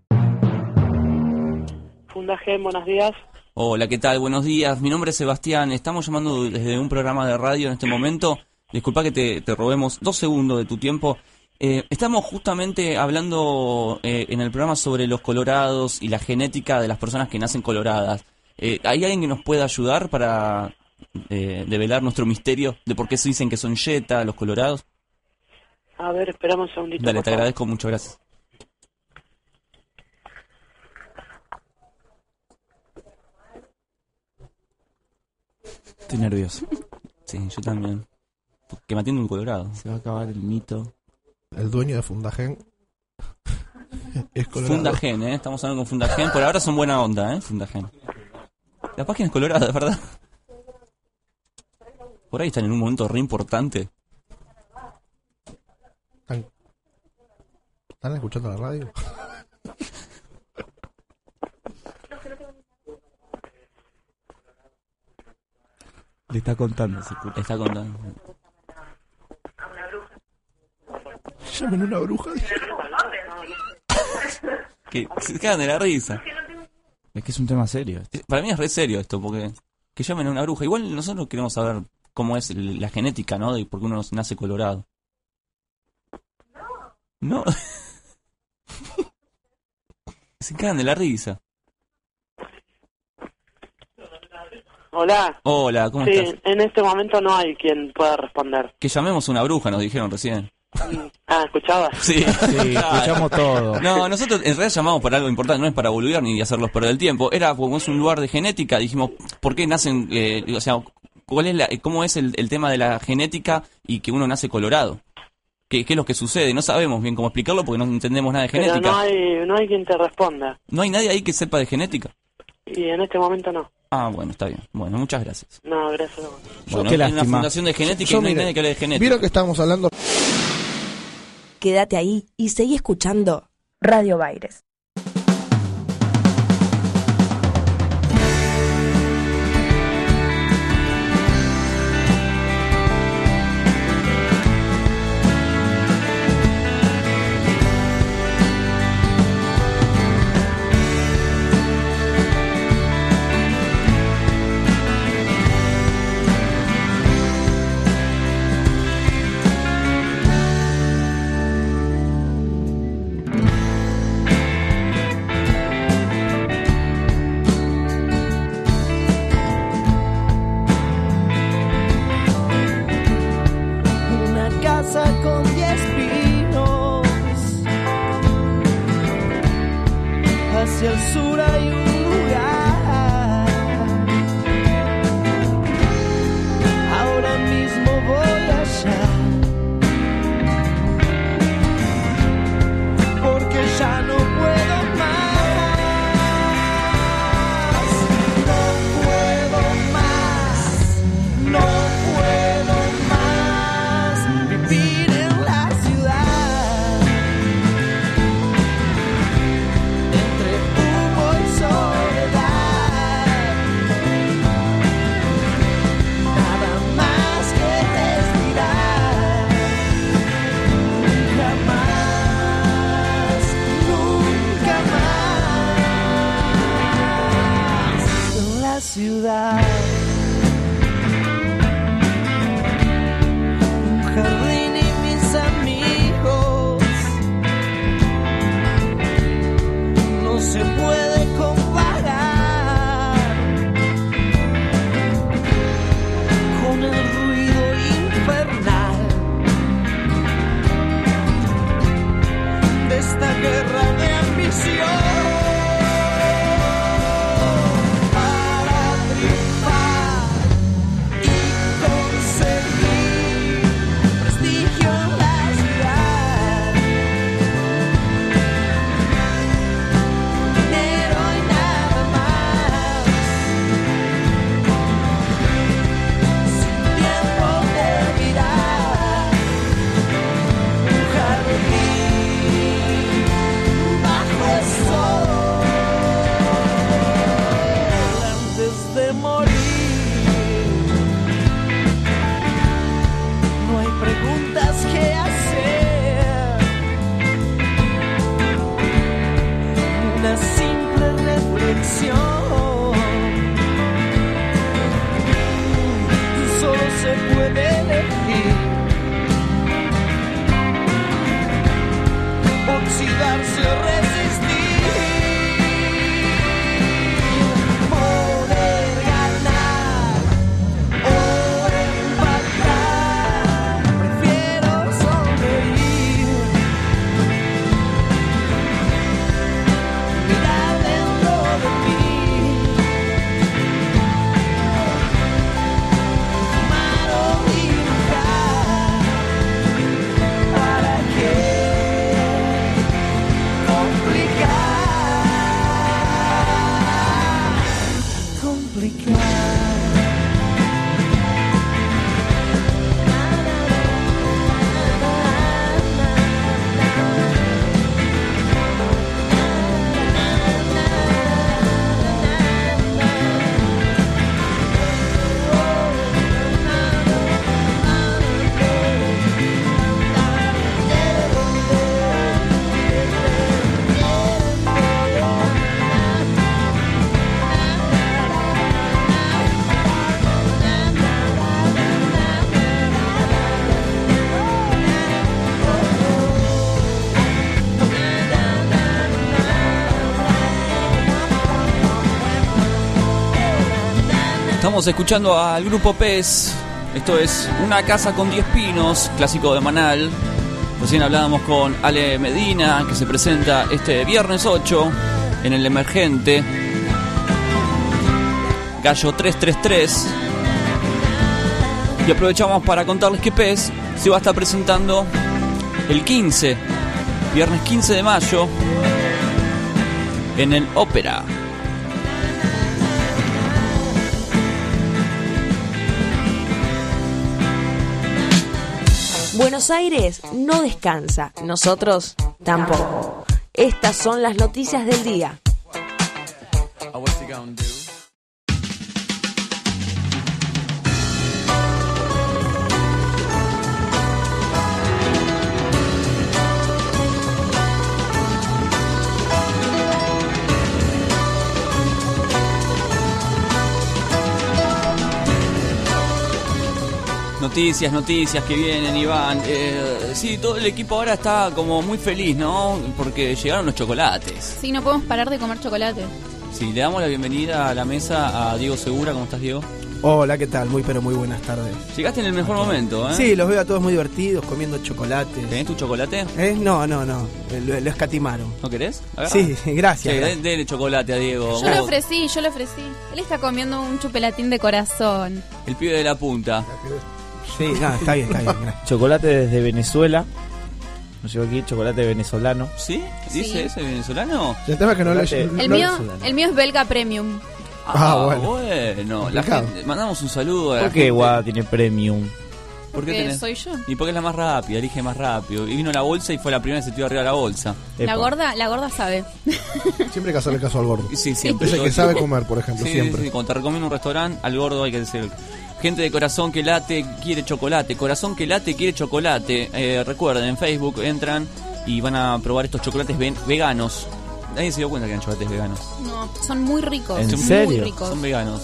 Fundagen, buenos días. Hola, ¿qué tal? Buenos días. Mi nombre es Sebastián. Estamos llamando desde un programa de radio en este momento. Disculpa que te, te robemos dos segundos de tu tiempo. Eh, estamos justamente hablando eh, en el programa sobre los colorados y la genética de las personas que nacen coloradas. Eh, ¿Hay alguien que nos pueda ayudar para eh, develar nuestro misterio de por qué se dicen que son yeta los colorados? A ver, esperamos un segundito. Dale, te favor. agradezco mucho, gracias. Estoy nervioso. Sí, yo también. Que me atiende un colorado. Se va a acabar el mito. El dueño de Fundagen es colorado. Fundagen, ¿eh? Estamos hablando con Fundagen. Por ahora son buena onda, ¿eh? Fundagen. La página es colorada, ¿verdad? Por ahí están en un momento re importante. ¿Están escuchando la radio? Le está contando, se Le está contando. Llamen una bruja. Que se quedan de la risa. Es que es un tema serio. Para mí es re serio esto, porque que llamen a una bruja. Igual nosotros queremos saber cómo es la genética, ¿no? De por qué uno nace colorado. No. se quedan de la risa. Hola. Hola, ¿cómo sí, estás? en este momento no hay quien pueda responder. Que llamemos a una bruja, nos dijeron recién. Ah, ¿escuchabas? Sí, Sí, escuchamos todo. No, nosotros en realidad llamamos por algo importante, no es para boludear ni hacerlos perder el tiempo. Era como es un lugar de genética, dijimos, ¿por qué nacen, eh, o sea, cuál es la, cómo es el, el tema de la genética y que uno nace colorado? ¿Qué, ¿Qué es lo que sucede? No sabemos bien cómo explicarlo porque no entendemos nada de Pero genética. no hay, no hay quien te responda. ¿No hay nadie ahí que sepa de genética? Y en este momento no. Ah, bueno, está bien. Bueno, muchas gracias. No, gracias. a vos. Bueno, Qué una lástima. fundación de genética Yo, y no hay mire, nadie que hable de genética. ¿Vieron que estábamos hablando? Quédate ahí y seguí escuchando Radio Baires. Estamos escuchando al grupo PES. Esto es Una casa con 10 pinos, clásico de Manal. Recién hablábamos con Ale Medina, que se presenta este viernes 8 en el Emergente. Gallo 333. Y aprovechamos para contarles que PES se va a estar presentando el 15, viernes 15 de mayo, en el Ópera. Buenos Aires no descansa, nosotros tampoco. Estas son las noticias del día. Noticias, noticias que vienen y van. Eh, sí, todo el equipo ahora está como muy feliz, ¿no? Porque llegaron los chocolates. Sí, no podemos parar de comer chocolate. Sí, le damos la bienvenida a la mesa a Diego Segura. ¿Cómo estás, Diego? Hola, ¿qué tal? Muy pero muy buenas tardes. Llegaste en el mejor momento, ¿eh? Sí, los veo a todos muy divertidos, comiendo chocolate. ¿Tenés tu chocolate? ¿Eh? No, no, no. eh, Lo, lo escatimaron. ¿No querés? Sí, gracias. Sí, gracias. den- denle chocolate a Diego. Yo le ofrecí, yo le ofrecí. Él está comiendo un chupelatín de corazón. el pibe de la punta. Sí, no, está bien, está bien. gracias. Chocolate desde Venezuela. Nos llegó aquí chocolate venezolano. ¿Sí? ¿Dice Sí. ese venezolano? El tema es que no le El no- mío, el mío es belga premium. Ah, bueno. bueno. La Complicado. gente- mandamos un saludo a la ¿Por qué gente. Guada tiene premium? ¿Por qué Porque tenés? soy yo. Y porque es la más rápida, elige más rápido. Y vino la bolsa y fue la primera que se tiró arriba de la bolsa. La gorda, la gorda sabe. Siempre hay que hacerle caso al gordo. Sí, siempre. Es el todo que el sabe tiempo. comer, por ejemplo, Sí, siempre. sí, cuando te recomiendo un restaurante, al gordo hay que decir. Gente de corazón que late quiere chocolate. Corazón que late quiere chocolate. Eh, recuerden, en Facebook entran y van a probar estos chocolates ven- veganos. Nadie se dio cuenta que eran chocolates veganos. No, son muy ricos. ¿En son Muy serio? ricos. Son veganos.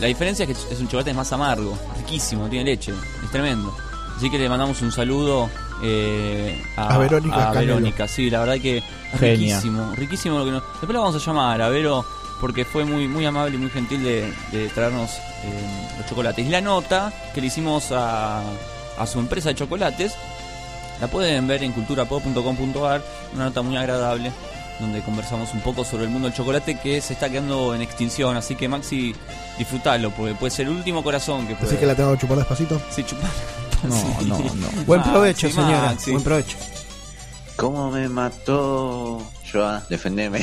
La diferencia es que es un chocolate más amargo, riquísimo, tiene leche, es tremendo. Así que le mandamos un saludo eh, a, A Verónica a. Verónica, sí, la verdad que es Genia. riquísimo, riquísimo lo que nos... Después la vamos a llamar a Vero porque fue muy muy amable y muy gentil de, de traernos eh, los chocolates. Y la nota que le hicimos a, a su empresa de chocolates la pueden ver en culturapop.com.ar, una nota muy agradable donde conversamos un poco sobre el mundo del chocolate que se está quedando en extinción, así que Maxi, disfrutalo, porque puede ser el último corazón que puede... Así que la tengo que chupar despacito. Sí, chupar. No, Sí. no, no. Buen Maxi, provecho, señora. Maxi. Buen provecho. ¿Cómo me mató? Joa, defendeme.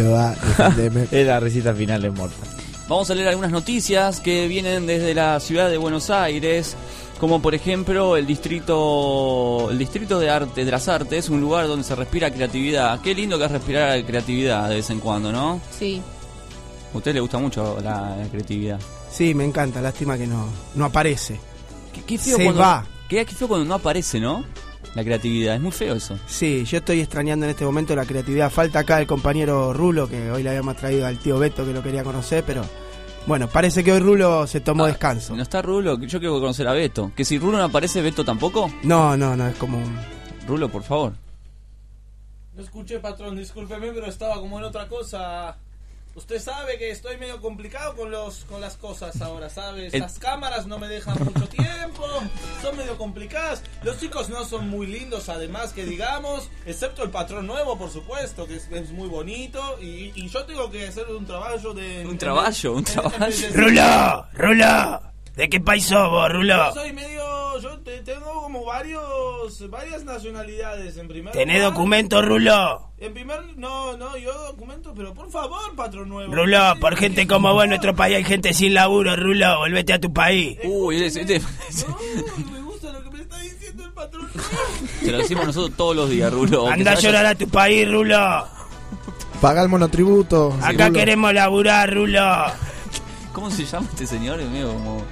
Va, defendeme. Es la risita final de Mortal. Vamos a leer algunas noticias que vienen desde la ciudad de Buenos Aires, como por ejemplo el distrito el distrito de arte de las artes, un lugar donde se respira creatividad. Qué lindo que es respirar creatividad de vez en cuando, ¿no? Sí. A usted le gusta mucho la, la creatividad. Sí, me encanta. Lástima que no, no aparece. Qué, qué feo Se cuando, va. Qué, qué feo cuando no aparece, ¿no? La creatividad, es muy feo eso. Sí, yo estoy extrañando en este momento la creatividad. Falta acá el compañero Rulo, que hoy le habíamos traído al tío Beto, que lo quería conocer, pero bueno, parece que hoy Rulo se tomó descanso. No está Rulo, yo quiero conocer a Beto. Que si Rulo no aparece, Beto tampoco. No, no, no, es como un... Rulo, por favor. No escuché, patrón, discúlpeme, pero estaba como en otra cosa. Usted sabe que estoy medio complicado con los con las cosas ahora, ¿sabe? El- Las cámaras no me dejan mucho tiempo, son medio complicadas. Los chicos no son muy lindos, además, que digamos, excepto el patrón nuevo, por supuesto, que es, es muy bonito. Y, y yo tengo que hacer un trabajo de... Un trabajo, un trabajo. Rulo, Rulo, ¿de qué país sos vos, Rulo? Yo soy medio... Yo te- tengo como varios... Varias nacionalidades en primer ¿Tenés lugar. documento, Rulo? En primer... No, no, yo documento, pero por favor, patrón nuevo. Rulo, por gente como vos en nuestro país hay gente sin laburo, Rulo, volvete a tu país. Uy, ese- este- Me gusta lo que me está diciendo el patrón. te lo decimos nosotros todos los días, Rulo. Anda a se llorar a tu país, Rulo. Paga el monotributo. Acá Rulo. queremos laburar, Rulo. ¿Cómo se llama este señor? Medio como...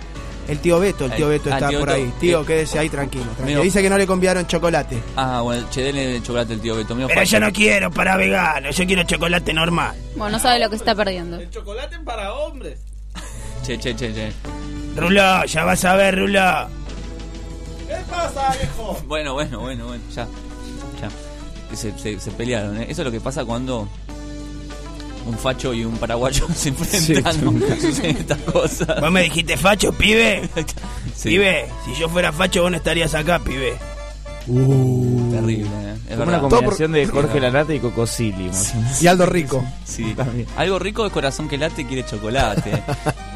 El tío Beto, el tío Beto ah, está tío por Beto. ahí. Tío, Eh, quédese ahí tranquilo. tranquilo. Dice que no le conviaron chocolate. Ah, bueno, che, denle chocolate al tío Beto. medio Pero yo no quiero para vegano, yo quiero chocolate normal. Bueno, no sabe lo que está perdiendo. El chocolate para hombres. Che, che, che, che. Rulo, ya vas a ver, Rulo. ¿Qué pasa, viejo? Bueno, bueno, bueno, bueno, ya. Ya. Se, se pelearon, ¿eh? Eso es lo que pasa cuando un facho y un paraguayo se enfrentan. Sí, estas cosas. Vos me dijiste facho, pibe. Sí. Pibe, si yo fuera facho vos no estarías acá, pibe. Terrible, ¿eh? Es Como una combinación de Jorge Lanate y Cocosili. Y Aldo Rico. Sí, algo rico es corazón que late y quiere chocolate.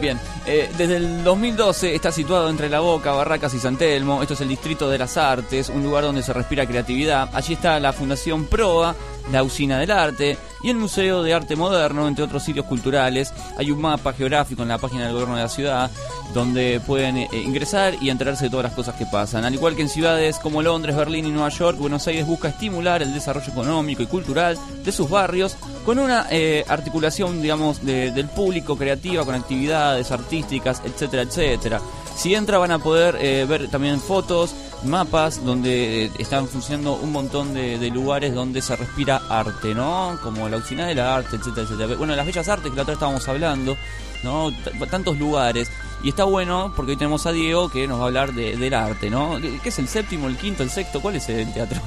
Bien, eh, desde el 2012 está situado entre La Boca, Barracas y San Telmo. Esto es el Distrito de las Artes, un lugar donde se respira creatividad. Allí está la Fundación Proa, la Usina del Arte y el Museo de Arte Moderno, entre otros sitios culturales. Hay un mapa geográfico en la página del gobierno de la ciudad donde pueden eh, ingresar y enterarse de todas las cosas que pasan. Al igual que en ciudades como Londres, Berlín y Nueva York, Buenos Aires busca estimular el desarrollo económico y cultural de sus barrios con una eh, articulación, digamos, de- del público creativa, con actividades artísticas, etcétera, etcétera. Si entra van a poder eh, ver también fotos, mapas donde eh, están funcionando un montón de, de lugares donde se respira arte, ¿no? Como la usina del arte, etcétera, etcétera. Bueno, las bellas artes que la otra estábamos hablando, ¿no? T- tantos lugares. Y está bueno porque hoy tenemos a Diego que nos va a hablar de- del arte, ¿no? ¿Qué es el séptimo, el quinto, el sexto? ¿Cuál es el teatro?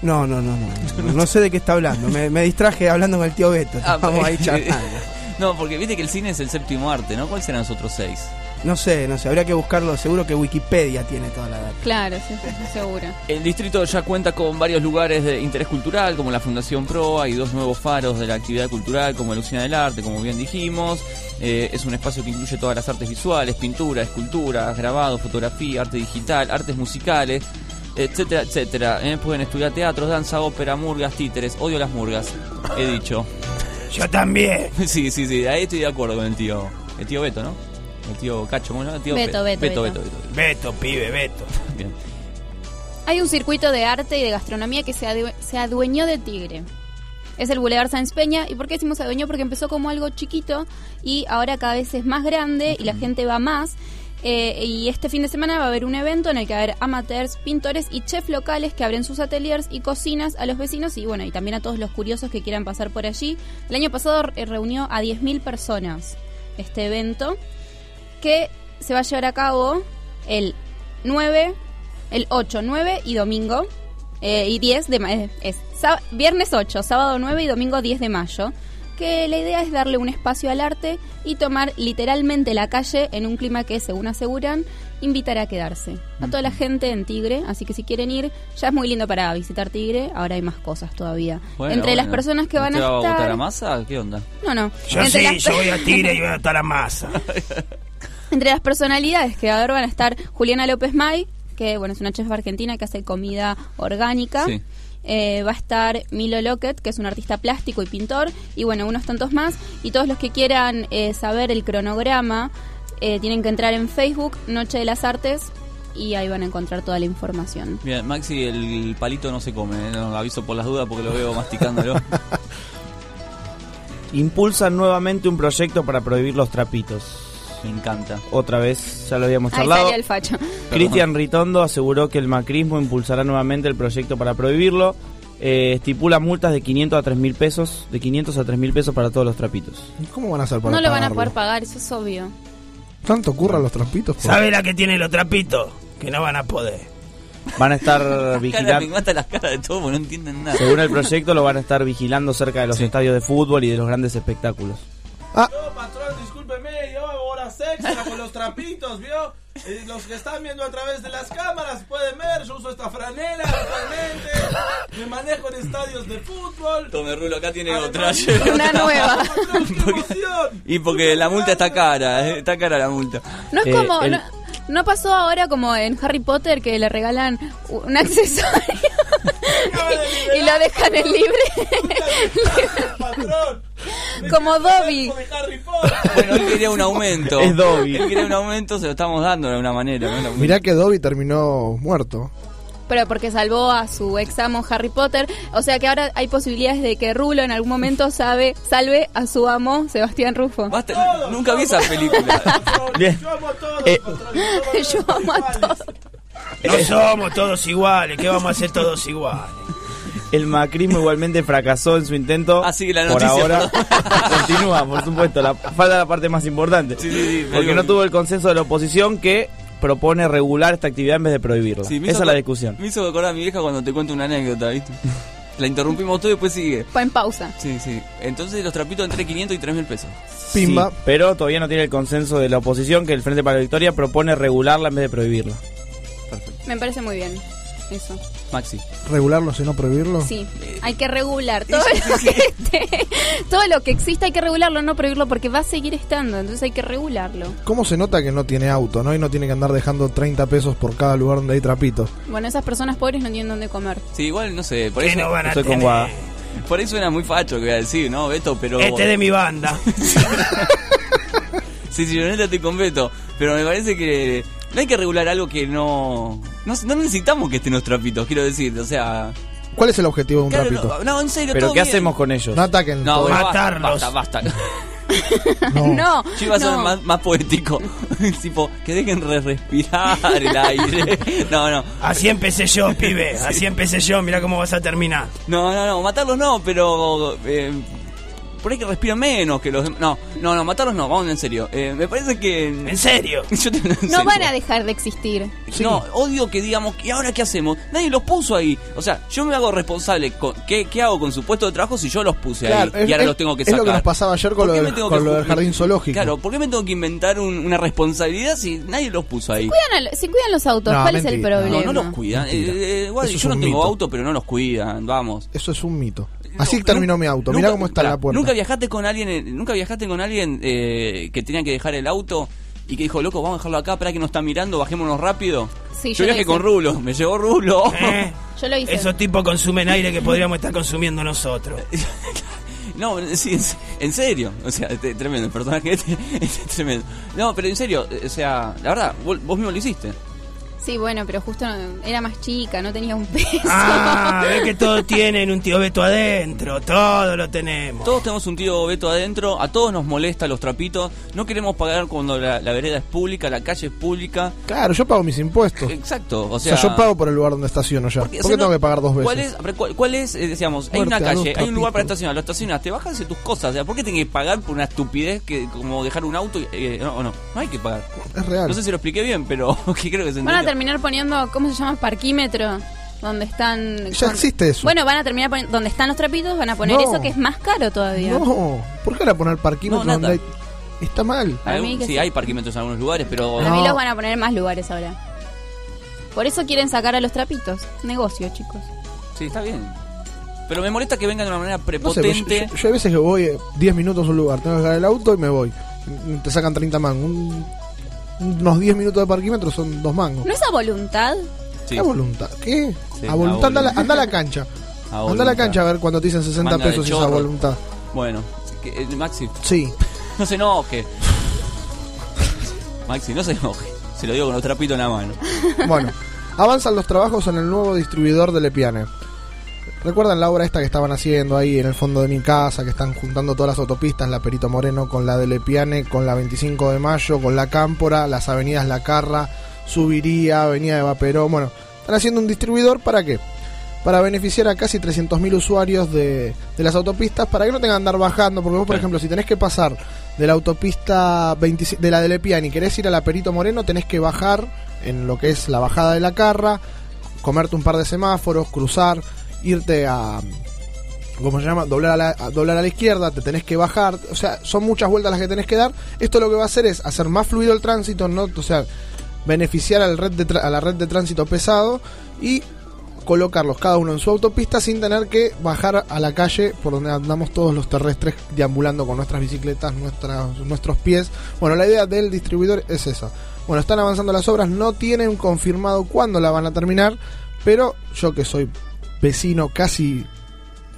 No, no, no, no. No, sé de qué está hablando. Me, me distraje hablando con el tío Beto. Ah, ahí charlando. No, porque viste que el cine es el séptimo arte, ¿no? ¿Cuáles serán los otros seis? No sé, no sé. Habría que buscarlo. Seguro que Wikipedia tiene toda la data. Claro, sí, sí, seguro. El distrito ya cuenta con varios lugares de interés cultural, como la Fundación Proa y dos nuevos faros de la actividad cultural, como la Usina del Arte, como bien dijimos. Eh, es un espacio que incluye todas las artes visuales, pintura, esculturas, grabado, fotografía, arte digital, artes musicales, etcétera, etcétera. Eh, pueden estudiar teatros, danza, ópera, murgas, títeres. Odio las murgas, he dicho. Yo también. Sí, sí, sí, ahí estoy de acuerdo con el tío. El tío Beto, ¿no? El tío Cacho, ¿cómo se llama? Tío Beto, Beto, Beto, Beto. Beto, Beto. Beto, pibe, Beto. Bien. Hay un circuito de arte y de gastronomía que se, adue- se adueñó de Tigre. Es el Boulevard Sáenz Peña. ¿Y por qué decimos adueñó? Porque empezó como algo chiquito y ahora cada vez es más grande y la gente va más. Eh, y este fin de semana va a haber un evento en el que va a haber amateurs, pintores y chefs locales que abren sus ateliers y cocinas a los vecinos y bueno, y también a todos los curiosos que quieran pasar por allí. El año pasado eh, reunió a 10.000 personas este evento que se va a llevar a cabo el 9, el 8, 9 y domingo. eh, y 10 de mayo. Es sá- viernes 8, sábado 9 y domingo 10 de mayo. Que la idea es darle un espacio al arte y tomar literalmente la calle en un clima que, según aseguran, invitará a quedarse. A toda la gente en Tigre, así que si quieren ir, ya es muy lindo para visitar Tigre, ahora hay más cosas todavía. Bueno, Entre las bueno. personas que van a ¿Usted va a estar... votar a masa? ¿Qué onda? No, no. Yo Entre sí, las- yo voy a Tigre y voy a estar a masa. Entre las personalidades que va a haber van a estar Juliana López May, que bueno es una chef argentina que hace comida orgánica. Sí. Eh, va a estar Milo Lockett, que es un artista plástico y pintor, y bueno, unos tantos más. Y todos los que quieran eh, saber el cronograma eh, tienen que entrar en Facebook, Noche de las Artes, y ahí van a encontrar toda la información. Bien, Maxi, el palito no se come, ¿eh? No, lo aviso por las dudas porque lo veo masticándolo. Impulsan nuevamente un proyecto para prohibir los trapitos. Me encanta. Otra vez, ya lo habíamos Ahí charlado. salió el facho. Cristian Ritondo aseguró que el macrismo impulsará nuevamente el proyecto para prohibirlo. Eh, estipula multas de 500 a 3 mil pesos, de 500 a 3 mil pesos para todos los trapitos. ¿Cómo van a hacer para No lo van a poder pagar, eso es obvio. ¿Tanto curran los trapitos? por- ¿Sabe la que tiene los trapitos? Que no van a poder. Van a estar me vigilando, mata las caras de todos porque no entienden nada. según el proyecto, lo van a estar vigilando cerca de los estadios de fútbol y de los grandes espectáculos. No, extra con los trapitos, ¿vio? Eh, los que están viendo a través de las cámaras pueden ver, yo uso esta franela actualmente, me manejo en estadios de fútbol. Tome Rulo, acá tiene Además, otra. Una nueva. Y porque la multa está cara, ¿eh? está cara la multa. No es Eh, como. el- No, no pasó ahora como en Harry Potter que le regalan un accesorio y lo dejan en libre. Como Dobby. Bueno, él quería un aumento. Es Dobby. Él quería un aumento, se lo estamos dando de alguna manera. ¿no? Mirá que Dobby terminó muerto. Pero porque salvó a su ex amo Harry Potter. O sea que ahora hay posibilidades de que Rulo en algún momento sabe, salve a su amo Sebastián Rufo. Basta, nunca vi esa película. Bien. Yo amo a todos, Eh, Yo amo a todos. No somos todos iguales. ¿Qué vamos a hacer todos iguales? El macrismo igualmente fracasó en su intento. Sigue la por noticia, ahora. Continúa, por supuesto. La, falta la parte más importante. Sí, sí, sí, Porque no tuvo el consenso de la oposición que propone regular esta actividad en vez de prohibirla. Esa es la discusión. Me hizo acordar a mi vieja cuando te cuento una anécdota, ¿viste? La interrumpimos todo y después sigue. Fue en pausa. Sí, sí. Entonces los trapitos entre 500 y 3 mil pesos. Pimba. Sí, pero todavía no tiene el consenso de la oposición que el Frente para la Victoria propone regularla en vez de prohibirla. Me parece muy bien. Eso. Maxi. ¿Regularlo si no prohibirlo? Sí, hay que regular todo lo que esté- todo lo que exista hay que regularlo, no prohibirlo porque va a seguir estando, entonces hay que regularlo. ¿Cómo se nota que no tiene auto, no? Y no tiene que andar dejando 30 pesos por cada lugar donde hay trapitos. Bueno, esas personas pobres no tienen dónde comer. Sí, igual, no sé, por ¿Qué eso... no van a estoy con? Guada. Por ahí suena muy facho que voy a decir, ¿no, Beto? Pero... Este de mi banda. Sí, sí, yo neta estoy con Beto. Pero me parece que no hay que regular algo que no... No, no necesitamos que estén los trapitos, quiero decir. O sea... ¿Cuál es el objetivo de un Claro, trapito? no, no, en serio, Pero todo ¿qué bien. hacemos con ellos? No ataquen. No, bueno, Matarlos. Basta, basta. No, Yo iba a ser no. más, más poético. tipo, que dejen re- respirar el aire. No, no. Así empecé yo, pibe. Así empecé yo. Mira cómo vas a terminar. No, no, no. Matarlos no, pero. eh, por ahí que respiran menos que los demás. No, no, no, matarlos no. Vamos en serio. Eh, me parece que. ¿En serio? Yo te- en No serio. van a dejar de existir. No, odio que digamos, ¿y ahora qué hacemos? Nadie los puso ahí. O sea, yo me hago responsable. Con, ¿qué, ¿Qué hago con su puesto de trabajo si yo los puse Claro, ahí? es- y ahora es- los tengo que es lo sacar. que nos pasaba ayer con ¿Por lo del- me tengo con que lo del ju- jardín zoológico. Claro, ¿por qué me tengo que inventar un- una responsabilidad si nadie los puso ahí? Cuidan al- si cuidan los autos, No, ¿cuál es el problema? No, no los cuidan. Eh, eh, igual, es yo no tengo mito. auto, pero no los cuidan. Vamos. Eso es un mito. Así terminó mi auto. Mirá Nunca- cómo está la puerta. Nunca viajaste con alguien, eh, nunca viajaste con alguien eh, que tenía que dejar el auto y que dijo, loco, vamos a dejarlo acá, para que nos está mirando, bajémonos rápido. Sí, yo yo viajé con Rulo, me llevó Rulo. ¿Eh? Yo lo hice. Esos tipos consumen aire que podríamos estar consumiendo nosotros. No, sí, en, serio. O sea, este, tremendo, el personaje este, este es tremendo. No, pero en serio, o sea, la verdad, vos, vos mismo lo hiciste. Sí, bueno, pero justo no- era más chica, no tenía un peso. Ah, ves que todos tienen un tío Beto adentro. Todo lo tenemos. Todos tenemos un tío Beto adentro, a todos nos molesta los trapitos, no queremos pagar cuando la, la vereda es pública, la calle es pública. Claro, yo pago mis impuestos. Exacto, o O sea, yo pago por el lugar donde estaciono ya. ¿Por Porque, qué o sea, tengo no- que pagar dos veces? ¿Cuál es, cuál, cuál es, eh, decíamos, hay una calle, hay un lugar para estacionar, lo estacionas, te bajas de tus cosas, o sea, ¿por qué tenés que pagar por una estupidez que como dejar un auto? y- eh, no, no, no hay que pagar. Es real. No sé si lo expliqué bien, pero que creo que se entendió. Terminar poniendo, ¿cómo se llama? Parquímetro. Donde están. Ya existe eso. Bueno, van a terminar poniendo. Donde están los trapitos, van a poner No. eso que es más caro todavía. No, ¿por qué ahora poner parquímetro No, donde hay... Está mal. Para Hay- mí que sí, sí. hay parquímetros en algunos lugares, pero... Para mí los van a poner en más lugares ahora. Por eso quieren sacar a los trapitos. Negocio, chicos. Sí, está bien. Pero me molesta que vengan de una manera No sé, prepotente. yo, yo- yo hay veces que voy eh, 10 minutos a un lugar, tengo que dejar el auto y me voy. Te sacan 30 mangos. Un- unos 10 minutos de parquímetro son dos mangos. ¿No es a voluntad? Sí. ¿Qué voluntad? ¿Qué? Sí, a voluntad, a anda, a la- voluntad. anda a la cancha. A Anda a la cancha a ver cuando te dicen 60 Manga de pesos y esa chorro. voluntad. Bueno, que- eh, Maxi, Sí. no se enoje. Maxi, no se enoje. Se lo digo con los trapitos en la mano. Bueno, avanzan los trabajos en el nuevo distribuidor de Lepiane. ¿Recuerdan la obra esta que estaban haciendo ahí en el fondo de mi casa? Que están juntando todas las autopistas, la Perito Moreno con la de Lepiane, con la 25 de Mayo, con la Cámpora, las avenidas La Carra, Subiría, Avenida de Vaperón. Bueno, están haciendo un distribuidor para qué? Para beneficiar a casi 300.000 usuarios de, de las autopistas para que no tengan que andar bajando. Porque vos, por ejemplo, si tenés que pasar de la autopista 25 de la de Lepiane y querés ir a la Perito Moreno, tenés que bajar en lo que es la bajada de la Carra, comerte un par de semáforos, cruzar, irte a ¿cómo se llama? Doblar a, la, doblar a la izquierda, te tenés que bajar, o sea, son muchas vueltas las que tenés que dar. Esto lo que va a hacer es hacer más fluido el tránsito, no, o sea, beneficiar al red de a la red de tránsito pesado y colocarlos cada uno en su autopista sin tener que bajar a la calle por donde andamos todos los terrestres deambulando con nuestras bicicletas, nuestras, nuestros pies. Bueno, la idea del distribuidor es esa. Bueno, están avanzando las obras, no tienen confirmado cuándo la van a terminar, pero yo que soy vecino casi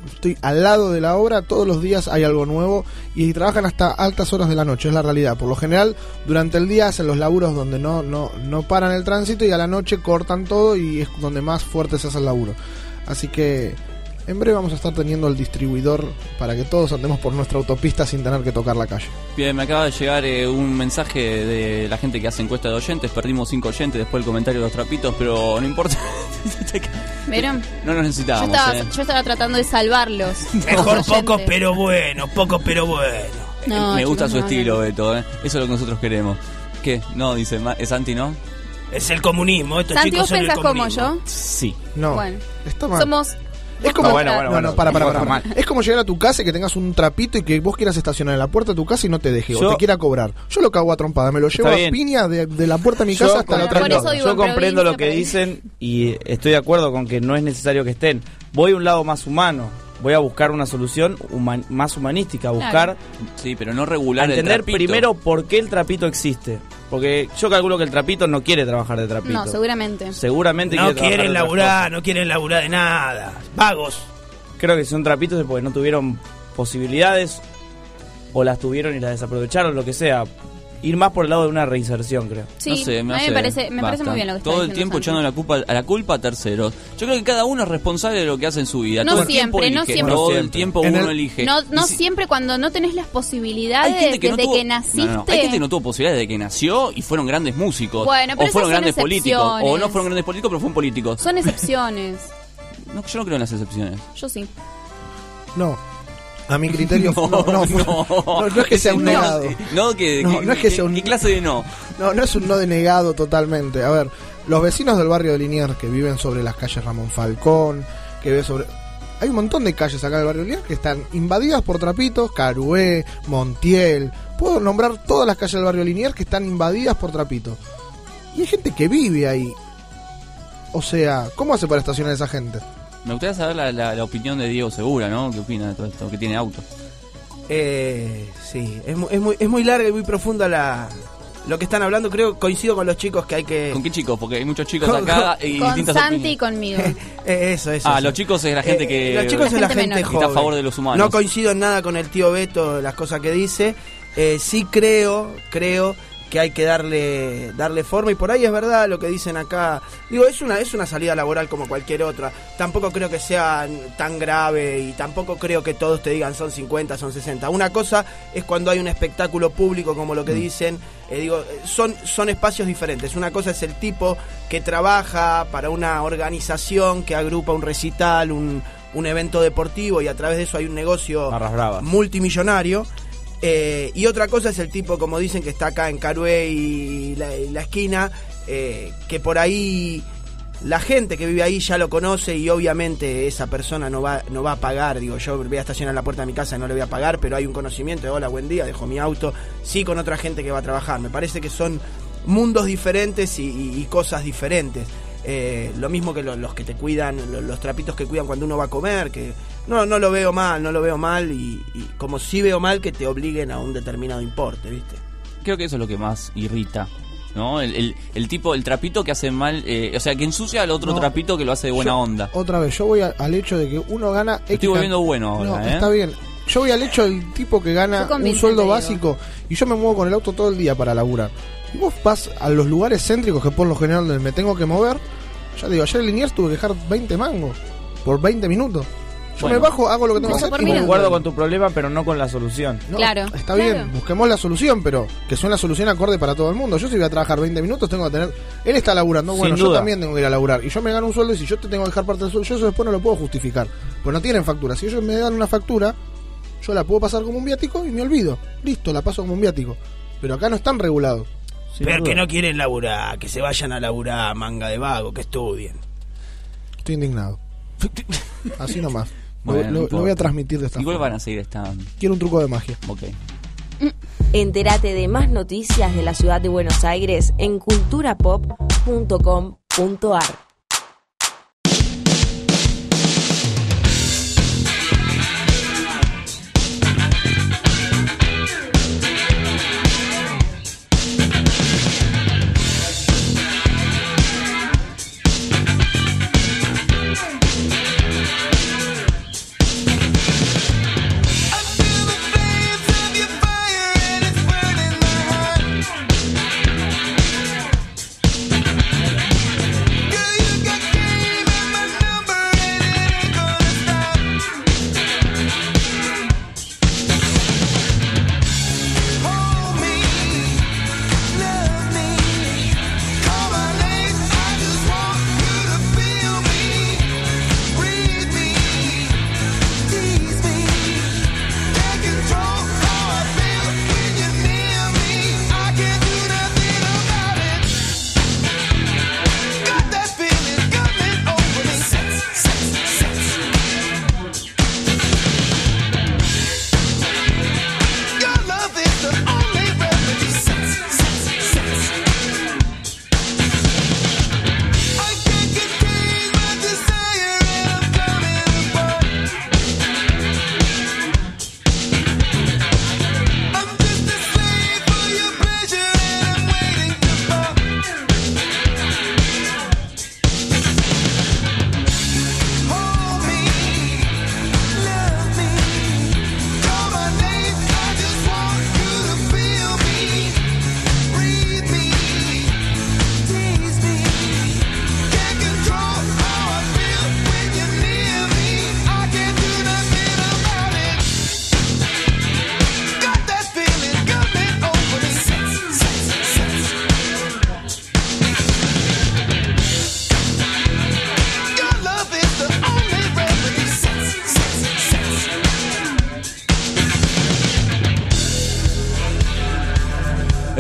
estoy al lado de la obra, todos los días hay algo nuevo y trabajan hasta altas horas de la noche, es la realidad. Por lo general, durante el día hacen los laburos donde no, no, no paran el tránsito y a la noche cortan todo y es donde más fuerte se hace el laburo. Así que en breve vamos a estar teniendo el distribuidor para que todos andemos por nuestra autopista sin tener que tocar la calle. Bien, me acaba de llegar eh, un mensaje de la gente que hace encuesta de oyentes. Perdimos cinco oyentes después del comentario de los trapitos, pero no importa. ¿Vieron? no nos Yo necesitábamos. estaba, eh. yo estaba tratando de salvarlos. Mejor Los poco oyentes. pero bueno, poco pero bueno. No, me gusta su no, estilo, no. Beto. eh. Eso es lo que nosotros queremos. ¿Qué? No, dice es anti, ¿no? Es el comunismo, estos Santi, chicos ¿vos son el pensás como yo? Sí. No, Bueno, está mal. somos Es como, No, bueno, bueno, no, bueno, no, para, para, para. Es como llegar a tu casa y que tengas un trapito y que vos quieras estacionar en la puerta de tu casa y no te deje o Yo- te quiera cobrar. Yo lo cago a trompada, me lo llevo a piña de, de la puerta de mi Yo casa hasta la otra yo comprendo lo que dicen y estoy de acuerdo con que no es necesario que estén. Voy a un lado más humano. Voy a buscar una solución human- más humanística, a buscar Sí, pero no regular a entender primero por qué el trapito existe. Porque yo calculo que el trapito no quiere trabajar de trapito. No, seguramente. Seguramente No quiere quieren laburar, no quieren laburar de nada. Vagos. Creo que son trapitos es porque no tuvieron posibilidades o las tuvieron y las desaprovecharon, lo que sea. Ir más por el lado de una reinserción, creo. Sí, a mí me parece- me parece muy bien lo que está Todo el tiempo echando la culpa, a la culpa a terceros. Yo creo que cada uno es responsable de lo que hace en su vida. No Todo el tiempo siempre, no elige. siempre. Todo No el tiempo En uno el- elige. No, no si- siempre cuando no tenés las posibilidades que no desde tuvo, que naciste. No, no, no. Hay gente que no tuvo posibilidades desde que nació y fueron grandes músicos. Bueno, pero o fueron grandes políticos. O no fueron grandes políticos, pero fueron políticos. Son excepciones. No, yo no creo en las excepciones. Yo sí. No. A mi criterio no, no, no, no, no es que sea un No, negado. No, que, No, que- es que que- sea un- ¿Qué clase de no? No, no es un no denegado totalmente. A ver, los vecinos del barrio de Liniers que viven sobre las calles Ramón Falcón, que viven sobre... Hay un montón de calles acá en el barrio de Liniers que están invadidas por trapitos, Carué, Montiel. Puedo nombrar todas las calles del barrio de Liniers que están invadidas por trapitos. Y hay gente que vive ahí. O sea, ¿cómo hace para estacionar esa gente? Me gustaría saber la, la- la opinión de Diego Segura, ¿no? ¿Qué opina de todo esto? Que tiene auto. Eh, sí, es, es muy, es muy larga y muy profunda la, lo que están hablando. Creo coincido con los chicos que hay que. ¿Con qué chicos? Porque hay muchos chicos Con- acá con- y Con distintas Santi y conmigo. Eh, eso, eso. Ah, eso. los chicos es la gente Eh, que. Los chicos es la gente que está a favor de los humanos. No coincido en nada con el tío Beto, las cosas que dice. Eh, sí creo, creo que hay que darle darle forma y por ahí es verdad lo que dicen acá. Digo, es una es una salida laboral como cualquier otra. Tampoco creo que sea tan grave y tampoco creo que todos te digan son 50, son 60. Una cosa es cuando hay un espectáculo público como lo que dicen, eh, digo, son son espacios diferentes. Una cosa es el tipo que trabaja para una organización que agrupa un recital, un un evento deportivo y a través de eso hay un negocio multimillonario. Eh, y otra cosa es el tipo, como dicen, que está acá en Carué y la, esquina, eh, que por ahí la gente que vive ahí ya lo conoce y obviamente esa persona no va, no va a pagar. Digo, yo voy a estacionar la puerta de mi casa y no le voy a pagar, pero hay un conocimiento de hola, buen día, dejo mi auto, sí con otra gente que va a trabajar. Me parece que son mundos diferentes y cosas diferentes. Eh, lo mismo que lo- los que te cuidan, lo- los trapitos que cuidan cuando uno va a comer, que no, no lo veo mal, no lo veo mal y, y como sí veo mal que te obliguen a un determinado importe, ¿viste? Creo que eso es lo que más irrita. ¿No? El, el, el tipo, el trapito que hace mal, eh, o sea, que ensucia al otro No. trapito que lo hace de buena Yo- onda. Otra vez, yo voy a- al hecho de que uno gana... Estoy X volviendo bueno ahora, No, ¿eh? está bien. Yo voy al hecho del tipo que gana un sueldo básico y yo me muevo con el auto todo el día para laburar. Vos vas a los lugares céntricos que por lo general donde me tengo que mover. Ya digo, ayer en Liniers tuve que dejar 20 mangos por 20 minutos. Yo Bueno. me bajo, hago lo que tengo que hacer. y vuelvo. con tu problema, pero no con la solución. No, Claro, Está claro. bien, busquemos la solución, pero que sea una solución acorde para todo el mundo. Yo si voy a trabajar 20 minutos tengo que tener... Él está laburando, Sin bueno, yo duda. también tengo que ir a laburar. Y yo me gano un sueldo y si yo te tengo que dejar parte del sueldo, yo eso después no lo puedo justificar. Pues no tienen factura. Si ellos me dan una factura, yo la puedo pasar como un viático y me olvido. Listo, la paso como un viático. Pero acá no están regulados. Sin Pero duda. que no quieren laburar, que se vayan a laburar, manga de vago, que estudien. Estoy indignado. Así nomás. Lo- Bueno, lo, voy a transmitir de esta Igual forma. van a seguir estando. Quiero un truco de magia. Ok. Entérate de más noticias de la ciudad de Buenos Aires en culturapop.com.ar.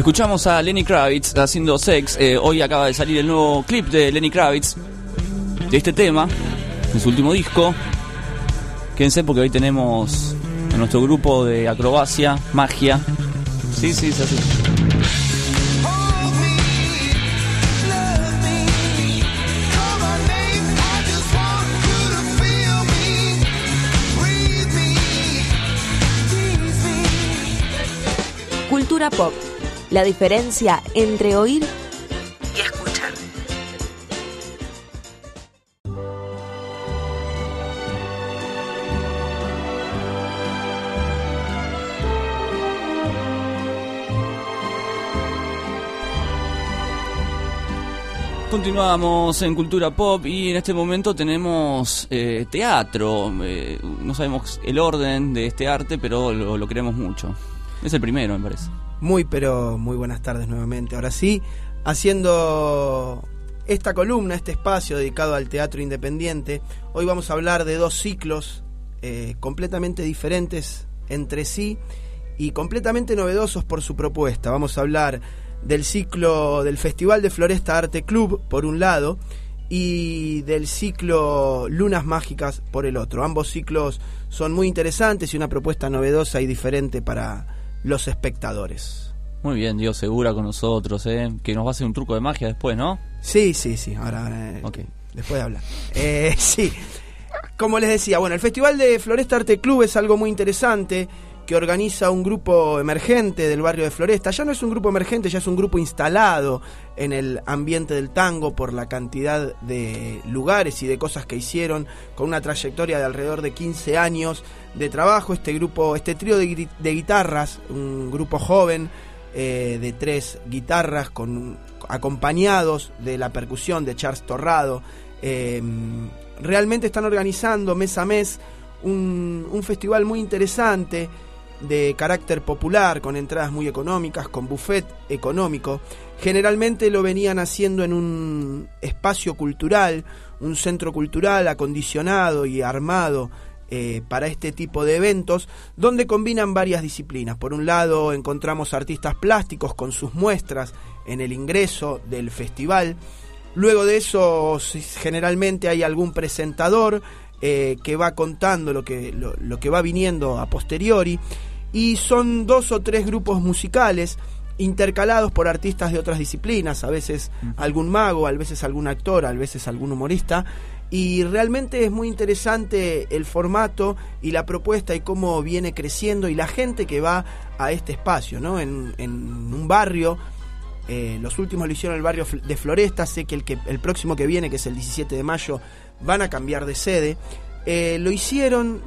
Escuchamos a Lenny Kravitz haciendo sex. Eh, hoy acaba de salir el nuevo clip de Lenny Kravitz de este tema, en su último disco. Quédense porque hoy tenemos en nuestro grupo de acrobacia, magia. Sí, sí, es así. Cultura pop. La diferencia entre oír y escuchar. Continuamos en Cultura Pop y en este momento tenemos eh, teatro. Eh, no sabemos el orden de este arte, pero lo, lo queremos mucho. Es el primero, me parece. Muy, pero muy buenas tardes nuevamente. Ahora sí, haciendo esta columna, este espacio dedicado al teatro independiente, hoy vamos a hablar de dos ciclos eh, completamente diferentes entre sí y completamente novedosos por su propuesta. Vamos a hablar del ciclo del Festival de Floresta Arte Club, por un lado, y del ciclo Lunas Mágicas por el otro. Ambos ciclos son muy interesantes y una propuesta novedosa y diferente para los espectadores. Muy bien, Dios Segura con nosotros, ¿eh? que nos va a hacer un truco de magia después, ¿no? Sí, sí, sí, ahora, ahora, eh, después de hablar. Eh, sí, como les decía, bueno, el Festival de Floresta Arte Club es algo muy interesante que organiza un grupo emergente del barrio de Floresta. Ya no es un grupo emergente, ya es un grupo instalado en el ambiente del tango por la cantidad de lugares y de cosas que hicieron, con una trayectoria de alrededor de 15 años de trabajo. Este grupo, este trío de, gui- de guitarras, un grupo joven eh, de tres guitarras con acompañados de la percusión de Charles Torrado. eh, realmente están organizando mes a mes un festival muy interesante de carácter popular, con entradas muy económicas, con buffet económico. Generalmente lo venían haciendo en un espacio cultural, un centro cultural acondicionado y armado eh, para este tipo de eventos, donde combinan varias disciplinas. Por un lado encontramos artistas plásticos con sus muestras en el ingreso del festival. Luego de eso generalmente hay algún presentador eh, que va contando lo que, lo, lo que va viniendo a posteriori. Y son dos o tres grupos musicales intercalados por artistas de otras disciplinas, a veces algún mago, a veces algún actor, a veces algún humorista, y realmente es muy interesante el formato y la propuesta y cómo viene creciendo y la gente que va a este espacio, ¿no? En, en un barrio, eh, los últimos lo hicieron en el barrio de Floresta, sé que el, que el próximo que viene, que es el 17 de mayo, van a cambiar de sede. Eh, lo hicieron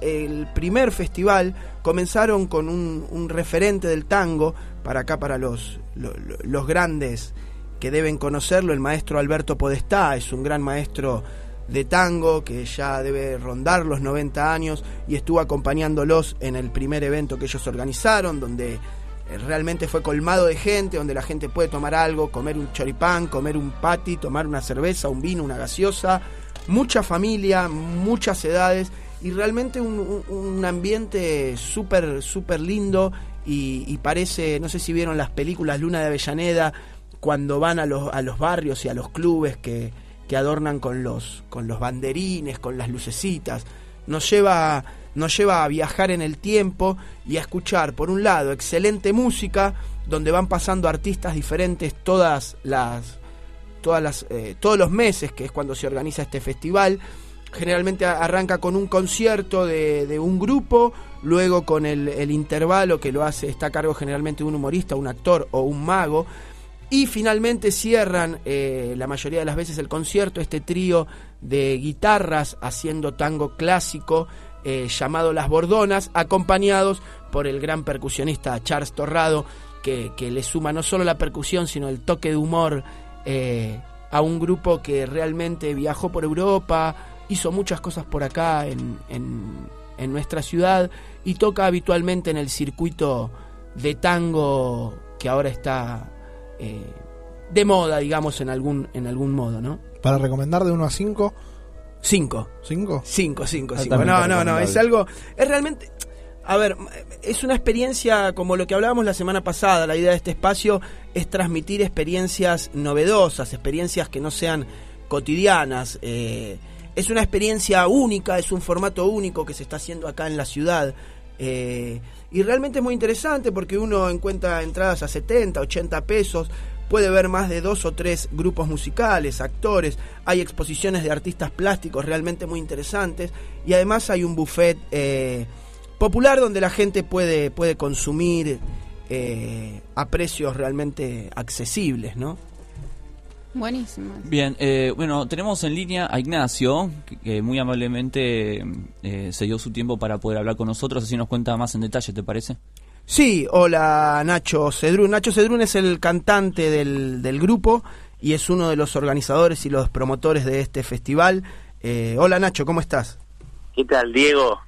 el primer festival comenzaron con un, referente del tango para acá para los, lo- lo- los grandes que deben conocerlo el maestro Alberto Podestá es un gran maestro de tango que ya debe rondar los 90 años y estuvo acompañándolos en el primer evento que ellos organizaron donde realmente fue colmado de gente, donde la gente puede tomar algo, comer un choripán, comer un pati, tomar una cerveza, un vino, una gaseosa, mucha familia, muchas edades y realmente un ambiente súper, súper lindo y, y parece, no sé si vieron las películas Luna de Avellaneda, cuando van a los, a los barrios y a los clubes que, que adornan con los, con los banderines, con las lucecitas. Nos lleva, nos lleva a viajar en el tiempo y a escuchar, por un lado, excelente música, donde van pasando artistas diferentes todas las, todas las, eh, todos los meses, que es cuando se organiza este festival. Generalmente arranca con un concierto de, de un grupo, luego con el, el intervalo que lo hace, está a cargo generalmente de un humorista, un actor o un mago. Y finalmente cierran eh, la mayoría de las veces el concierto, este trío de guitarras haciendo tango clásico eh, llamado Las Bordonas, acompañados por el gran percusionista Charles Torrado, que, le suma no solo la percusión, sino el toque de humor eh, a un grupo que realmente viajó por Europa, hizo muchas cosas por acá en, en- en nuestra ciudad y toca habitualmente en el circuito de tango que ahora está eh, de moda, digamos, en algún, en algún modo, ¿no? Para recomendar de 1 a 5. 5. ¿5? 5, 5, 5. Altamente No, no, no, es algo, es realmente... A ver, es una experiencia como lo que hablábamos la semana pasada. La idea de este espacio es transmitir experiencias novedosas, experiencias que no sean cotidianas. eh, es una experiencia única, es un formato único que se está haciendo acá en la ciudad. eh, y realmente es muy interesante porque uno encuentra entradas a 70, 80 pesos. Puede ver más de dos o tres grupos musicales, actores, hay exposiciones de artistas plásticos realmente muy interesantes y además hay un buffet eh, popular donde la gente puede, puede consumir eh, a precios realmente accesibles, ¿no? Buenísimo. Bien, eh, bueno, tenemos en línea a Ignacio, que, que muy amablemente eh, se dio su tiempo para poder hablar con nosotros, así nos cuenta más en detalle, ¿te parece? Sí, hola Nacho Cedrún. Nacho Cedrún es el cantante del, del grupo y es uno de los organizadores y los promotores de este festival. Eh, hola Nacho, ¿cómo estás? ¿Qué tal, Diego?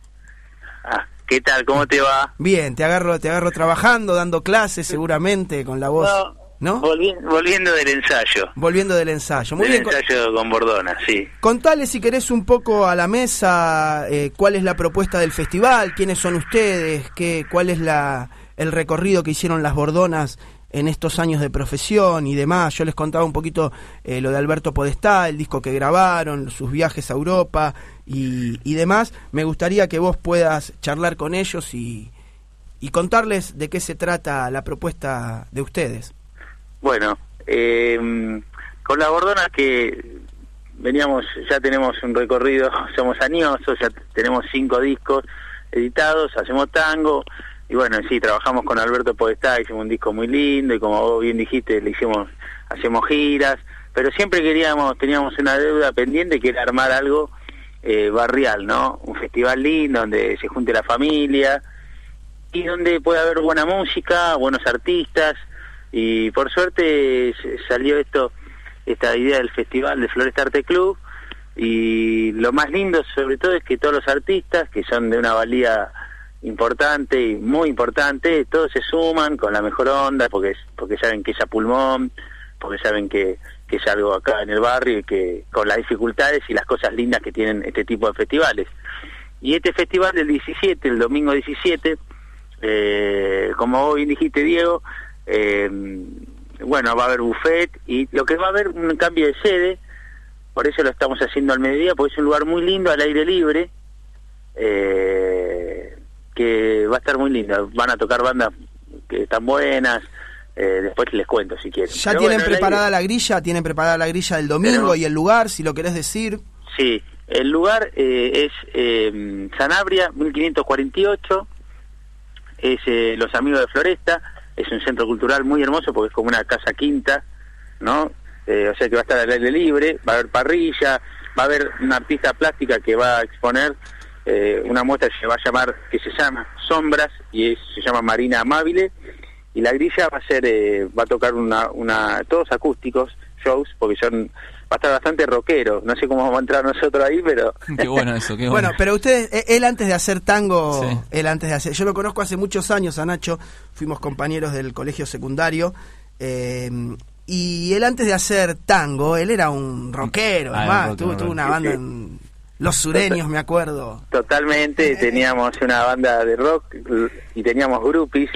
Ah, ¿Qué tal? ¿Cómo te va? Bien, te agarro, te agarro trabajando, dando clases seguramente con la voz. ¿No? Volvi- volviendo del ensayo. Volviendo del ensayo. Muy del bien. ensayo con Bordona, sí. Contale si querés un poco a la mesa eh, cuál es la propuesta del festival, quiénes son ustedes, qué, cuál es la, el recorrido que hicieron las Bordonas en estos años de profesión y demás. Yo les contaba un poquito eh, lo de Alberto Podestá, el disco que grabaron, sus viajes a Europa y, y demás. Me gustaría que vos puedas charlar con ellos y, y contarles de qué se trata la propuesta de ustedes. Bueno, eh, con la Bordona que veníamos, ya tenemos un recorrido, somos añosos, ya tenemos cinco discos editados, hacemos tango, y bueno, sí, trabajamos con Alberto Podestá, hicimos un disco muy lindo, y como vos bien dijiste, le hicimos, hacemos giras, pero siempre queríamos, teníamos una deuda pendiente que era armar algo eh, barrial, ¿no? Un festival lindo, donde se junte la familia, y donde pueda haber buena música, buenos artistas, y por suerte salió esto esta idea del festival de Floresta Arte Club y lo más lindo sobre todo es que todos los artistas que son de una valía importante y muy importante todos se suman con la mejor onda porque porque saben que es a pulmón porque saben que, que es algo acá en el barrio y que con las dificultades y las cosas lindas que tienen este tipo de festivales. Y este festival del 17 el domingo 17 eh, como bien dijiste Diego eh, bueno, va a haber buffet y lo que va a haber un cambio de sede, por eso lo estamos haciendo al mediodía, porque es un lugar muy lindo, al aire libre, eh, que va a estar muy lindo. Van a tocar bandas que están buenas, eh, después les cuento si quieren. ¿Ya Pero tienen bueno, preparada la grilla? ¿Tienen preparada la grilla del domingo Pero- y el lugar, si lo querés decir? Sí, el lugar eh, es eh, Sanabria, 1548, es eh, Los Amigos de Floresta, es un centro cultural muy hermoso porque es como una casa quinta, ¿no? Eh, o sea que va a estar al aire libre, va a haber parrilla, va a haber una artista plástica que va a exponer eh, una muestra que se va a llamar, que se llama Sombras y se llama Marina Amabile y la grilla va a ser, eh, va a tocar una, una, todos acústicos, shows, porque son, va a estar bastante rockero, no sé cómo vamos a entrar nosotros ahí, pero... Qué bueno eso, qué Bueno, bueno. pero ustedes, eh, él antes de hacer tango, Sí. él antes de hacer, yo lo conozco hace muchos años a Nacho, fuimos compañeros del colegio secundario, eh, y él antes de hacer tango, él era un rockero, Ah, es más, rock, tuvo, rock. tuvo una Sí, banda sí. en Los Sureños, me acuerdo. Totalmente, teníamos una banda de rock y teníamos groupies.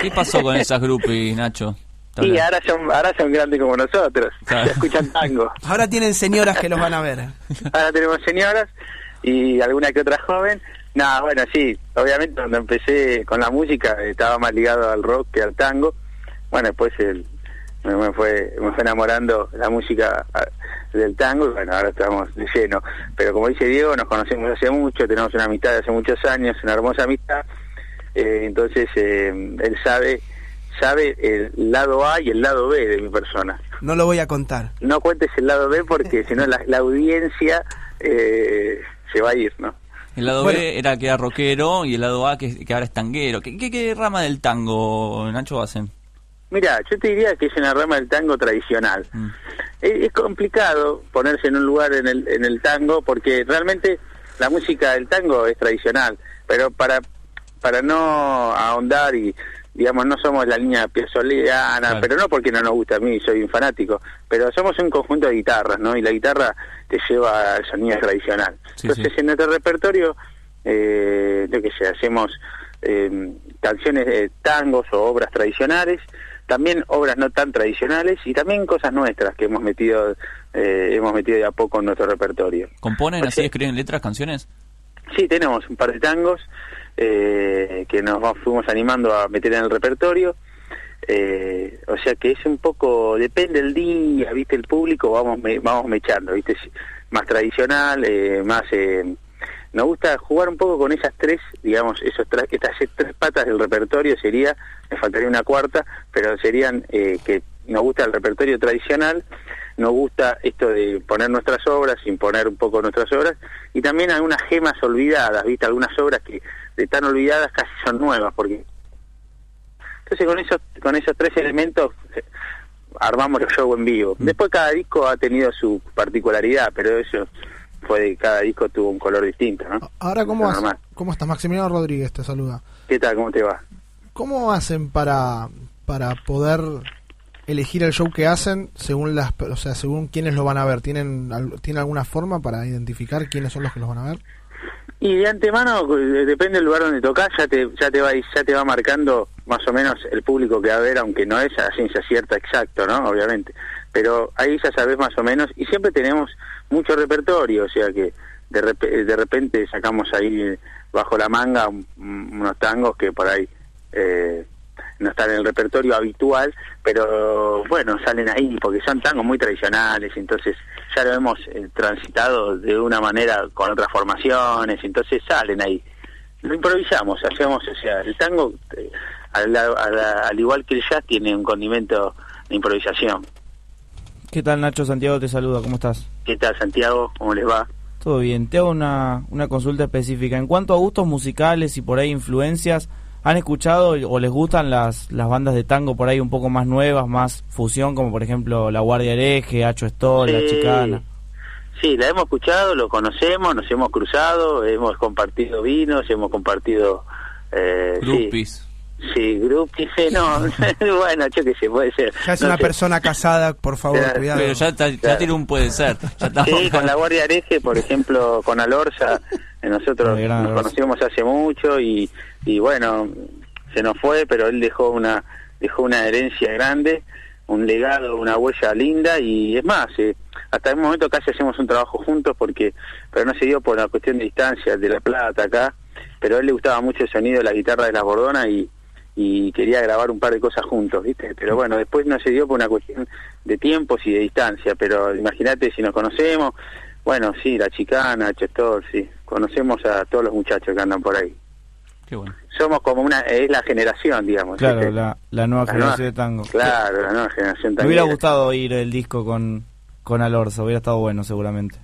¿Qué pasó con esas groupies, Nacho? ¿Está Y ahora son, ahora son grandes como nosotros, Claro. ya escuchan tango. Ahora tienen señoras que los van a ver. Ahora tenemos señoras y alguna que otra joven. Nada, bueno, sí, obviamente cuando empecé con la música estaba más ligado al rock que al tango. Bueno, después el, me, me fue me fue enamorando la música del tango y bueno, ahora estamos de lleno. Pero como dice Diego, nos conocemos hace mucho, tenemos una amistad de hace muchos años, una hermosa amistad. Eh, entonces eh, él sabe sabe el lado A y el lado B de mi persona. No lo voy a contar. No cuentes el lado B porque si no la, la audiencia eh, se va a ir, ¿no? El lado Bueno. B era que era rockero y el lado A que, que ahora es tanguero. ¿Qué, qué, qué rama del tango, Nacho, hacen? Mira, yo te diría que es una rama del tango tradicional. Es, es complicado ponerse en un lugar en el, en el tango porque realmente la música del tango es tradicional, pero para para no ahondar y digamos no somos la línea piazzoliana, Claro. pero no porque no nos gusta a mí, soy un fanático, pero somos un conjunto de guitarras, ¿no? Y la guitarra te lleva al sonido tradicional. Sí, Entonces sí. en nuestro repertorio eh, yo qué sé, hacemos eh, canciones de tangos o obras tradicionales, también obras no tan tradicionales y también cosas nuestras que hemos metido eh, hemos metido de a poco en nuestro repertorio. ¿Componen así, escriben letras, canciones? Sí, tenemos un par de tangos eh, que nos fuimos animando a meter en el repertorio. Eh, o sea que es un poco, depende del día, viste, el público, vamos me- vamos mechando, viste, más tradicional, eh, más... Eh, nos gusta jugar un poco con esas tres, digamos, esos tra- estas tres patas del repertorio sería, me faltaría una cuarta, pero serían eh, que nos gusta el repertorio tradicional, nos gusta esto de poner nuestras obras, imponer un poco nuestras obras, y también algunas gemas olvidadas, ¿viste? Algunas obras que de tan olvidadas casi son nuevas, porque... Entonces con esos, con esos tres elementos eh, armamos el show en vivo. Después cada disco ha tenido su particularidad, pero eso fue de cada disco tuvo un color distinto, ¿no? Ahora, ¿cómo. ¿cómo estás? Maximiliano Rodríguez te saluda. ¿Qué tal? ¿Cómo te va? ¿Cómo hacen para, para poder elegir el show que hacen según las, o sea, según quiénes lo van a ver? ¿Tienen, ¿tienen alguna forma para identificar quiénes son los que los van a ver? Y de antemano, eh, depende del lugar donde tocas, ya te, ya te va ya te va marcando más o menos el público que va a ver, aunque no es a ciencia cierta exacto, ¿no? Obviamente. Pero ahí ya sabes más o menos, y siempre tenemos mucho repertorio, o sea que de, repe- de repente sacamos ahí bajo la manga un- unos tangos que por ahí eh, no están en el repertorio habitual, pero bueno, salen ahí porque son tangos muy tradicionales, entonces ya lo hemos eh, transitado de una manera con otras formaciones, entonces salen ahí. Lo improvisamos, hacemos, o sea, el tango, eh, al, al- al igual que el jazz, tiene un condimento de improvisación. ¿Qué tal Nacho Santiago? Te saluda, ¿cómo estás? ¿Qué tal, Santiago? ¿Cómo les va? Todo bien, te hago una, una consulta específica. En cuanto a gustos musicales y por ahí influencias, ¿han escuchado o les gustan las, las bandas de tango por ahí un poco más nuevas, más fusión, como por ejemplo La Guardia Hereje, Hacho Stoll, La. Chicana? Sí, la hemos escuchado, lo conocemos, nos hemos cruzado, hemos compartido vinos, hemos compartido... Eh, sí. Sí, groupies, eh, no, bueno, yo qué sé, puede ser. Ya es No una sé. persona casada, por favor, Pero- cuidado. Pero ya, ya, tiene un puede ser. Ya Sí, con la Guardia Hereje, por ejemplo, con Alorza, eh, nosotros gran nos conocimos hace mucho y, y bueno, se nos fue, pero él dejó una dejó una herencia grande, un legado, una huella linda y es más, eh, hasta el momento casi hacemos un trabajo juntos porque, pero no se dio por la cuestión de distancia, de La Plata acá, pero a él le gustaba mucho el sonido de la guitarra de las Bordonas y, y quería grabar un par de cosas juntos, ¿viste? Pero bueno, después no se dio por una cuestión de tiempos y de distancia, pero imagínate si nos conocemos, bueno, sí, la chicana, Chestor, sí, conocemos a todos los muchachos que andan por ahí. Qué bueno. Somos como una, es la generación, digamos. Claro, ¿viste? la, la nueva La generación nueva- de tango. Claro, la nueva generación Me también. hubiera gustado oír el disco con, con Alorza, hubiera estado bueno seguramente.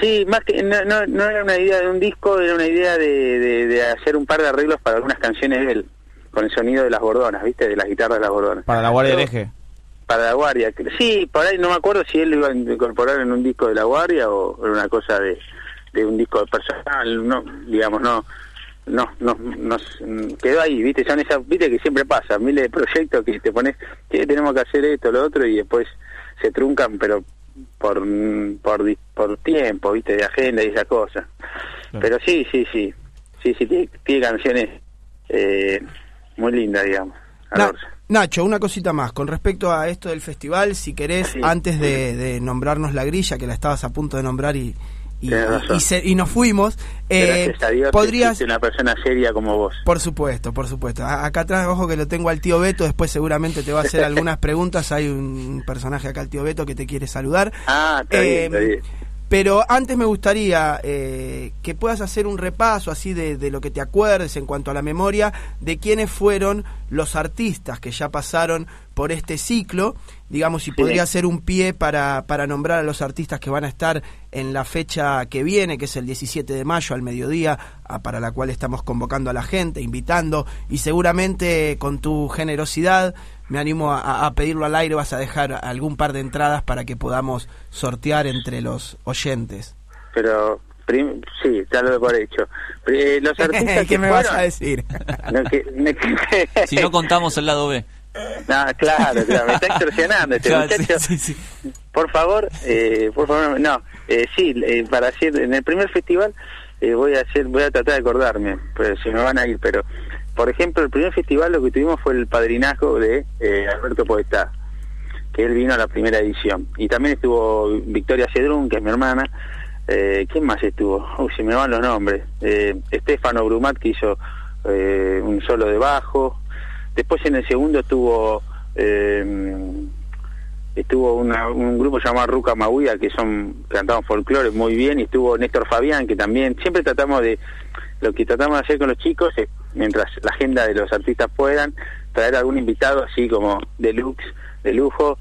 Sí, más que no, no, no era una idea de un disco, era una idea de, de, de hacer un par de arreglos para algunas canciones de él, con el sonido de las bordonas, ¿viste? De las guitarras de las bordonas. Para la Guardia Pero- Hereje. Para la Guardia. Sí, por ahí no me acuerdo si él lo iba a incorporar en un disco de la Guardia o una cosa de, de un disco personal, no, digamos, no. No, no, nos quedó ahí, viste, son esas, viste que siempre pasa, miles de proyectos que te pones, que tenemos que hacer esto, lo otro, y después se truncan, pero por, por, por tiempo, viste, de agenda y esas cosas. Pero sí, sí, sí, sí, sí, tiene, tiene canciones eh, muy lindas, digamos. Na-. Nacho, una cosita más. Con respecto a esto del festival, si querés, antes de, de nombrarnos la grilla, que la estabas a punto de nombrar y, y, y se- y nos fuimos, eh, a Dios podrías... una persona seria como vos. Por supuesto, por supuesto. Acá atrás, ojo que lo tengo al tío Beto, después seguramente te va a hacer algunas preguntas. Hay un personaje acá, el tío Beto, que te quiere saludar. Ah, está bien, Eh, está bien. Pero antes me gustaría eh, que puedas hacer un repaso así de, de lo que te acuerdes en cuanto a la memoria de quiénes fueron los artistas que ya pasaron por este ciclo, digamos, si Sí. podría ser un pie para, para nombrar a los artistas que van a estar en la fecha que viene, que es el 17 de mayo al mediodía, a- para la cual estamos convocando a la gente, invitando, y seguramente con tu generosidad me animo a, a pedirlo al aire, vas a dejar algún par de entradas para que podamos sortear entre los oyentes. Pero, prim- sí, ya lo por hecho. Eh, los artistas ¿Qué que me vas a decir? No, que- no, que- Si no contamos el lado B. No, claro, claro, me está extorsionando este Claro, sí, muchacho. sí, sí. Por favor, eh, por favor, no, eh, sí, eh, para decir, en el primer festival eh, voy a hacer, voy a tratar de acordarme, pues se me van a ir, pero por ejemplo el primer festival lo que tuvimos fue el padrinazgo de eh, Alberto Podestá, que él vino a la primera edición. Y también estuvo Victoria Cedrún, que es mi hermana. Eh, ¿Quién más estuvo? Uy, se me van los nombres. Eh, Estefano Brumat, que hizo un solo de bajo. Después en el segundo estuvo eh, estuvo un grupo llamado Ruca Mahuida, que son cantaban folclore muy bien, y estuvo Néstor Fabián, que también siempre tratamos de, lo que tratamos de hacer con los chicos es, mientras la agenda de los artistas puedan, traer algún invitado así como deluxe, de lujo,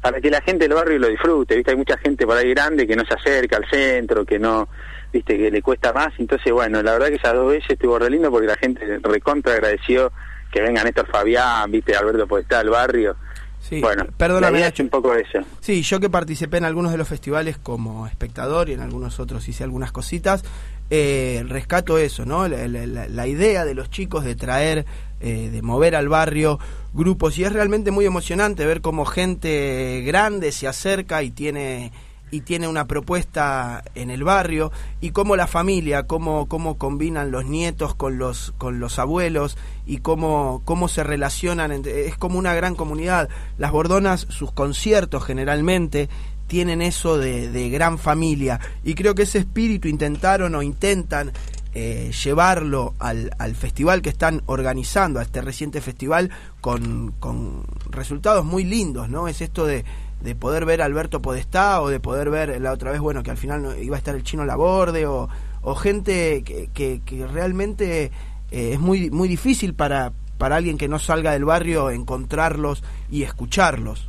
para que la gente del barrio lo disfrute, ¿viste? Hay mucha gente por ahí grande que no se acerca al centro, que no, ¿viste? Que le cuesta más. Entonces, bueno, la verdad que esas dos veces estuvo re lindo porque la gente recontra agradeció que venga Néstor Fabián, ¿viste? Alberto Podestá al barrio. Sí, bueno, perdóname, es un poco eso. Sí, yo que participé en algunos de los festivales como espectador y en algunos otros hice algunas cositas, eh, rescato eso, ¿no? La, idea de los chicos de traer, eh, de mover al barrio grupos y es realmente muy emocionante ver cómo gente grande se acerca y tiene y tiene una propuesta en el barrio y cómo la familia, cómo, cómo combinan los nietos con los, con los abuelos y cómo, cómo se relacionan, entre- es como una gran comunidad. Las Bordonas, sus conciertos generalmente tienen eso de, de gran familia y creo que ese espíritu intentaron o intentan eh, llevarlo al, al festival que están organizando, a este reciente festival, con, con resultados muy lindos, ¿no? Es esto de, de poder ver a Alberto Podestá o de poder ver la otra vez, bueno, que al final iba a estar el chino Laborde o, o gente que, que, que realmente eh, es muy, muy difícil para, para alguien que no salga del barrio encontrarlos y escucharlos.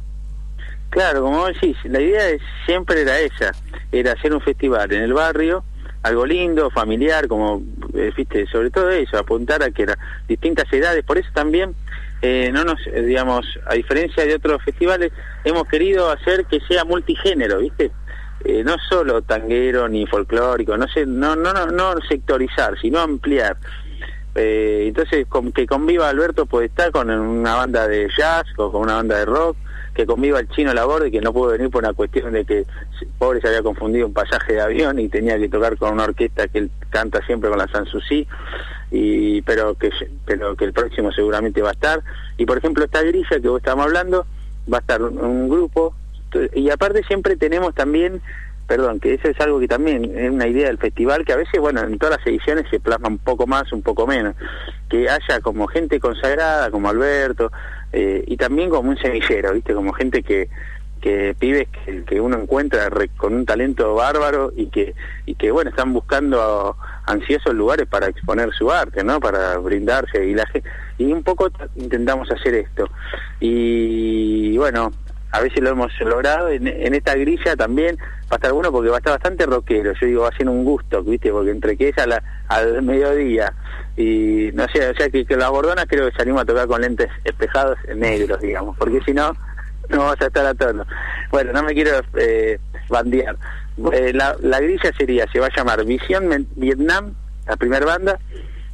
Claro, como decís, la idea es- siempre era esa, era hacer un festival en el barrio, algo lindo, familiar, como, eh, viste, sobre todo eso, apuntar a que eran distintas edades, por eso también, eh, no nos, eh, digamos, a diferencia de otros festivales, hemos querido hacer que sea multigénero, viste, Eh, no solo tanguero ni folclórico, no sé, no, no, no, no sectorizar, sino ampliar. Eh, entonces, con, que conviva Alberto puede estar con una banda de jazz o con una banda de rock, que conviva el chino Laborde, que no pudo venir por una cuestión de que pobre se había confundido un pasaje de avión y tenía que tocar con una orquesta que él canta siempre con la Sanssouci, y pero que pero que el próximo seguramente va a estar. Y por ejemplo, esta grilla que vos estábamos hablando, va a estar un grupo, y aparte siempre tenemos también perdón, que eso es algo que también es una idea del festival, que a veces, bueno, en todas las ediciones se plasma un poco más, un poco menos, que haya como gente consagrada, como Alberto, eh, y también como un semillero, ¿viste? Como gente que, que pibes que, que uno encuentra re- con un talento bárbaro y que, y que bueno, están buscando ansiosos lugares para exponer su arte, ¿no? Para brindarse y la y un poco intentamos hacer esto. Y bueno, a veces lo hemos logrado en, esta grilla también va a estar bueno porque va a estar bastante rockero yo digo va a ser un gusto viste porque entre que es a la- al mediodía y no sé o sea que, que la bordona creo que salimos a tocar con lentes espejados negros digamos porque si no no vas a estar a tono bueno no me quiero eh, bandear Eh, la, la grilla sería se va a llamar Visión Vietnam la primera banda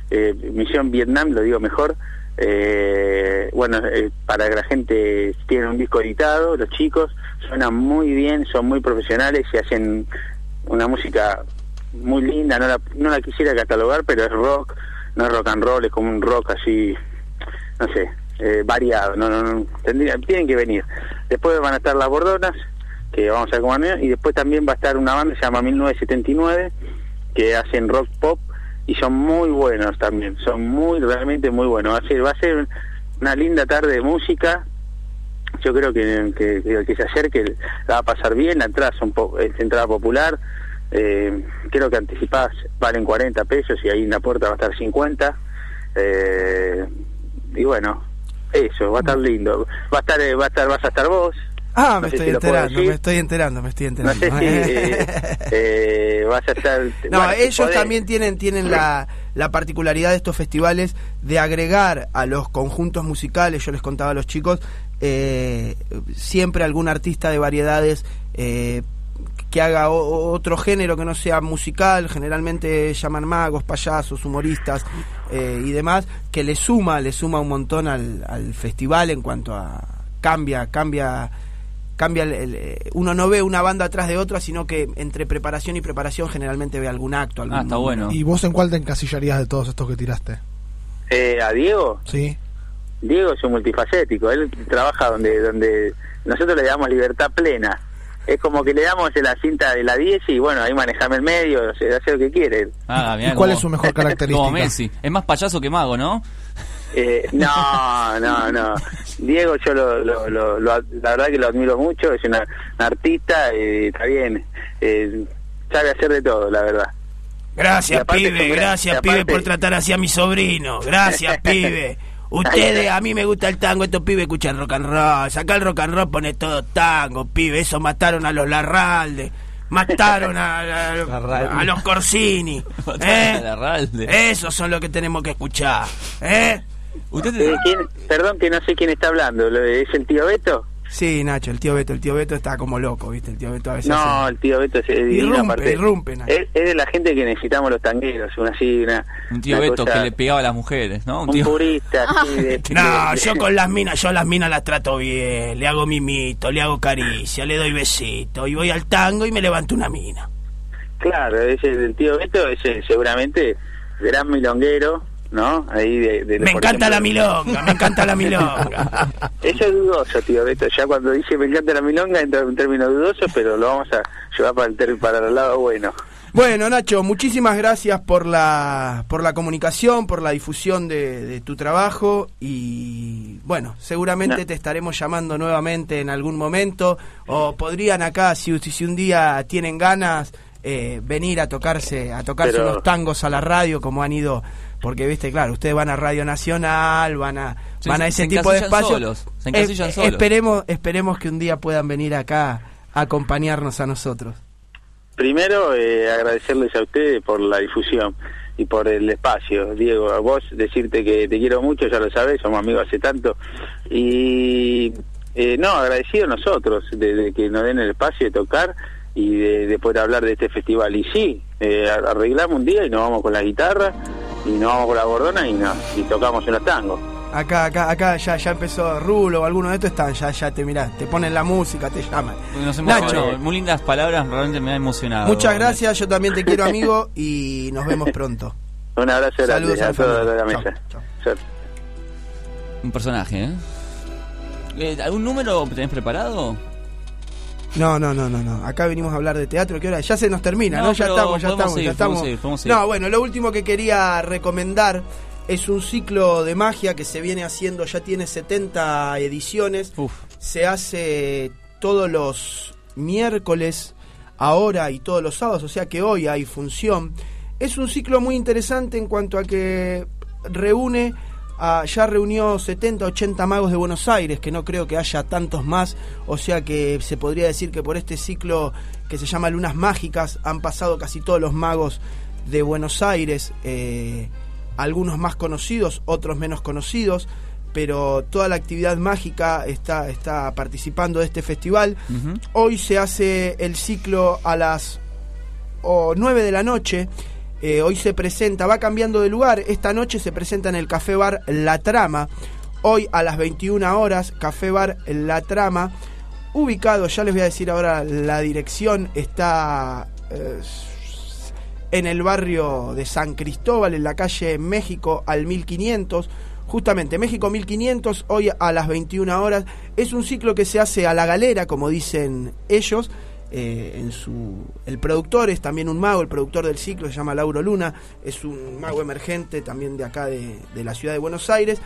eh, Misión Vietnam, lo digo mejor. Eh, bueno, eh, para que la gente tiene un disco editado, los chicos suenan muy bien, son muy profesionales y hacen una música muy linda. No la, no la quisiera catalogar, pero es rock, no es rock and roll, es como un rock así, no sé, eh, variado. No, no, no, tienen que venir. Después van a estar las Bordonas, que vamos a ver van, y después también va a estar una banda que se llama 1979, que hacen rock pop y son muy buenos también, son muy, realmente muy buenos. Va a ser, va a ser una linda tarde de música. Yo creo que, que, que se acerque la va a pasar bien, la entrada son po- es entrada popular, eh, creo que anticipadas valen 40 pesos y ahí en la puerta va a estar 50. Eh, y bueno, eso, va a estar lindo. Va a estar, eh, va a estar, vas a estar vos. Ah, No me sé estoy si enterando, me estoy enterando, me estoy No enterando. sé si eh, eh, vas a estar... No, bueno, ellos también tienen, tienen la, la particularidad de estos festivales de agregar a los conjuntos musicales, yo les contaba a los chicos, eh, siempre algún artista de variedades eh, que haga o- otro género que no sea musical, generalmente llaman magos, payasos, humoristas eh, y demás, que le suma, le suma un montón al, al festival en cuanto a cambia, cambia cambia el- el- eh, uno no ve una banda atrás de otra, sino que entre preparación y preparación generalmente ve algún acto. Algún Ah, está bueno. ¿Y vos en cuál te encasillarías de todos estos que tiraste? Eh, ¿A Diego? Sí. Diego es un multifacético, él trabaja donde donde nosotros le damos libertad plena. Es como que le damos la cinta de la 10 y bueno, ahí manejame el medio, hace, hace lo que quiere. Ah, mirá ¿Y cuál es su mejor característica? Como Messi. Es más payaso que mago, ¿no? Eh, no, no, no. Diego yo lo, lo, lo- lo- la verdad que lo admiro mucho, es una, una artista, eh, está bien, eh, sabe hacer de todo, la verdad. Y Gracias, pibe, gran- gracias, pibe, aparte- por tratar así a mi sobrino. Gracias, pibe. Ustedes, a mí me gusta el tango, estos pibes escuchan rock and roll. Acá el rock and roll pone todo tango, pibe. Eso mataron a los Larralde. Mataron a, a- a los Corsini. ¿eh? Esos son los que tenemos que escuchar. ¿eh? Eh, ¿quién- perdón que no sé quién está hablando, ¿lo- ¿es el tío Beto? Sí, Nacho, el tío Beto. El tío Beto está como loco, ¿viste? El tío Beto a veces. No, hace- el tío Beto es Irrumpe, aparte. irrumpe, Nacho. Es, es de la gente que necesitamos los tangueros, una así, una... Un tío una Beto cosa- que le pegaba a las mujeres, ¿no? Un tío... purista, así de... No, yo con las minas, yo a las minas las trato bien, le hago mimito, le hago caricia, le doy besito y voy al tango y me levanto una mina. Claro, ese del tío Beto, ese seguramente gran milonguero, ¿no? Ahí de, de- Me encanta ejemplo- la milonga, me encanta la milonga. Eso es dudoso, tío Beto. Ya cuando dice me encanta la milonga entra en un término dudoso, pero lo vamos a llevar para el, ter- para el lado bueno. Bueno, Nacho, muchísimas gracias por la por la comunicación, por la difusión de, de tu trabajo y bueno, seguramente No. te estaremos llamando nuevamente en algún momento o podrían acá si, si un día tienen ganas eh, venir a tocarse a tocarse Pero- unos tangos a la radio como han ido porque viste claro ustedes van a Radio Nacional van a Sí, van a se- ese se tipo de espacios solos, se encasillan Eh, solos. esperemos esperemos que un día puedan venir acá a acompañarnos a nosotros Primero, eh, agradecerles a ustedes por la difusión y por el espacio. Diego, a vos decirte que te quiero mucho, ya lo sabes, somos amigos hace tanto. Y eh, no, agradecido nosotros de, de que nos den el espacio de tocar y de, de poder hablar de este festival. Y sí, eh, arreglamos un día y nos vamos con la guitarra y nos vamos con la gordona y, no, y tocamos unos tangos. Acá, acá, acá ya, ya empezó Rulo o alguno de estos están, ya, ya te mirá, te ponen la música, te llaman. Nos hemos Nacho. muy lindas palabras, realmente me ha emocionado. Muchas gracias, yo también te quiero amigo y nos vemos pronto. Un abrazo grande Saludos a a la toda mesa. chau. Un personaje, ¿eh? Eh, ¿Algún número tenés preparado? No, no, no, no, no. Acá venimos a hablar de teatro. ¿Qué hora? Ya se nos termina, ¿no? No, Ya estamos, ya estamos, seguir, ya estamos. seguir. No, bueno, lo último que quería recomendar es un ciclo de magia que se viene haciendo, ya tiene 70 ediciones. Se hace todos los miércoles, ahora y todos los sábados, o sea que hoy hay función. Es un ciclo muy interesante en cuanto a que reúne a- ya reunió 70, 80 magos de Buenos Aires, que no creo que haya tantos más, o sea que se podría decir que por este ciclo que se llama Lunas Mágicas han pasado casi todos los magos de Buenos Aires, eh, algunos más conocidos, otros menos conocidos, pero toda la actividad mágica está, está participando de este festival. Hoy se hace el ciclo a las o 9 de la noche. Eh, hoy se presenta, va cambiando de lugar. Esta noche se presenta en el Café Bar La Trama. Hoy a las 21 horas, Café Bar La Trama. Ubicado, ya les voy a decir ahora la dirección, está eh, en el barrio de San Cristóbal, en la calle México al 1500. Justamente, México 1500, hoy a las 21 horas. Es un ciclo que se hace a la galera, como dicen ellos. Eh, en su, el productor es también un mago, el productor del ciclo se llama Lauro Luna, es un mago emergente también de acá de, de la ciudad de Buenos Aires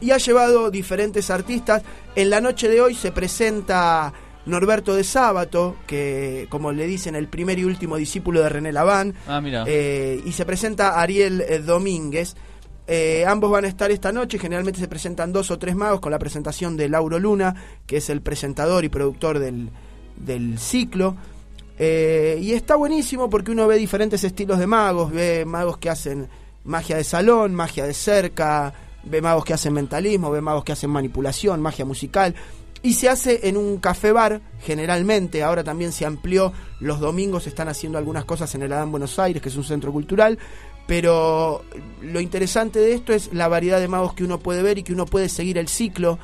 y ha llevado diferentes artistas. En la noche de hoy se presenta Norberto de Sábato, que como le dicen el primer y último discípulo de René Laván, Ah, eh, y se presenta Ariel eh, Domínguez. Eh, ambos van a estar esta noche, generalmente se presentan dos o tres magos con la presentación de Lauro Luna, que es el presentador y productor del, del ciclo. Eh, y está buenísimo porque uno ve diferentes estilos de magos, ve magos que hacen magia de salón, magia de cerca, ve magos que hacen mentalismo, ve magos que hacen manipulación, magia musical. Y se hace en un café bar, generalmente, ahora también se amplió, los domingos están haciendo algunas cosas en el Adán Buenos Aires, que es un centro cultural, pero lo interesante de esto es la variedad de magos que uno puede ver y que uno puede seguir el ciclo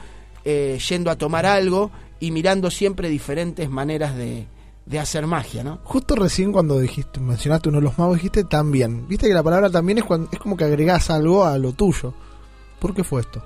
eh, yendo a tomar algo y mirando siempre diferentes maneras de, de hacer magia, ¿no? Justo recién cuando dijiste, mencionaste uno de los magos, dijiste también. Viste que la palabra también es, cuando, es como que agregás algo a lo tuyo. ¿Por qué fue esto?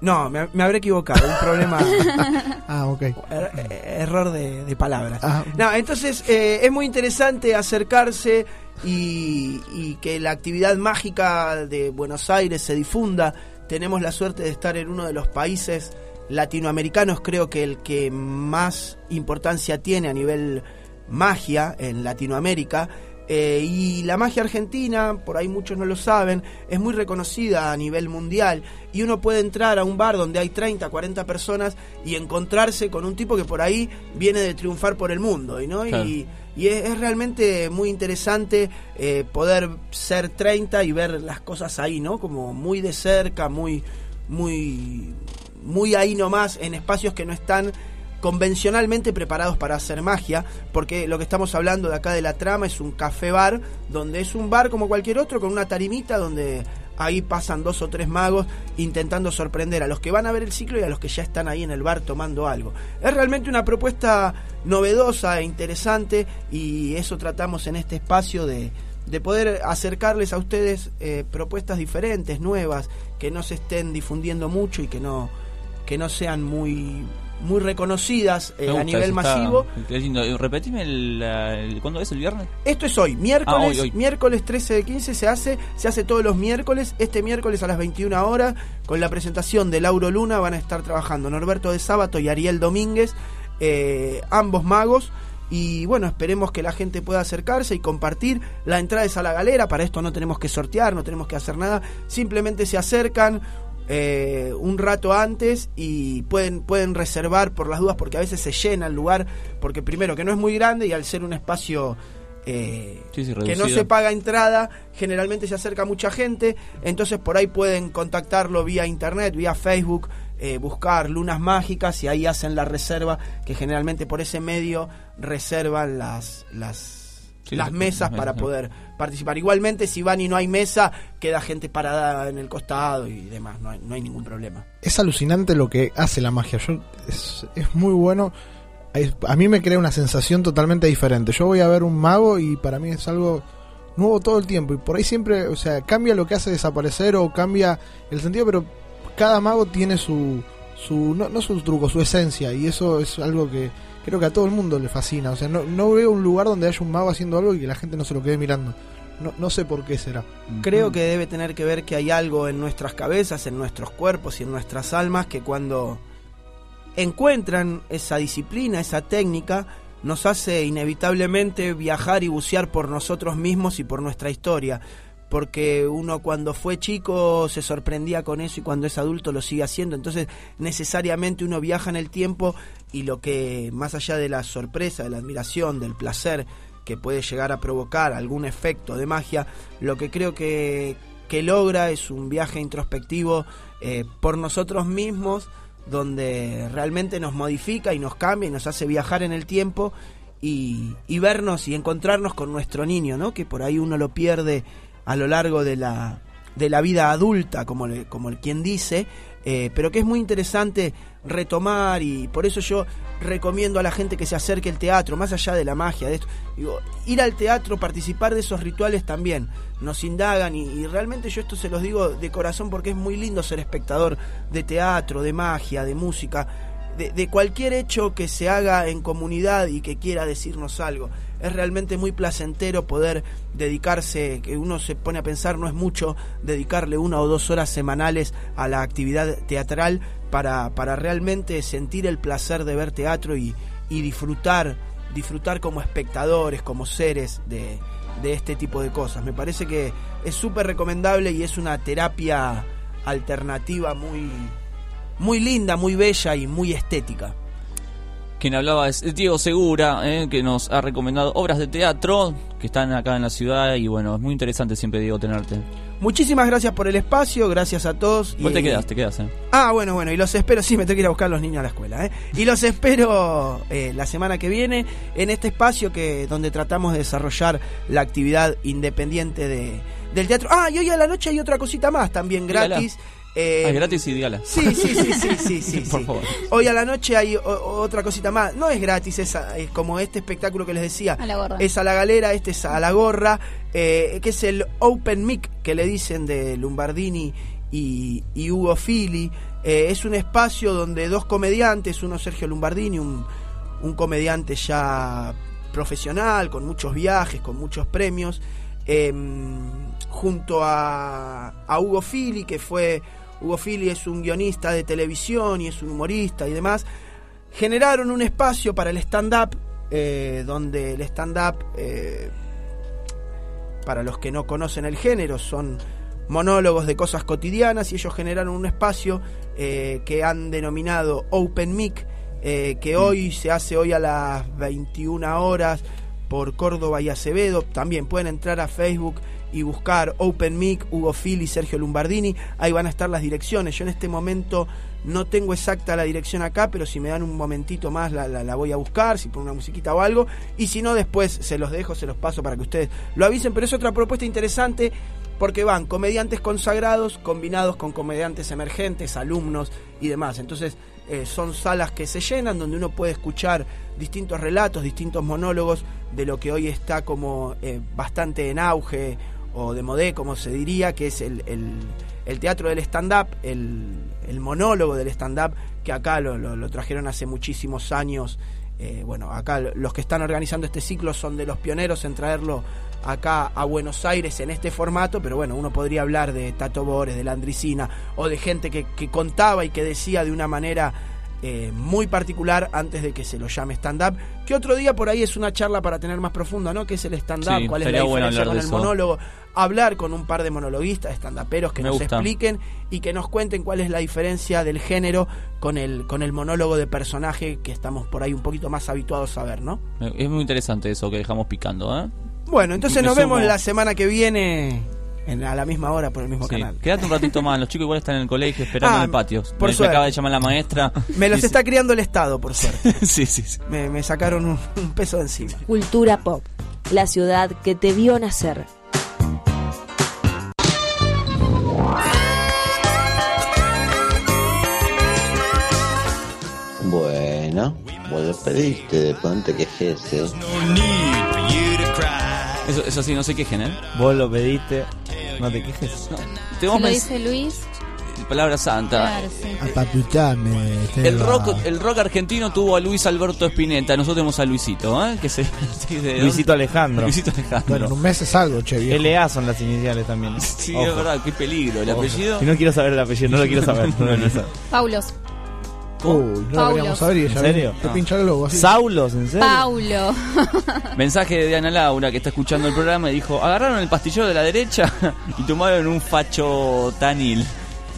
No, me, me habré equivocado, un problema. ah, ok. Er- error de, de palabras. Ah. No, entonces eh, es muy interesante acercarse y, y que la actividad mágica de Buenos Aires se difunda. Tenemos la suerte de estar en uno de los países latinoamericanos, creo que el que más importancia tiene a nivel magia en Latinoamérica. Eh, y la magia argentina, por ahí muchos no lo saben, es muy reconocida a nivel mundial. Y uno puede entrar a un bar donde hay 30, 40 personas y encontrarse con un tipo que por ahí viene de triunfar por el mundo. ¿y ¿no? Claro. Y, y es, es realmente muy interesante eh, poder ser 30 y ver las cosas ahí, ¿no? Como muy de cerca, muy, muy, muy ahí nomás, en espacios que no están convencionalmente preparados para hacer magia, porque lo que estamos hablando de acá de la trama es un café bar, donde es un bar como cualquier otro, con una tarimita donde ahí pasan dos o tres magos intentando sorprender a los que van a ver el ciclo y a los que ya están ahí en el bar tomando algo. Es realmente una propuesta novedosa e interesante y eso tratamos en este espacio de, de poder acercarles a ustedes eh, propuestas diferentes, nuevas, que no se estén difundiendo mucho y que no, que no sean muy muy reconocidas eh, a nivel masivo. Repetime el, el- ¿cuándo es el viernes? Esto es hoy, miércoles, Ah, hoy, hoy. miércoles 13 de 15 se hace, se hace todos los miércoles, este miércoles a las 21 horas, con la presentación de Lauro Luna van a estar trabajando Norberto de Sábato y Ariel Domínguez, eh, ambos magos. Y bueno, esperemos que la gente pueda acercarse y compartir. La entrada es a la galera, para esto no tenemos que sortear, no tenemos que hacer nada. Simplemente se acercan eh, un rato antes y pueden, pueden reservar por las dudas porque a veces se llena el lugar, porque primero que no es muy grande y al ser un espacio eh, Sí, sí, que no se paga entrada, generalmente se acerca mucha gente, entonces por ahí pueden contactarlo vía internet, vía Facebook, eh, buscar lunas mágicas y ahí hacen la reserva, que generalmente por ese medio reservan las, las, Sí, las mesas para poder participar. Igualmente, si van y no hay mesa, queda gente parada en el costado y demás, no hay, no hay ningún problema. Es alucinante lo que hace la magia. Yo, es, es muy bueno. Es- a mí me crea una sensación totalmente diferente. Yo voy a ver un mago y para mí es algo nuevo todo el tiempo. Y por ahí siempre, o sea, cambia lo que hace desaparecer o cambia el sentido, pero cada mago tiene su, su no, no su truco, su esencia. Y eso es algo que creo que a todo el mundo le fascina. O sea, no, no veo un lugar donde haya un mago haciendo algo y que la gente no se lo quede mirando. No, no sé por qué será. Creo que debe tener que ver que hay algo en nuestras cabezas, en nuestros cuerpos y en nuestras almas que cuando encuentran esa disciplina, esa técnica, nos hace inevitablemente viajar y bucear por nosotros mismos y por nuestra historia. Porque uno cuando fue chico se sorprendía con eso y cuando es adulto lo sigue haciendo. Entonces necesariamente uno viaja en el tiempo y lo que más allá de la sorpresa, de la admiración, del placer que puede llegar a provocar algún efecto de magia, lo que creo que, que logra es un viaje introspectivo eh, por nosotros mismos, donde realmente nos modifica y nos cambia y nos hace viajar en el tiempo y, y vernos y encontrarnos con nuestro niño, ¿no? que por ahí uno lo pierde a lo largo de la, de la vida adulta, como, le- como el quien dice, eh, pero que es muy interesante retomar y por eso yo recomiendo a la gente que se acerque al teatro, más allá de la magia, de esto, ir al teatro, participar de esos rituales también, nos indagan y, realmente yo esto se los digo de corazón porque es muy lindo ser espectador de teatro, de magia, de música, de cualquier hecho que se haga en comunidad y que quiera decirnos algo. Es realmente muy placentero poder dedicarse, que uno se pone a pensar, no es mucho, dedicarle una o dos horas semanales a la actividad teatral para, para realmente sentir el placer de ver teatro y, y disfrutar, disfrutar como espectadores, como seres de, de este tipo de cosas. Me parece que es súper recomendable y es una terapia alternativa muy, muy linda, muy bella y muy estética. Quien hablaba es Diego Segura, eh, que nos ha recomendado obras de teatro que están acá en la ciudad y bueno, es muy interesante siempre, Diego, tenerte. Muchísimas gracias por el espacio, gracias a todos. Vos y- te quedas, te quedas, eh. Ah, bueno, bueno, y los espero, sí, me tengo que ir a buscar a los niños a la escuela, ¿eh? Y los espero eh, la semana que viene en este espacio que donde tratamos de desarrollar la actividad independiente de, del teatro. Ah, y hoy a la noche hay otra cosita más también gratis. Eh, Ah, es gratis y dígala. Sí, sí, sí, sí, sí, sí, Por sí. favor. Hoy a la noche hay o- otra cosita más. No es gratis, es, a- es como este espectáculo que les decía. A la gorra. Es a la galera, este es a la gorra, eh, que es el Open Mic que le dicen de Lombardini y, y Hugo Fili. Eh, es un espacio donde dos comediantes, uno Sergio Lombardini, un, un comediante ya profesional, con muchos viajes, con muchos premios, eh, junto a, a Hugo Fili, que fue, Hugo Fili es un guionista de televisión y es un humorista y demás, generaron un espacio para el stand-up, eh, donde el stand-up, eh, para los que no conocen el género, son monólogos de cosas cotidianas y ellos generaron un espacio eh, que han denominado Open Mic, que hoy se hace hoy a las 21 horas por Córdoba y Acevedo. También pueden entrar a Facebook y buscar Open Mic, Hugo Fili, Sergio Lombardini. Ahí van a estar las direcciones. Yo en este momento no tengo exacta la dirección acá, pero si me dan un momentito más la, la- voy a buscar, si ponen una musiquita o algo. Y si no, después se los dejo, se los paso para que ustedes lo avisen. Pero es otra propuesta interesante porque van comediantes consagrados combinados con comediantes emergentes, alumnos y demás. Entonces eh, son salas que se llenan donde uno puede escuchar distintos relatos, distintos monólogos de lo que hoy está como eh, bastante en auge o de modé, como se diría, que es el, el- teatro del stand-up, el, el monólogo del stand-up, que acá lo, lo- lo trajeron hace muchísimos años. Eh, bueno, acá los que están organizando este ciclo son de los pioneros en traerlo acá a Buenos Aires en este formato, pero bueno, uno podría hablar de Tato Bores, de Landricina, o de gente que, que contaba y que decía de una manera eh, muy particular antes de que se lo llame stand-up. Que otro día por ahí es una charla para tener más profunda, ¿no? ¿Qué es el stand-up? Sí, ¿Cuál es la bueno diferencia con el eso. monólogo? Hablar con un par de monologuistas, stand-uperos que Me nos gusta. expliquen y que nos cuenten cuál es la diferencia del género con el, con el monólogo de personaje que estamos por ahí un poquito más habituados a ver, ¿no? Es muy interesante eso que dejamos picando, ¿eh? Bueno, entonces Me nos vemos la semana que viene en, a la misma hora por el mismo Sí. canal. Quédate un ratito más, los chicos igual están en el colegio esperando Ah, en el patio. por me, me suerte. acaba de llamar la maestra. Me los está criando el Estado, por suerte. sí, sí, sí. Me, me sacaron un, un peso de encima. Cultura pop, la ciudad que te vio nacer. Bueno, vos lo pediste, de pronto que ese. Eso, eso sí, no se quejen, ¿eh? Vos lo pediste, no te quejes. Tenemos lo dice Luis. palabra santa. Claro, sí. Apapuchame, El rock, el rock argentino tuvo a Luis Alberto Espineta, nosotros tenemos a Luisito, ¿eh? Que se, de- Luisito Alejandro. Luisito Alejandro. Bueno, en un mes es algo, che, viejo. LA son las iniciales también. Sí, Ojo. es verdad, qué peligro. El Ojo. apellido. Y no quiero saber el apellido, no lo quiero saber. No lo quiero saber. Paulos. Uy, no lo queríamos saber y ella ¿En serio? te pincha el globo así. ¿Saulos? ¿En serio? Paulo. Mensaje de Diana Laura que está escuchando el programa y dijo, agarraron el pastillero de la derecha y tomaron un facho tanil.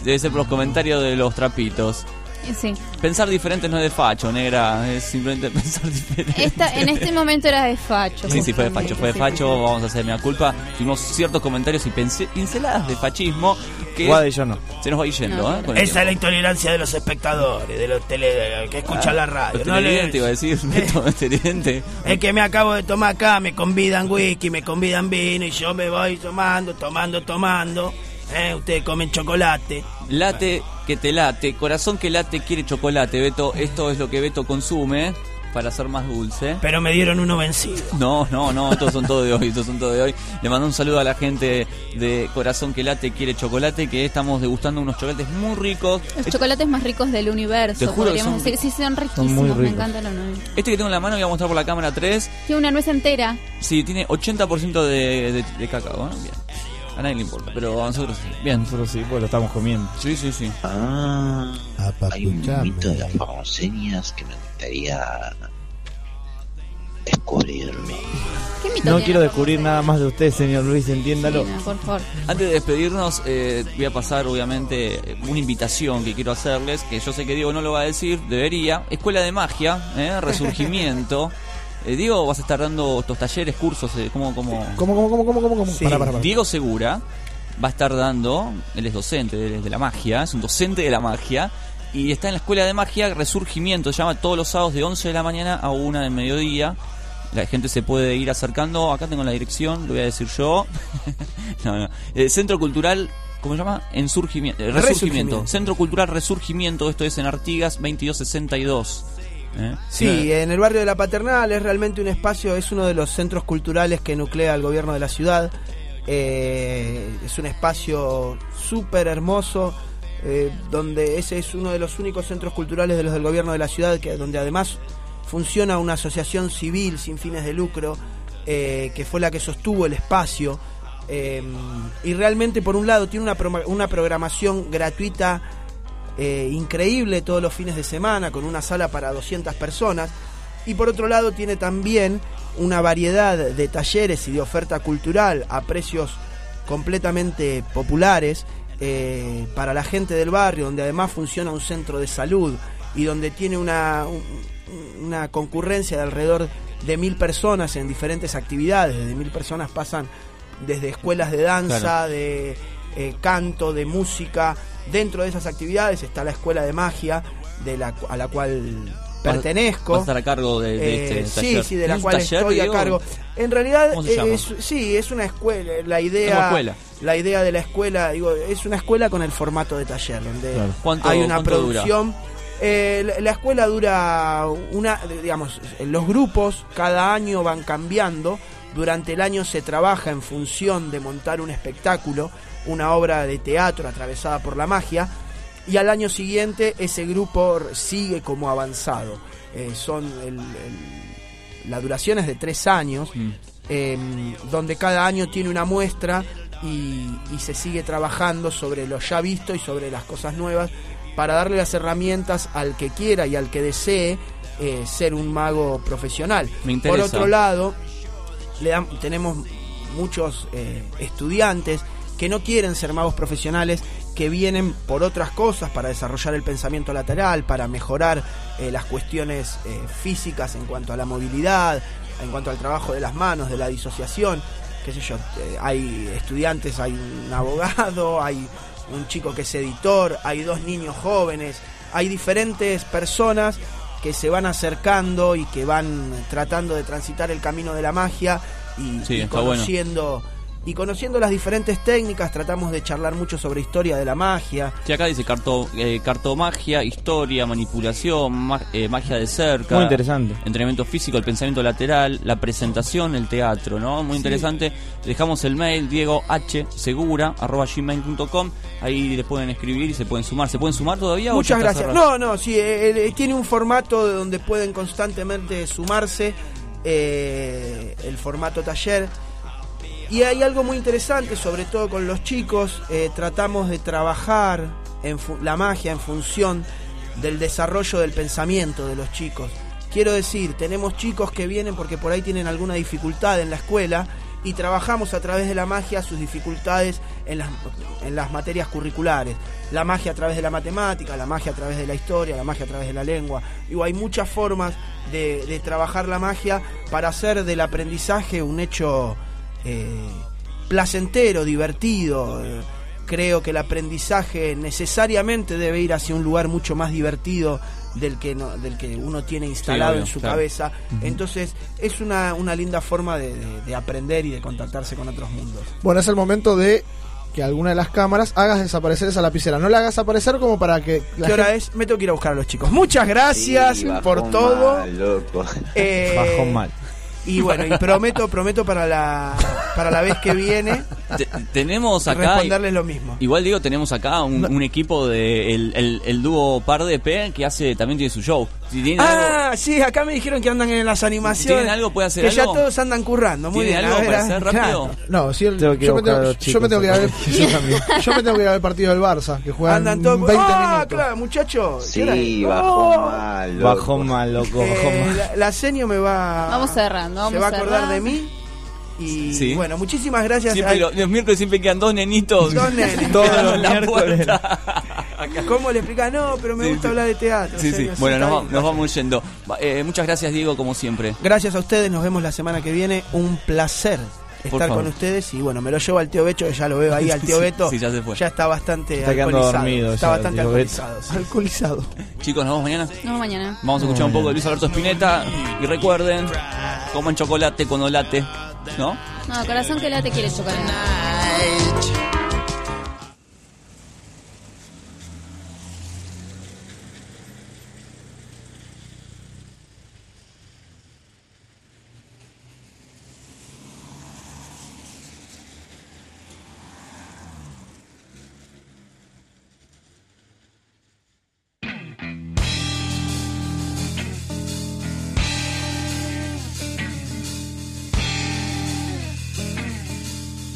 Debe ser por los comentarios de los trapitos. Sí. Pensar diferente no es de facho, negra, es simplemente pensar diferente. Esta, en este momento era de facho. Sí, sí, fue de facho, fue de facho, vamos a hacer mi culpa. Tuvimos ciertos comentarios y pinceladas de fachismo que yo no. se nos va yendo, No, ¿eh? con Esa es la intolerancia de los espectadores, de los tele, que escuchan la radio. Los ¿no? iba a decir, televidente. Es que me acabo de tomar acá, me convidan whisky, me convidan vino y yo me voy tomando, tomando, tomando. Eh, ustedes comen chocolate. Late que te late, corazón que late quiere chocolate, Beto. Esto es lo que Beto consume para ser más dulce. Pero me dieron uno vencido. No, no, no, estos son todos de hoy, estos son todos de hoy. Le mando un saludo a la gente de Corazón que late quiere chocolate, que estamos degustando unos chocolates muy ricos. Los chocolates más ricos del universo, Te juro que podríamos son- decir. Sí, son riquísimos, muy me encantan los nueve. Este que tengo en la mano voy a mostrar por la cámara 3. Tiene una nuez entera. Sí, tiene 80% de, de, de cacao, ¿no? Bien. A nadie le importa, pero a nosotros sí. Bien. Nosotros sí, pues lo estamos comiendo. Sí, sí, sí. Ah, hay un mito de las formoseñas que me gustaría descubrirlo. ¿Qué mito No tiene quiero la descubrir nada más de usted, señor Luis, entiéndalo. Sí, no, por favor. Antes de despedirnos, eh, voy a pasar obviamente una invitación que quiero hacerles, que yo sé que Diego no lo va a decir, debería. Escuela de Magia, ¿eh? Resurgimiento. Eh, Diego, vas a estar dando estos talleres, cursos, eh, ¿cómo, cómo? ¿Cómo, cómo, cómo, cómo, cómo? Sí. Pará, pará, pará. Diego Segura va a estar dando, él es docente de, de la magia, es un docente de la magia, y está en la escuela de magia Resurgimiento, se llama todos los sábados de 11 de la mañana a 1 del mediodía. La gente se puede ir acercando, acá tengo la dirección, lo voy a decir yo. no, no. Eh, Centro Cultural ¿Cómo se llama? Ensurgimiento, eh, Resurgimiento. Resurgimiento. Centro Cultural Resurgimiento, esto es en Artigas 2262. ¿Eh? Sí, en el barrio de la Paternal es realmente un espacio, es uno de los centros culturales que nuclea el gobierno de la ciudad. Eh, es un espacio súper hermoso, eh, donde ese es uno de los únicos centros culturales de los del gobierno de la ciudad, que, donde además funciona una asociación civil sin fines de lucro, eh, que fue la que sostuvo el espacio. Eh, y realmente, por un lado, tiene una, pro- una programación gratuita eh, increíble todos los fines de semana, con una sala para 200 personas. Y por otro lado, tiene también una variedad de talleres y de oferta cultural a precios completamente populares eh, para la gente del barrio, donde además funciona un centro de salud y donde tiene una, un- una concurrencia de alrededor de mil personas en diferentes actividades. De mil personas pasan desde escuelas de danza, Claro. de eh, canto, de música. Dentro de esas actividades está la escuela de magia, de la, a la cual pertenezco. Vas a estar a cargo de, de Eh, este sí, taller. sí, de la ¿Es un cual estoy a cargo. En realidad, sí, es una escuela. La idea, escuela. la idea de la escuela, digo, es una escuela con el formato de taller, donde Claro. ¿Cuánto- hay una dura? producción. Eh, la escuela dura una, digamos, los grupos cada año van cambiando. Durante el año se trabaja en función de montar un espectáculo, una obra de teatro atravesada por la magia, y al año siguiente ese grupo sigue como avanzado. Eh, son el- el- la duración es de tres años, eh, donde cada año tiene una muestra y, y se sigue trabajando sobre lo ya visto y sobre las cosas nuevas para darle las herramientas al que quiera y al que desee eh, ser un mago profesional. Me Por otro lado, le tenemos muchos eh, estudiantes que no quieren ser magos profesionales, que vienen por otras cosas, para desarrollar el pensamiento lateral, para mejorar eh, las cuestiones eh, físicas en cuanto a la movilidad, en cuanto al trabajo de las manos, de la disociación, qué sé yo, eh, hay estudiantes, hay un abogado, hay un chico que es editor, hay dos niños jóvenes, hay diferentes personas que se van acercando y que van tratando de transitar el camino de la magia y, Sí, y está bueno. Y conociendo las diferentes técnicas tratamos de charlar mucho sobre historia de la magia Sí, acá dice carto, eh, cartomagia, historia, manipulación, ma- eh, magia de cerca. Muy interesante. Entrenamiento físico, el pensamiento lateral, la presentación, el teatro, ¿no? Muy Sí. interesante. Dejamos el mail, diego h segura, arroba gmail.com. Ahí les pueden escribir y se pueden sumar. ¿Se pueden sumar todavía? o Muchas gracias. No, no, sí, eh, eh, tiene un formato de donde pueden constantemente sumarse, eh, el formato taller. Y hay algo muy interesante, sobre todo con los chicos, eh, tratamos de trabajar en la magia en función del desarrollo del pensamiento de los chicos. Quiero decir, tenemos chicos que vienen porque por ahí tienen alguna dificultad en la escuela y trabajamos a través de la magia sus dificultades en las, en las materias curriculares. La magia a través de la matemática, la magia a través de la historia, la magia a través de la lengua. Digo, hay muchas formas de trabajar la magia para hacer del aprendizaje un hecho eh, placentero, divertido. Creo que el aprendizaje necesariamente debe ir hacia un lugar mucho más divertido del que no- del que uno tiene instalado obvio, en su claro. cabeza. Entonces es una, una linda forma de, de- de aprender y de contactarse con otros mundos. Bueno, es el momento de que alguna de las cámaras hagas desaparecer esa lapicera. No la hagas aparecer como para que la ¿Qué hora gente- es? Me tengo que ir a buscar a los chicos. Muchas gracias Sí, por todo. mal, loco. Eh, Bajó mal. Y bueno, y prometo, prometo para la para la vez que viene Te- tenemos acá. responderles lo mismo. Igual digo, tenemos acá un, un equipo de el, el, el dúo Par de P que hace también tiene su show. Si tienen algo- Ah, sí, acá me dijeron que andan en las animaciones. ¿Tienen algo? ¿Puede hacer Que ya algo? todos andan currando. Muy ¿Tienen bien. algo a para a hacer rápido? claro. No, si el- Tengo que ir a yo, me tengo, a los yo chicos, me tengo que ir a ver, yo también. yo me tengo que ir a ver el partido del Barça, que juegan Andan todos. 20 ah, minutos. claro, muchachos. Sí, bajó Oh, mal, loco. Bajó mal, loco, bajó eh, mal. la, la senio me va. Vamos cerrando, Se vamos va a acordar cerrando. de mí. Y Sí. bueno, muchísimas gracias. Siempre Ay, lo- los miércoles siempre quedan dos nenitos. Dos nenes. Todos los los la miércoles. ¿Cómo le explica? No, pero me Sí, gusta sí. hablar de teatro. Sí, sí. Bueno, nos, va- bien. nos vamos yendo. Eh, muchas gracias, Diego, como siempre. Gracias a ustedes, nos vemos la semana que viene. Un placer estar con ustedes. Y bueno, me lo llevo al tío Becho, que ya lo veo ahí, al tío Sí, Beto. sí, ya se fue. está bastante Está quedando alcoholizado. dormido está ya, bastante Beto. alcoholizado. Alcoholizado. Chicos, nos vemos mañana. Nos vemos mañana. Vamos a escuchar un poco de Luis Alberto Spinetta. Y recuerden, coman chocolate cuando late. ¿No? No, corazón que late quiere chocolate.